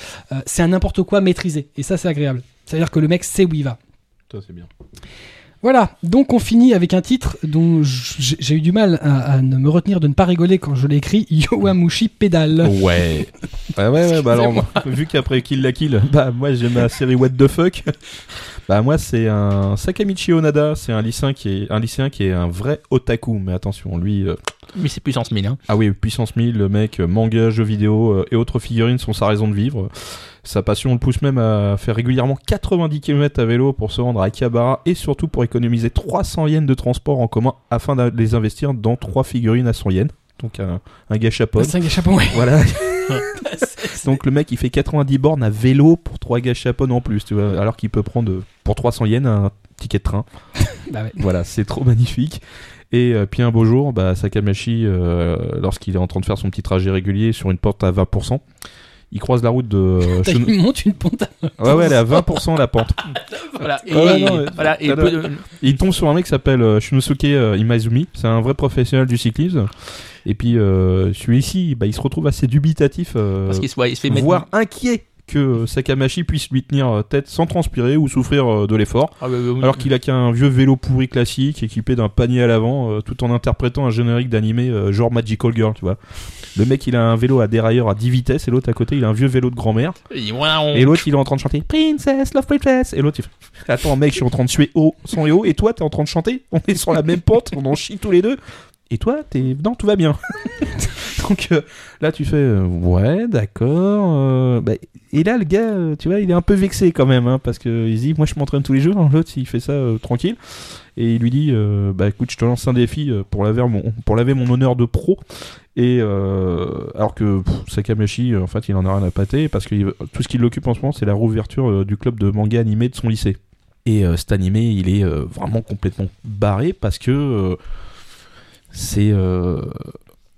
C'est un n'importe quoi maîtrisé. Et ça c'est agréable. C'est à dire que le mec sait où il va. Ça, c'est bien. Voilà, donc on finit avec un titre dont j'ai eu du mal à, à ne me retenir de ne pas rigoler quand je l'ai écrit, Yowamushi Pedal. Ouais. ouais, ouais, ouais. Bah alors, moi, vu qu'après Kill la Kill, bah moi j'ai ma série What the fuck. Bah moi c'est un Sakamichi Onada, c'est un lycéen qui est un lycéen qui est un vrai otaku. Mais attention, lui, euh, Mais c'est puissance 1000. Hein. ah oui, puissance 1000, le mec, euh, manga, jeux vidéo euh, et autres figurines sont sa raison de vivre. Sa passion le pousse même à faire régulièrement 90 km à vélo pour se rendre à Akihabara et surtout pour économiser 300 yens de transport en commun afin de les investir dans trois figurines à 100 yens. Donc un, un gâchapon. C'est un gâchapon, ouais. Voilà, C'est- donc le mec il fait 90 bornes à vélo pour 3 gâchapon en plus, tu vois, alors qu'il peut prendre euh, pour 300 yens un ticket de train. bah ouais. Voilà, c'est trop magnifique. Et euh, puis un beau jour, bah, Sakamashi, euh, lorsqu'il est en train de faire son petit trajet régulier sur une porte à 20%, il croise la route de... euh, Shun- Il monte une ponte. à- Ouais, ouais, elle est à 20% la pente. Voilà. Et, Ouais, non, mais- voilà, et Ah, peu il tombe sur un mec qui s'appelle euh, Shunosuke euh, Imaizumi. C'est un vrai professionnel du cyclisme. Et puis euh, celui-ci, bah, il se retrouve assez dubitatif, euh, parce qu'il se, ouais, il se fait mettre. voire inquiet que euh, Sakamashi puisse lui tenir euh, tête sans transpirer ou souffrir euh, de l'effort. Ah, ouais, ouais. Alors qu'il a qu'un vieux vélo pourri classique équipé d'un panier à l'avant, tout en interprétant un générique d'animé genre Magical Girl, tu vois. Le mec, il a un vélo à dérailleur à 10 vitesses et l'autre à côté, il a un vieux vélo de grand-mère. Et l'autre, il est en train de chanter Princess, Love Princess. Et l'autre, il fait Attends, mec, je suis en train de suer haut, son et haut. Et toi, t'es en train de chanter? On est sur la même pente, on en chie tous les deux. Et toi, t'es. Non, tout va bien. Donc euh, là, tu fais euh, Ouais, d'accord. euh, bah, et là, le gars, tu vois, il est un peu vexé quand même. Hein, parce qu'il se dit Moi, je m'entraîne tous les jours. L'autre, il fait ça tranquille. Et il lui dit Bah écoute, je te lance un défi pour laver mon, honneur de pro. Et alors que pff, Sakamashi, en fait, il en a rien à pâter parce que il- tout ce qui l'occupe en ce moment, c'est la rouverture du club de manga animé de son lycée. Et cet animé, il est vraiment complètement barré parce que c'est,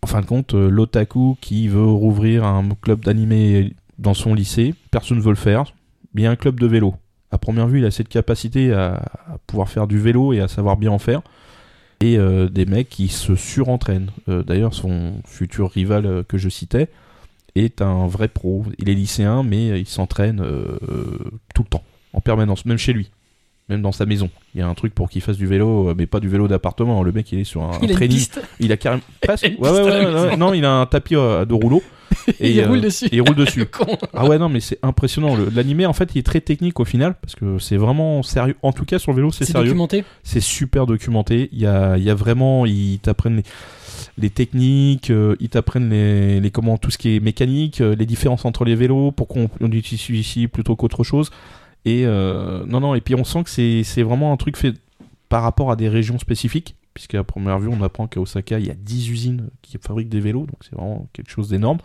en fin de compte, euh, l'otaku qui veut rouvrir un club d'animé dans son lycée. Personne ne veut le faire. Mais un club de vélo. À première vue, il a cette capacité à, pouvoir faire du vélo et à savoir bien en faire et euh, des mecs qui se surentraînent. Euh, D'ailleurs, son futur rival que je citais est un vrai pro. Il est lycéen, mais il s'entraîne tout le temps, en permanence, même chez lui, même dans sa maison. Il y a un truc pour qu'il fasse du vélo, euh, mais pas du vélo d'appartement. Le mec, il est sur un, Il training. Il a carrément presque. Ouais, ouais, à ouais. Non, il a un tapis euh, de rouleau. Et il euh, roule dessus. et il roule dessus. Ah ouais, non, mais c'est impressionnant. L'animé, en fait, il est très technique au final, parce que c'est vraiment sérieux. En tout cas, sur le vélo, c'est C'est sérieux. documenté. C'est super documenté. Il y a, il y a vraiment, ils t'apprennent les, les techniques, euh, ils t'apprennent les, les comment tout ce qui est mécanique, euh, les différences entre les vélos, pourquoi on, on utilise celui-ci plutôt qu'autre chose. Et euh, non, non. Et puis on sent que c'est, vraiment un truc fait par rapport à des régions spécifiques, puisqu'à première vue, on apprend qu'à Osaka, il y a 10 usines qui fabriquent des vélos, donc c'est vraiment quelque chose d'énorme.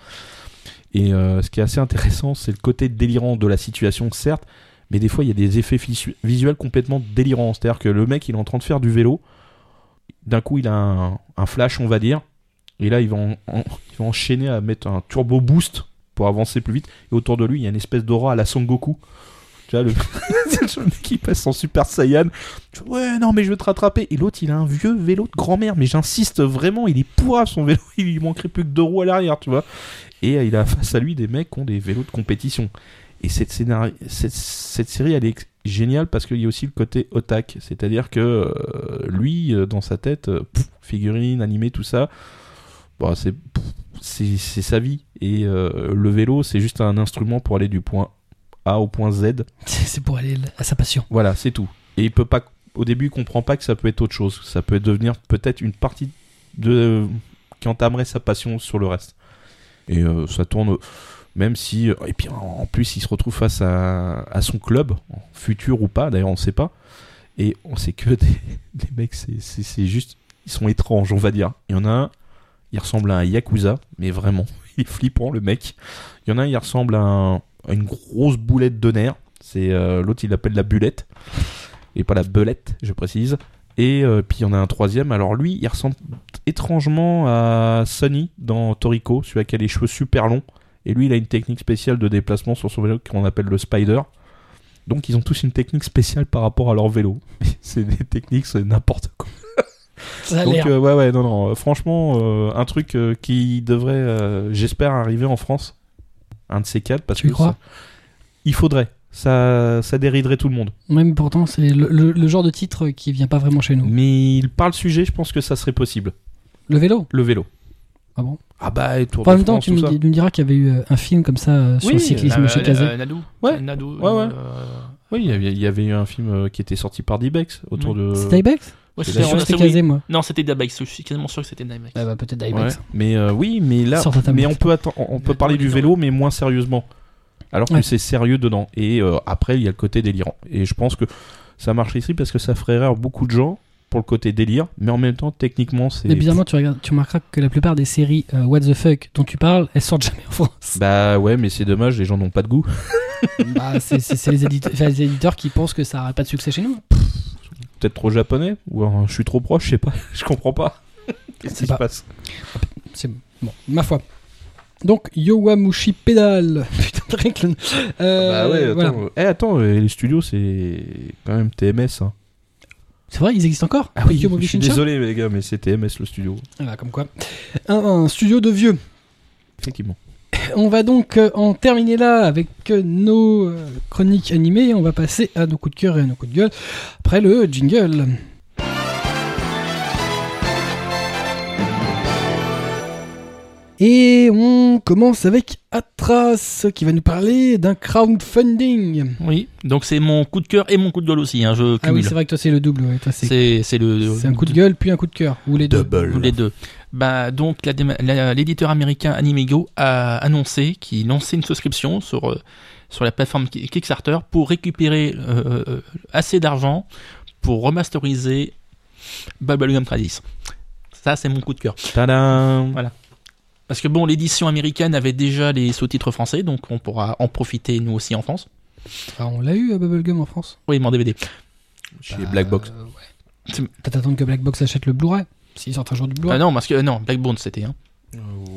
Et euh, ce qui est assez intéressant, c'est le côté délirant de la situation, certes, mais des fois, il y a des effets visu- visuels complètement délirants. C'est-à-dire que le mec, il est en train de faire du vélo, d'un coup, il a un, flash, on va dire, et là, il va enchaîner à mettre un turbo boost pour avancer plus vite, et autour de lui, il y a une espèce d'aura à la Son Goku. Le, le qui passe en Super Saiyan. Ouais, non, mais je vais te rattraper. Et l'autre, il a un vieux vélo de grand-mère, mais j'insiste vraiment, il est pourrave son vélo, il lui manquerait plus que deux roues à l'arrière, tu vois. Et euh, il a face à lui des mecs qui ont des vélos de compétition. Et cette, série, elle est géniale parce qu'il y a aussi le côté otak. C'est-à-dire que euh, lui, euh, dans sa tête, figurine, animé, tout ça, bah, c'est sa vie. Et le vélo, c'est juste un instrument pour aller du point A au point Z. C'est pour aller à sa passion. Voilà, c'est tout. Et il peut pas, au début, il comprend pas que ça peut être autre chose. Ça peut devenir peut-être une partie de qui entamerait sa passion sur le reste. Et euh, ça tourne, même si, et puis en plus, il se retrouve face à, à son club, futur ou pas. D'ailleurs, on sait pas. Et on sait que des, des mecs, c'est- juste, ils sont étranges, on va dire. Il y en a un, il ressemble à un yakuza, mais vraiment, il est flippant le mec. Il y en a un, il ressemble à, un- une grosse boulette de nerfs. C'est euh, l'autre, il l'appelle la bulette et pas la belette, je précise. Et euh, puis il y en a un troisième. Alors lui, il ressemble étrangement à Sonny dans Toriko, celui qui a les cheveux super longs Et lui, il a une technique spéciale de déplacement sur son vélo qu'on appelle le spider. Donc, ils ont tous une technique spéciale par rapport à leur vélo. c'est des techniques, c'est n'importe quoi. Ça a Donc, euh, ouais, ouais, non, non. franchement, euh, un truc euh, qui devrait, j'espère, arriver en France. Un de ces quatre, parce Tu que crois ça- il faudrait. Ça, ça dériderait tout le monde. Même pourtant, c'est le, le- le genre de titre qui vient pas vraiment chez nous. Mais il parle sujet, je pense que ça serait possible. Le vélo Le vélo. Ah bon Ah bah, et Tour En de même temps, France, tu me, tu diras qu'il y avait eu euh, un film comme ça euh, sur Oui, le cyclisme Euh, chez Kazé. euh, Nadou. Ouais. Nadou, Ouais, ouais. euh, Oui, il y avait- il y avait eu un film qui était sorti par D-Bex autour de. C'était Ibex ouais, C'est sûr c'était oui. Kazé, moi. Non, c'était Dabex. Je suis quasiment sûr que c'était Dabex. Ah bah, peut-être Ouais, Ibex. mais euh, oui, mais là, mais on peut on peut parler du vélo, mais moins sérieusement. Alors que Ouais. c'est sérieux dedans. Et euh, après, il y a le côté délirant. Et je pense que ça marche ici parce que ça ferait rire beaucoup de gens pour le côté délire, mais en même temps, techniquement, c'est. Mais bizarrement, tu, regardes, tu remarqueras que la plupart des séries euh, What the fuck dont tu parles, elles sortent jamais en France. Bah ouais, mais c'est dommage, les gens n'ont pas de goût. Bah, c'est les éditeurs qui pensent que ça n'aurait pas de succès chez nous. Peut-être trop japonais Ou alors, je suis trop proche, je sais pas. Je comprends pas. Qu'est-ce C'est qui se pas- passe C'est bon, ma foi. Donc, Yowamushi Pedal. Putain, le- Euh, Bah ouais, attends. voilà. Eh, attends, euh, les studios, c'est quand même TMS. Hein. C'est vrai, ils existent encore? Ah oui, je suis désolé, les gars, mais c'est TMS le studio. Voilà, comme quoi. Un, un studio de vieux. Effectivement. On va donc euh, en terminer là avec euh, nos euh, chroniques animées et on va passer à nos coups de cœur et à nos coups de gueule après le jingle. Et on commence avec Atras qui va nous parler d'un crowdfunding. Oui, donc c'est mon coup de cœur et mon coup de gueule aussi. Hein, je Ah oui, c'est vrai que toi c'est le double. ouais, c'est le un coup de gueule puis un coup de cœur. Ou les deux. les deux. Bah donc la déma- la- l'éditeur américain Animego a annoncé qu'il lançait une souscription sur euh, sur la plateforme Ki- Kickstarter pour récupérer euh, euh, assez d'argent pour remasteriser Bubblegum Crisis. Ça c'est mon coup de cœur. Tadam Voilà. Parce que bon, l'édition américaine avait déjà les sous-titres français, donc on pourra en profiter nous aussi en France. Ah, on l'a eu à Bubblegum en France? Oui, mon DVD. Chez Black Box. Euh, ouais. Attendre que Black Box achète le Blu-ray? S'ils sortent un jour du Blu-ray. Ah non, parce que euh, non, Blackbone c'était. Hein.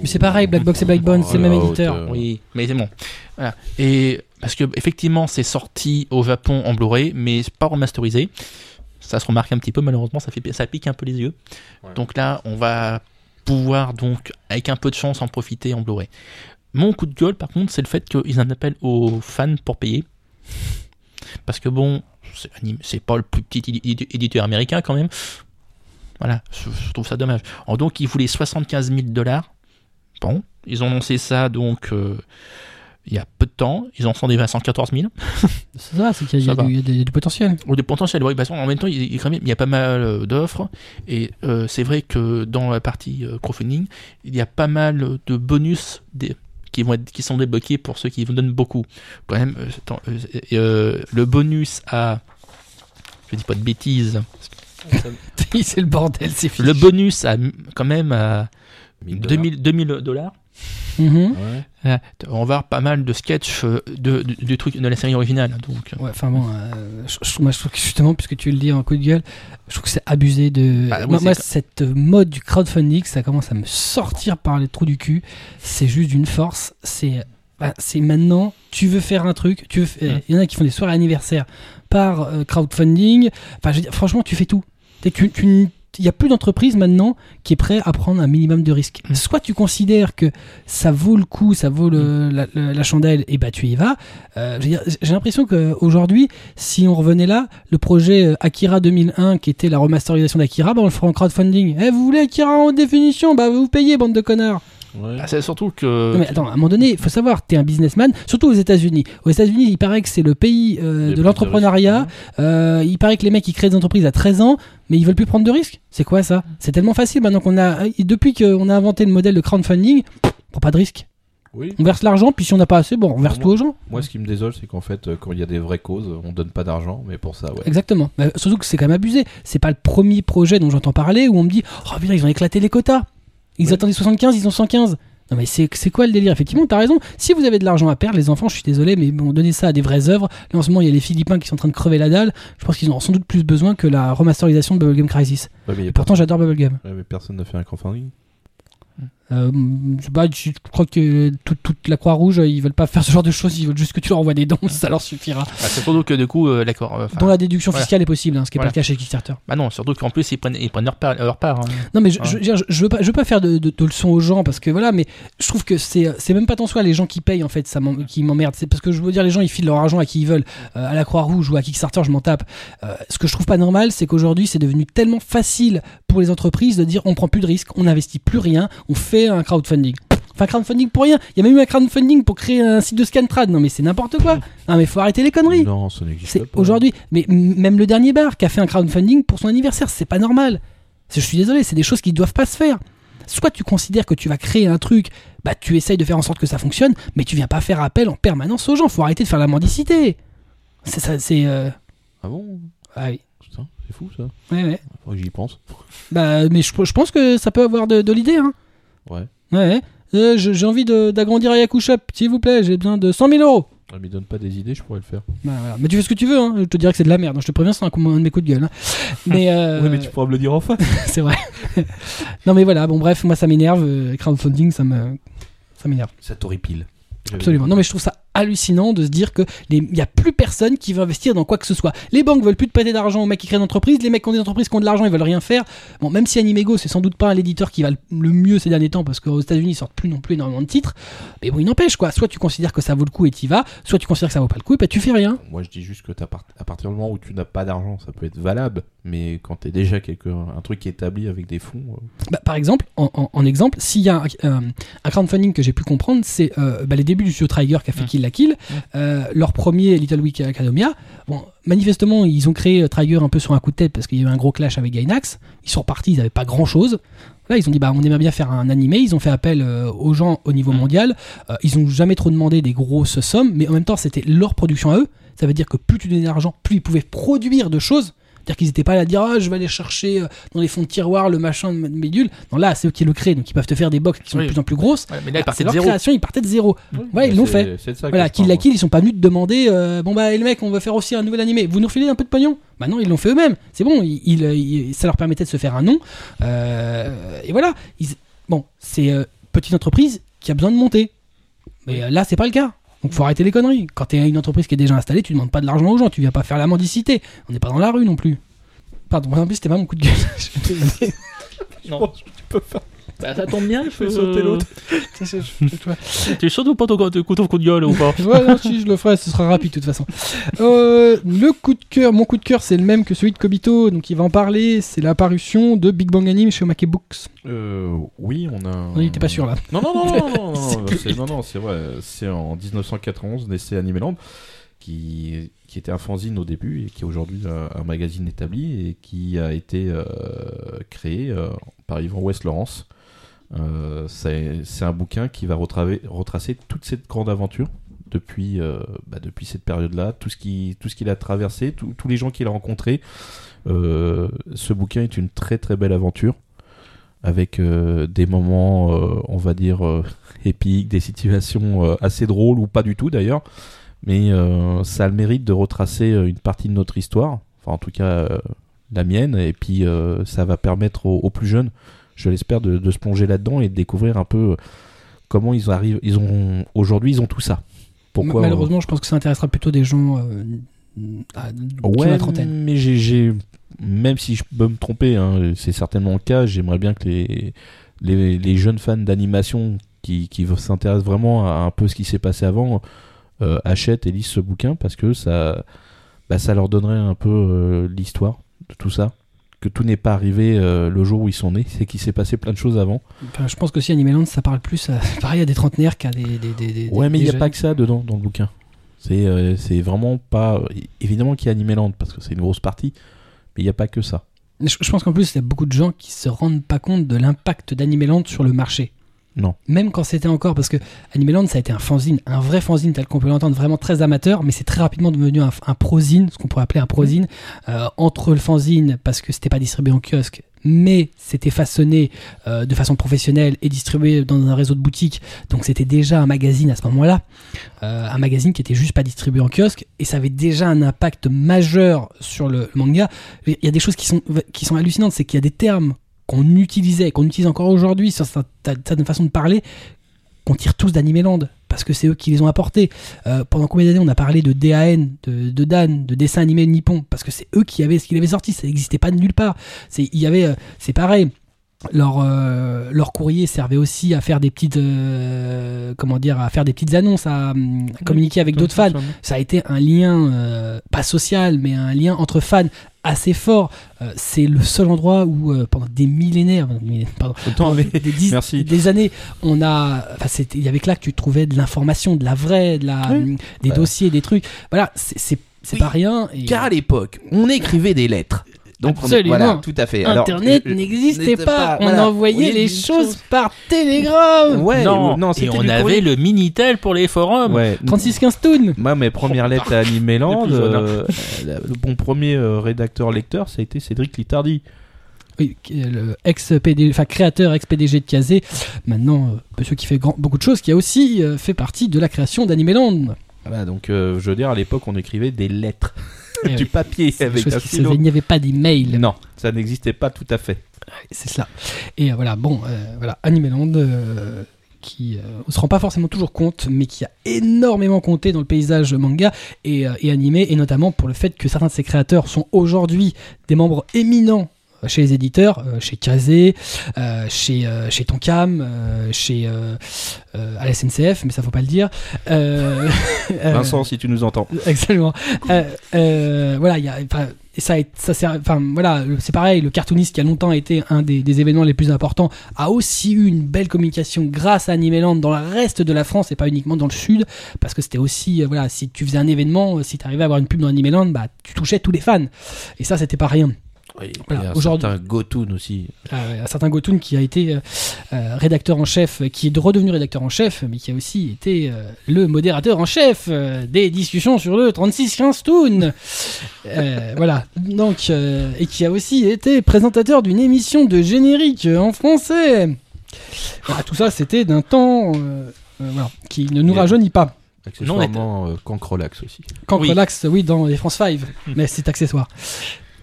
Mais c'est pareil, Black Box et Black Bone, c'est le même Oh, éditeur. Oui, mais c'est bon. Voilà. Et parce que effectivement, c'est sorti au Japon en Blu-ray, mais c'est pas remasterisé. Ça se remarque un petit peu, malheureusement, ça fait ça pique un peu les yeux. Ouais. Donc là, on va pouvoir donc avec un peu de chance en profiter en Blu-ray. Mon coup de gueule, par contre, c'est le fait qu'ils en appellent aux fans pour payer. Parce que bon, c'est pas le plus petit édi- édi- éditeur américain quand même. Voilà, je, je trouve ça dommage. Alors donc, ils voulaient 75 000 dollars. Bon, ils ont lancé ça donc euh, il y a peu de temps. Ils en sont déjà à 114 000. C'est ça, c'est qu'il y, a- y du- y a du potentiel. Ou des potentiels, oui, parce qu'en même temps, il, y a pas mal euh, d'offres. Et euh, c'est vrai que dans la partie euh, crowdfunding, il y a pas mal de bonus des- qui, vont être, qui sont débloqués pour ceux qui vous donnent beaucoup. Quand même, euh, attends, euh, euh, le bonus à. Je dis pas de bêtises. C'est le bordel, c'est fini. Le bonus à quand même à 1000 dollars. 2000 2000 dollars. Mhm. Ouais. Là, On va avoir pas mal de sketchs euh, de, de, de trucs de la série originale. Donc, euh, Ouais, enfin bon, euh, je, je- moi je trouve que justement, puisque tu le dis en coup de gueule, je trouve que c'est abusé de. Bah oui, moi, cette mode du crowdfunding, ça commence à me sortir par les trous du cul. C'est juste d'une force. C'est. bah, c'est maintenant, tu veux faire un truc, tu veux, Mm. il y en a qui font des soirées anniversaires par euh, crowdfunding. Enfin, je veux dire, franchement, tu fais tout. Il n'y a plus d'entreprise maintenant qui est prêt à prendre un minimum de risques. Mm. Soit tu considères que ça vaut le coup, ça vaut le- la, chandelle, et bah tu y vas. Euh, J'ai l'impression qu'aujourd'hui, si on revenait là, le projet euh, Akira 2001, qui était la remasterisation d'Akira, bah on le fera en crowdfunding. Eh, vous voulez Akira en haute définition? Bah vous payez, bande de connards. Ouais. bah, c'est surtout que. Non mais attends, à un moment donné, il faut savoir, t'es un businessman, surtout aux États-Unis. Aux États-Unis, il paraît que c'est le pays euh, de l'entrepreneuriat. Euh, il paraît que les mecs ils créent des entreprises à 13 ans, mais ils veulent plus prendre de risques. C'est quoi ça? C'est tellement facile maintenant qu'on a, depuis qu'on a inventé le modèle de crowdfunding, on prend pas de risque. Oui. On verse l'argent, puis si on n'a pas assez, bon, on verse tout aux gens. Moi, ce qui me désole, c'est qu'en fait, euh, quand il y a des vraies causes, on donne pas d'argent, mais pour ça, ouais. Exactement. Mais surtout que c'est quand même abusé. C'est pas le premier projet dont j'entends parler où on me dit Oh putain, ils ont éclaté les quotas. Ils Ouais. attendaient 75, ils ont 115. Non mais c'est quoi le délire? Effectivement, t'as raison. Si vous avez de l'argent à perdre, les enfants, je suis désolé, mais bon, donnez ça à des vraies œuvres. Là en ce moment, il y a les Philippins qui sont en train de crever la dalle. Je pense qu'ils ont sans doute plus besoin que la remasterisation de Bubblegum Crisis. Ouais, mais, Et pourtant, j'adore Bubblegum. ouais, mais personne n'a fait un crowdfunding. Euh, je crois que toute, toute la Croix-Rouge, ils veulent pas faire ce genre de choses, ils veulent juste que tu leur envoies des dons, ça leur suffira. Bah, c'est surtout que du coup, euh, d'accord. euh, dont la déduction voilà. fiscale est possible, hein, ce qui est Voilà. pas le cas chez Kickstarter. Bah non, surtout qu'en plus ils prennent, ils prennent leur part. Leur part hein. Non mais je, Ouais. je, veux dire, je- je veux pas je veux pas faire de, de, de leçons aux gens parce que voilà mais je trouve que c'est c'est même pas tant soit les gens qui payent en fait ça qui m'emmerdent c'est parce que je veux dire les gens ils filent leur argent à qui ils veulent Euh, à la Croix Rouge ou à Kickstarter je m'en tape ce que je trouve pas normal c'est qu'aujourd'hui c'est devenu tellement facile pour les entreprises de dire on prend plus de risques on n'investit plus rien on fait un crowdfunding Enfin, crowdfunding pour rien. Il y a même eu un crowdfunding pour créer un site de Scantrad. Non, mais c'est n'importe quoi. Non, mais faut arrêter les conneries. Non, ça n'existe pas. aujourd'hui, mais même le dernier bar qui a fait un crowdfunding pour son anniversaire, c'est pas normal. Je suis désolé, c'est des choses qui doivent pas se faire. Soit tu considères que tu vas créer un truc, bah tu essayes de faire en sorte que ça fonctionne, mais tu viens pas faire appel en permanence aux gens. Faut arrêter de faire la mendicité. C'est ça, c'est. euh, Ah bon? Ah oui. C'est fou ça. Ouais, ouais. J'y pense. Bah, mais je, je pense que ça peut avoir de, de l'idée, hein. Ouais. Ouais. Euh, je- J'ai envie de- d'agrandir à Yaku Shop, s'il vous plaît, j'ai besoin de 100 000 euros. Ah, mais donne pas des idées, je pourrais le faire. Bah, voilà. Mais tu fais ce que tu veux, hein. je te dirais que c'est de la merde. Je te préviens, c'est un, coup- un de mes coups de gueule. hein. Mais, euh, Ouais, mais tu pourras me le dire enfin. c'est vrai. non, mais voilà, bon, bref, moi ça m'énerve. euh, crowdfunding, ça me. Ça m'énerve. Ça t'horripile. Absolument. Non, mais je trouve ça hallucinant de se dire que les- il y a plus personne qui veut investir dans quoi que ce soit. Les banques veulent plus te prêter d'argent aux mecs qui créent des entreprises. Les mecs qui ont des entreprises qui ont de l'argent, ils veulent rien faire. Bon, même si Animego, c'est sans doute pas l'éditeur qui va le mieux ces derniers temps parce qu'aux États-Unis, ils sortent plus non plus énormément de titres. Mais bon, il n'empêche quoi. Soit tu considères que ça vaut le coup et t'y vas, soit tu considères que ça vaut pas le coup et bah tu fais rien. Moi, je dis juste que part- à partir du moment où tu n'as pas d'argent, ça peut être valable. Mais quand t'es déjà quelque... un truc qui est établi avec des fonds. euh, Bah, par exemple, en, en- en exemple, s'il y a un, un- un crowdfunding que j'ai pu comprendre, c'est euh, bah, les débuts du studio Trigger qui a fait. Kill la Kill, euh, leur premier Little Week Academia. Bon, manifestement, ils ont créé euh, Trigger un peu sur un coup de tête parce qu'il y a eu un gros clash avec Gainax. Ils sont repartis, ils n'avaient pas grand chose. Là, ils ont dit, bah, on aimerait bien faire un animé. Ils ont fait appel euh, aux gens au niveau mondial. Euh, ils ont jamais trop demandé des grosses sommes, mais en même temps, c'était leur production à eux. Ça veut dire que plus tu donnais d'argent, plus ils pouvaient produire de choses. C'est-à-dire qu'ils n'étaient pas là à dire ah, je vais aller chercher euh, dans les fonds de tiroir le machin de Médule. Non, là, c'est eux qui le créent, donc ils peuvent te faire des box qui sont Oui. de plus en plus grosses. Ouais, mais là ils Ah, de leur zéro. création, ils partaient de zéro. Ouais, ils l'ont fait. Voilà, Kill la. Kill, ils sont pas venus te demander euh, bon bah les mecs, on va faire aussi un nouvel animé. Vous nous refilez un peu de pognon? Bah non, ils l'ont fait eux-mêmes. C'est bon, ils, ça leur permettait de se faire un nom. Euh, et voilà. Ils- bon, c'est euh, petite entreprise qui a besoin de monter. Mais là, c'est pas le cas. Donc faut arrêter les conneries. Quand t'es une entreprise qui est déjà installée, tu demandes pas de l'argent aux gens, tu viens pas faire la mendicité. On n'est pas dans la rue non plus. Pardon, en plus c'était pas mon coup de gueule. Je. Non. Bah, ça tombe bien, je fais sauter l'autre. Tu es surtout pas ton, couteau coup de gueule ou pas Ouais, non, si je le ferai, ce sera rapide de toute façon. Euh, le coup de cœur, mon coup de cœur, c'est le même que celui de Kobito, donc il va en parler. C'est l'apparition de Big Bang Anime chez Omake Books. Euh, oui, on a. On n'était pas sûr là. Non, non, non, non, non, non, C'est non, non, non, c'est vrai. C'est en 1991, naissait Animeland, qui, qui était un fanzine au début et qui est aujourd'hui un, un magazine établi et qui a été euh, créé euh, par Yvan West Laurence. Euh, c'est un bouquin qui va retracer toute cette grande aventure depuis, euh, bah, depuis cette période-là, tout ce qu'il a traversé, tous les gens qu'il a rencontrés. Euh, ce bouquin est une très très belle aventure avec des moments, on va dire, épiques, des situations assez drôles ou pas du tout d'ailleurs. Mais ça a le mérite de retracer une partie de notre histoire, enfin en tout cas la mienne, et puis ça va permettre aux plus jeunes, je l'espère, de, de se plonger là-dedans et de découvrir un peu euh, comment ils arrivent. Ils ont aujourd'hui, ils ont tout ça. Pourquoi Ma- Malheureusement, je pense que ça intéressera plutôt des gens euh, à, Ouais, la trentaine. mais j'ai, j'ai- même si je peux me tromper, hein, c'est certainement le cas. J'aimerais bien que les, les, les jeunes fans d'animation qui, qui s'intéressent vraiment à un peu ce qui s'est passé avant euh, achètent et lisent ce bouquin parce que ça, bah, ça leur donnerait un peu euh, l'histoire de tout ça. Que tout n'est pas arrivé euh, le jour où ils sont nés, c'est qu'il s'est passé plein de choses avant. Enfin, je pense que si Animeland, ça parle plus à, pareil à des trentenaires qu'à des, des, des, des- Ouais, mais il n'y a jeunes. pas que ça dedans dans le bouquin. C'est euh, vraiment pas. Évidemment qu'il y a Animeland parce que c'est une grosse partie, mais il n'y a pas que ça. Je, je pense qu'en plus, il y a beaucoup de gens qui se rendent pas compte de l'impact d'Animeland sur le marché. Non. Même quand c'était encore, parce que Animeland, ça a été un fanzine, un vrai fanzine tel qu'on peut l'entendre, vraiment très amateur, mais c'est très rapidement devenu un, un prozine, ce qu'on pourrait appeler un prozine, euh, entre le fanzine, parce que c'était pas distribué en kiosque, mais c'était façonné euh, de façon professionnelle et distribué dans un réseau de boutiques, donc c'était déjà un magazine à ce moment-là, euh, un magazine qui était juste pas distribué en kiosque, et ça avait déjà un impact majeur sur le, le manga. Il y a des choses qui sont, qui sont hallucinantes, c'est qu'il y a des termes qu'on utilisait, qu'on utilise encore aujourd'hui sur certaines façons de parler, qu'on tire tous d'Animeland parce que c'est eux qui les ont apportés. Euh, pendant combien d'années on a parlé de DAN, de, de Dan, de dessin animé nippon parce que c'est eux qui avaient ce qu'il avait sorti, ça n'existait pas de nulle part. C'est il y avait euh, c'est pareil. Leur, euh, leur courrier servait aussi à faire des petites euh, comment dire à faire des petites annonces à, hum, à communiquer avec d'autres fans ça a été un lien euh, pas social mais un lien entre fans assez fort Euh, c'est le seul endroit où pendant des millénaires pardon, pendant des, dix- Merci. des années on a enfin il y avait que là que tu trouvais de l'information de la vraie de la Oui. des Ouais. dossiers des trucs voilà c'est c'est c'est Oui. pas rien et Car à l'époque, on écrivait des lettres. Donc on- Absolument. voilà, tout à fait. Alors, Internet je- je- n'existait pas. On voilà. envoyait Oui, les choses chose. par télégramme. Ouais, non, ou- non, et on avait le Minitel pour les forums. Ouais. 36-15 toons. Moi, mes premières lettres à Animeland, euh, euh, le bon premier euh, rédacteur-lecteur, ça a été Cédric Littardi. Oui, le ex PDG, enfin créateur ex PDG de Kazé. Maintenant, euh, monsieur qui fait grand- beaucoup de choses, qui a aussi euh, fait partie de la création d'Animeland. Voilà, donc euh, je veux dire, à l'époque, on écrivait des lettres, du oui. papier avec un stylo. Il n'y avait pas d'email. Non, ça n'existait pas tout à fait. C'est cela. Et euh, voilà, bon, euh, voilà, Animeland. euh, qui euh, on se rend pas forcément toujours compte, mais qui a énormément compté dans le paysage manga et, euh, et animé, et notamment pour le fait que certains de ses créateurs sont aujourd'hui des membres éminents chez les éditeurs, euh, chez Kazé, euh, chez, euh, chez Tonkam, euh, chez euh, euh, à la SNCF, mais ça faut pas le dire. Euh, euh, Vincent, si tu nous entends. Exactement. Euh, euh, voilà, il y a, enfin, et ça, ça sert, enfin voilà, c'est pareil. Le cartooniste qui a longtemps été un des, des événements les plus importants a aussi eu une belle communication grâce à Animeland dans le reste de la France et pas uniquement dans le sud, parce que c'était aussi, euh, voilà, si tu faisais un événement, euh, si tu arrivais à avoir une pub dans Animeland, bah tu touchais tous les fans. Et ça, c'était pas rien. Oui, Voilà, et un certain Gotoon aussi. Euh, un certain Gotoun qui a été euh, euh, rédacteur en chef, euh, qui est redevenu rédacteur en chef, mais qui a aussi été euh, le modérateur en chef euh, des discussions sur le 3615 Toon. Euh, voilà. Donc, euh, et qui a aussi été présentateur d'une émission de générique en français. Voilà, tout ça, c'était d'un temps euh, euh, voilà, qui ne nous rajeunit pas. Accessoirement, euh, Cancrelax aussi. Quand Oui. relax, oui, dans les France 5, mais c'est accessoire.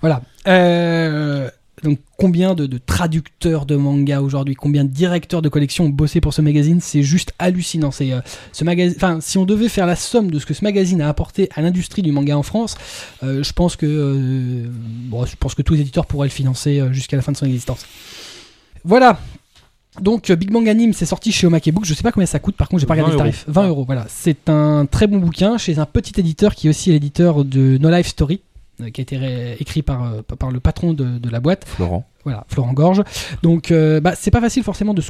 Voilà. Euh, donc, combien de, de traducteurs de manga aujourd'hui, combien de directeurs de collection ont bossé pour ce magazine? C'est juste hallucinant. C'est euh, ce magazine. Enfin, si on devait faire la somme de ce que ce magazine a apporté à l'industrie du manga en France, euh, je pense que euh, bon, je pense que tous les éditeurs pourraient le financer jusqu'à la fin de son existence. Voilà. Donc Big Bang Anime, c'est sorti chez Omake Book. Je sais pas combien ça coûte. Par contre, j'ai pas 20 regardé le tarif. 20 euros. Voilà. C'est un très bon bouquin chez un petit éditeur qui est aussi l'éditeur de No Life Story, qui a été écrit par, euh, par le patron de, de la boîte. Florent. Voilà, Florent Gorge. Donc, euh, bah, c'est pas facile forcément de se,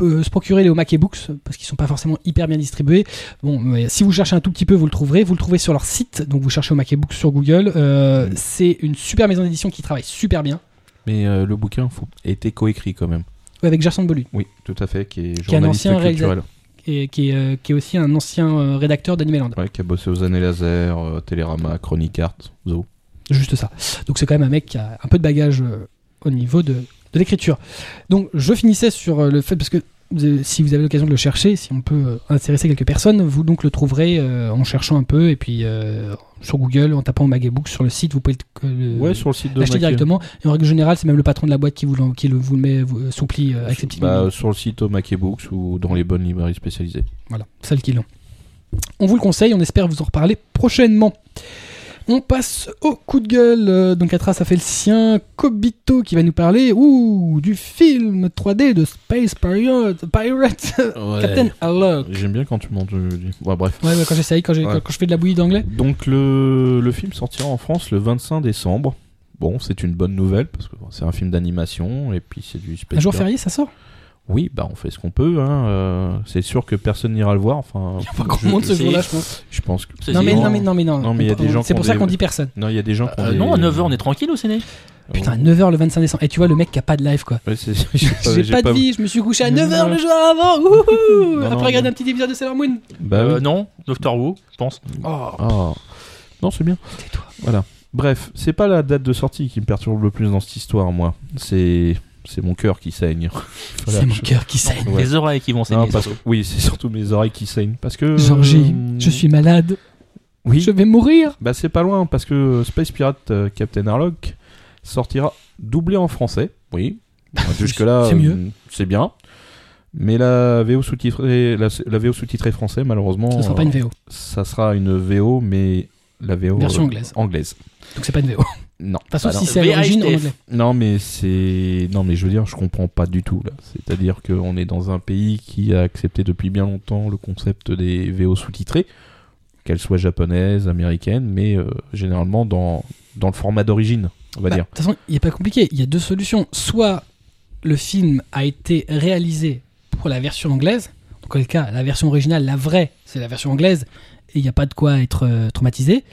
euh, se procurer les Omake Books parce qu'ils sont pas forcément hyper bien distribués. Bon, mais si vous cherchez un tout petit peu, vous le trouverez. Vous le trouvez sur leur site. Donc, vous cherchez Omake Books sur Google. Euh, C'est une super maison d'édition qui travaille super bien. Mais euh, le bouquin faut, a été coécrit quand même. Ouais, Avec Gerson Bolus. Oui, tout à fait, qui est Qui est un journaliste ancien culturel. et qui est, euh, qui est aussi un ancien euh, rédacteur d'Animeland. Ouais, qui a bossé aux années laser, euh, Télérama, Chronic Art, Zo. Juste ça. Donc c'est quand même un mec qui a un peu de bagage euh, au niveau de, de l'écriture. Donc je finissais sur euh, le fait, parce que euh, si vous avez l'occasion de le chercher, si on peut intéresser quelques personnes, vous donc le trouverez en cherchant un peu, et puis sur Google, en tapant Magabooks sur le site, vous pouvez le- Ouais, sur le site de l'acheter directement. Et en règle générale, c'est même le patron de la boîte qui vous, qui le, vous le met, vous, euh, avec ses petits Bah, sur le site Omake Books ou dans les bonnes librairies spécialisées. Voilà, celles qui l'ont. On vous le conseille, on espère vous en reparler prochainement. On passe au coup de gueule. Euh, Donc Atra, ça fait le sien. Kobito qui va nous parler ouh, du film 3D de Space Pirate, Pirate Captain Harlock. J'aime bien quand tu m'en dis. Ouais, bref. Ouais, ouais, quand j'essaye, quand, Ouais. quand- quand je fais de la bouillie d'anglais. Donc le, le film sortira en France le 25 décembre. Bon, c'est une bonne nouvelle parce que c'est un film d'animation et puis c'est du space. Un jour férié, ça sort? Oui, bah on fait ce qu'on peut. Hein. euh, c'est sûr que personne n'ira le voir. Enfin, Il y a pas grand monde ce jour-là, je pense. Je pense que. C'est- Non mais, non, mais, non, mais non. Non, mais il y a des gens C'est pour ça qu'on dit personne. Non, il y a des gens qui ont Euh, des- non, à 9h, on est tranquille au ciné. Putain, 9h le 25 décembre. Et tu vois le mec qui a pas de live, quoi. Ouais, j'ai pas- pas de vie, je me suis couché à Non. 9h le jour avant. Wouhou Non, Après regarder un petit épisode de Sailor Moon. Bah Euh, non, Doctor Who, je pense. Oh, Ah. Non, c'est bien. tais-toi. Voilà. Bref, c'est pas la date de sortie qui me perturbe le plus dans cette histoire, moi. C'est c'est mon cœur qui saigne. Voilà, C'est mon je- cœur qui saigne. Ouais. Les oreilles qui vont Non, saigner. parce oui, c'est surtout mes oreilles qui saignent parce que Georgie, euh, je suis malade. oui. Je vais mourir. Bah c'est pas loin parce que Space Pirate euh, Captain Harlock sortira doublé en français. Oui. Jusque-là, c'est mieux. euh, c'est bien. Mais la VO sous-titrée, la, la VO sous-titrée français, malheureusement, Ce sera pas une VO. ça sera une VO, mais la VO Version euh, anglaise. anglaise. Donc c'est pas une VO. Non. Sauf Bah si non. c'est à l'origine en VHF. anglais. Non, mais c'est non, mais je veux dire, je comprends pas du tout là. C'est-à-dire qu'on est dans un pays qui a accepté depuis bien longtemps le concept des VO sous-titrées, qu'elles soient japonaises, américaines, mais euh, généralement dans dans le format d'origine, on va Bah, De dire. toute façon, il n'est pas compliqué. Il y a deux solutions. Soit le film a été réalisé pour la version anglaise, dans quel cas la version originale, la vraie, c'est la version anglaise, et il n'y a pas de quoi être euh, traumatisé.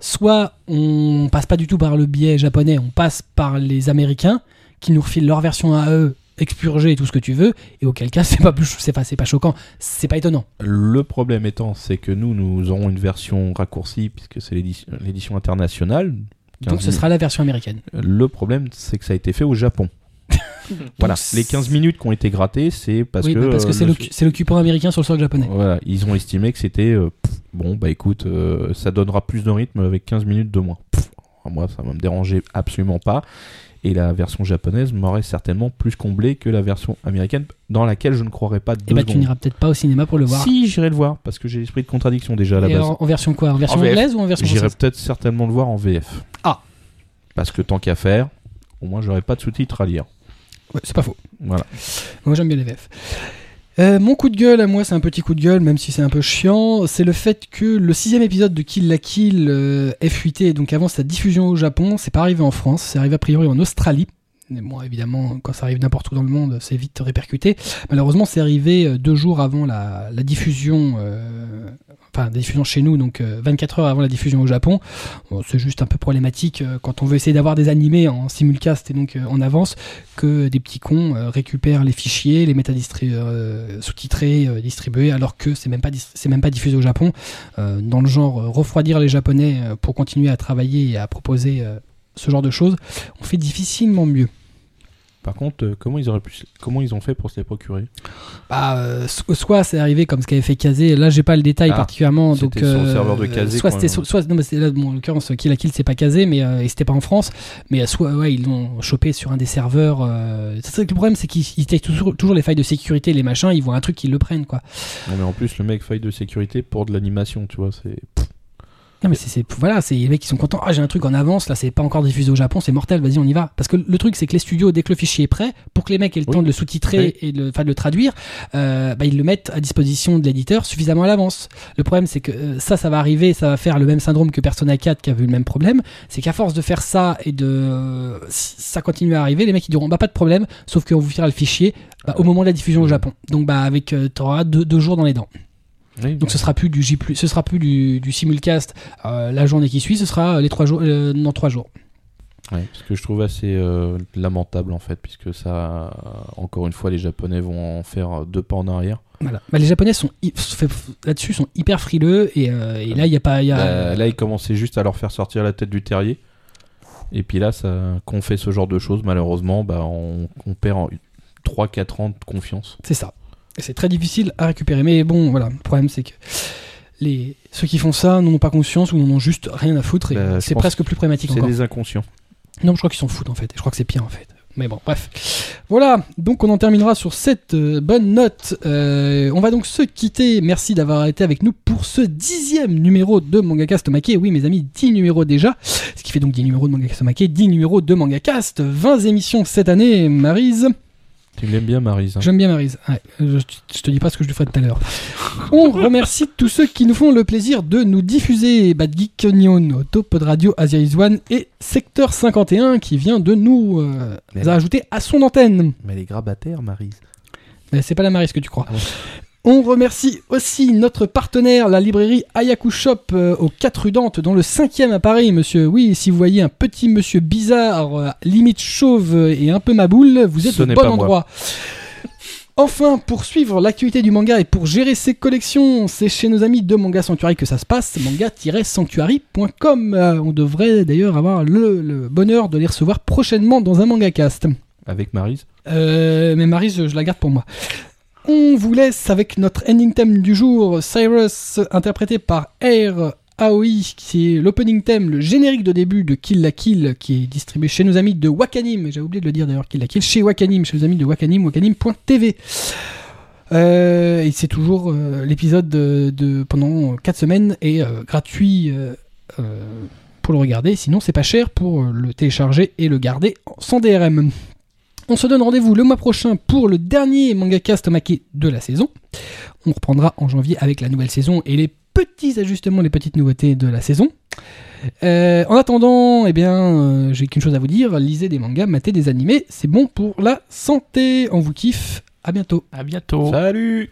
Soit on passe pas du tout par le biais japonais, on passe par les Américains qui nous refilent leur version à eux expurgée et tout ce que tu veux, et auquel cas c'est pas plus, c'est pas, c'est pas choquant, c'est pas étonnant. Le problème étant, c'est que nous, nous aurons une version raccourcie puisque c'est l'édition internationale. Donc 15 ce sera la version américaine. Le problème, c'est que ça a été fait au Japon. Voilà, les 15 minutes qui ont été grattées, c'est parce oui, que bah, parce que euh, c'est le- l'occupant américain sur le sol japonais. Voilà, ils ont estimé que c'était euh, pff, bon bah écoute, euh, ça donnera plus de rythme avec 15 minutes de moins. Pff, moi ça va me déranger absolument pas et la version japonaise m'aurait certainement plus comblé que la version américaine dans laquelle je ne croirais pas deux Et bah tu n'iras peut-être pas au cinéma pour le voir. Si, j'irai le voir parce que j'ai l'esprit de contradiction déjà à la Et base. en, en version quoi? En version En anglaise ou en version J'irai peut-être certainement le voir en VF. Ah. Parce que tant qu'à faire, au moins j'aurais pas de sous-titres à lire. C'est pas faux. Voilà. Moi j'aime bien les VF. Euh, mon coup de gueule à moi, c'est un petit coup de gueule, même si c'est un peu chiant. C'est le fait que le sixième épisode de Kill la Kill euh, est fuité. Donc avant sa diffusion au Japon, c'est pas arrivé en France, c'est arrivé a priori en Australie. Mais bon, évidemment, quand ça arrive n'importe où dans le monde, c'est vite répercuté. Malheureusement, c'est arrivé euh, deux jours avant la, la diffusion, euh, enfin, diffusion chez nous, donc euh, 24 heures avant la diffusion au Japon. C'est juste un peu problématique euh, quand on veut essayer d'avoir des animés en simulcast et donc euh, en avance que des petits cons euh, récupèrent les fichiers, les mettent euh, sous-titrés, euh, distribués, alors que c'est même pas même pas diffusé au Japon. Euh, dans le genre euh, refroidir les Japonais euh, pour continuer à travailler et à proposer euh, ce genre de choses, on fait difficilement mieux. Par contre, euh, comment ils auraient pu, comment ils ont fait pour se les procurer? Bah, euh, so- soit c'est arrivé comme ce qu'avait fait Kazé, là j'ai pas le détail Ah, particulièrement. Donc, c'était sur le serveur de Kazé Soit c'était, soit, non, mais c'est là, bon, en l'occurrence, Kill la Kill c'est pas Kazé, mais euh, et c'était pas en France, mais euh, soit ouais, ils l'ont chopé sur un des serveurs. Euh, c'est le problème, c'est qu'ils ils testent toujours, toujours les failles de sécurité, les machins, ils voient un truc, ils le prennent quoi. Non mais en plus le mec faille de sécurité pour de l'animation, tu vois, c'est Non mais c'est, voilà, c'est les mecs qui sont contents. Ah j'ai un truc en avance, là c'est pas encore diffusé au Japon, c'est mortel, vas-y on y va. Parce que le truc c'est que les studios, dès que le fichier est prêt, pour que les mecs aient le Oui. temps de le sous-titrer et de, de le traduire, euh, bah, ils le mettent à disposition de l'éditeur suffisamment à l'avance. Le problème c'est que euh, ça, ça va arriver, ça va faire le même syndrome que Persona 4 qui a vu le même problème. C'est qu'à force de faire ça et de euh, ça continue à arriver, les mecs ils diront bah pas de problème, sauf qu'on vous filera le fichier bah, au moment de la diffusion au Japon. Donc bah avec euh, t'auras deux, deux jours dans les dents. Oui, Donc ce sera plus du J+, ce sera plus du, du simulcast euh, la journée qui suit, ce sera les trois jours, euh, dans trois jours. Ce que je trouve assez euh, lamentable en fait, puisque ça, encore une fois, les Japonais vont en faire deux pas en arrière. Voilà. Bah, les Japonais sont là-dessus sont hyper frileux et, euh, et là il y a pas, y a, Bah, là, ils commençaient juste à leur faire sortir la tête du terrier. Et puis là, ça, qu'on fait ce genre de choses, malheureusement, bah, on, on perd 3-4 ans de confiance. c'est ça. Et c'est très difficile à récupérer. Mais bon, voilà, le problème c'est que les ceux qui font ça n'en ont pas conscience ou n'en ont juste rien à foutre et Bah, c'est presque plus problématique C'est encore. des inconscients. Non, je crois qu'ils s'en foutent en fait. Et je crois que c'est pire en fait. Mais bon, bref. Voilà, donc on en terminera sur cette euh, bonne note. Euh, on va donc se quitter. Merci d'avoir été avec nous pour ce dixième numéro de Mangacast Tomake. Oui, mes amis, 10 numéros déjà. Ce qui fait donc 10 numéros de Mangacast Tomake, 10 numéros de Mangacast, 20 émissions cette année, Marise. Tu l'aimes bien, Marise hein J'aime bien Marise. Ouais, je, je te dis pas ce que je lui ferai tout à l'heure. On remercie tous ceux qui nous font le plaisir de nous diffuser Bad Geek Nyon, Auto, Pod Radio, Asia is One et Secteur 51 qui vient de nous euh, ajouter à son antenne. Mais elle est grabataire, Marise. Mais c'est pas la Marise que tu crois. Ah bon On remercie aussi notre partenaire, la librairie Ayaku Shop euh, aux 4 rue Dante, dans le 5e à Paris, monsieur. Oui, si vous voyez un petit monsieur bizarre, euh, limite chauve et un peu maboule, vous êtes Ce au bon moi. endroit. Enfin, pour suivre l'actualité du manga et pour gérer ses collections, c'est chez nos amis de Manga Sanctuary que ça se passe, manga-sanctuary.com. Euh, on devrait d'ailleurs avoir le, le bonheur de les recevoir prochainement dans un manga cast. Avec Marise Euh, mais Marise, je la garde pour moi. On vous laisse avec notre ending theme du jour, Cyrus, interprété par Air Aoi, qui est l'opening theme, le générique de début de Kill la Kill, qui est distribué chez nos amis de Wakanim. J'ai oublié de le dire d'ailleurs, Kill la Kill, chez Wakanim, chez nos amis de Wakanim, wakanim.tv. Euh, et c'est toujours euh, l'épisode de, pendant 4 semaines et euh, gratuit pour le regarder. Sinon, c'est pas cher pour le télécharger et le garder sans DRM. On se donne rendez-vous le mois prochain pour le dernier mangaka stomaqué de la saison. On reprendra en janvier avec la nouvelle saison et les petits ajustements, les petites nouveautés de la saison. Euh, en attendant, eh bien, euh, j'ai qu'une chose à vous dire lisez des mangas, matez des animés, c'est bon pour la santé. On vous kiffe. À bientôt. À bientôt. Salut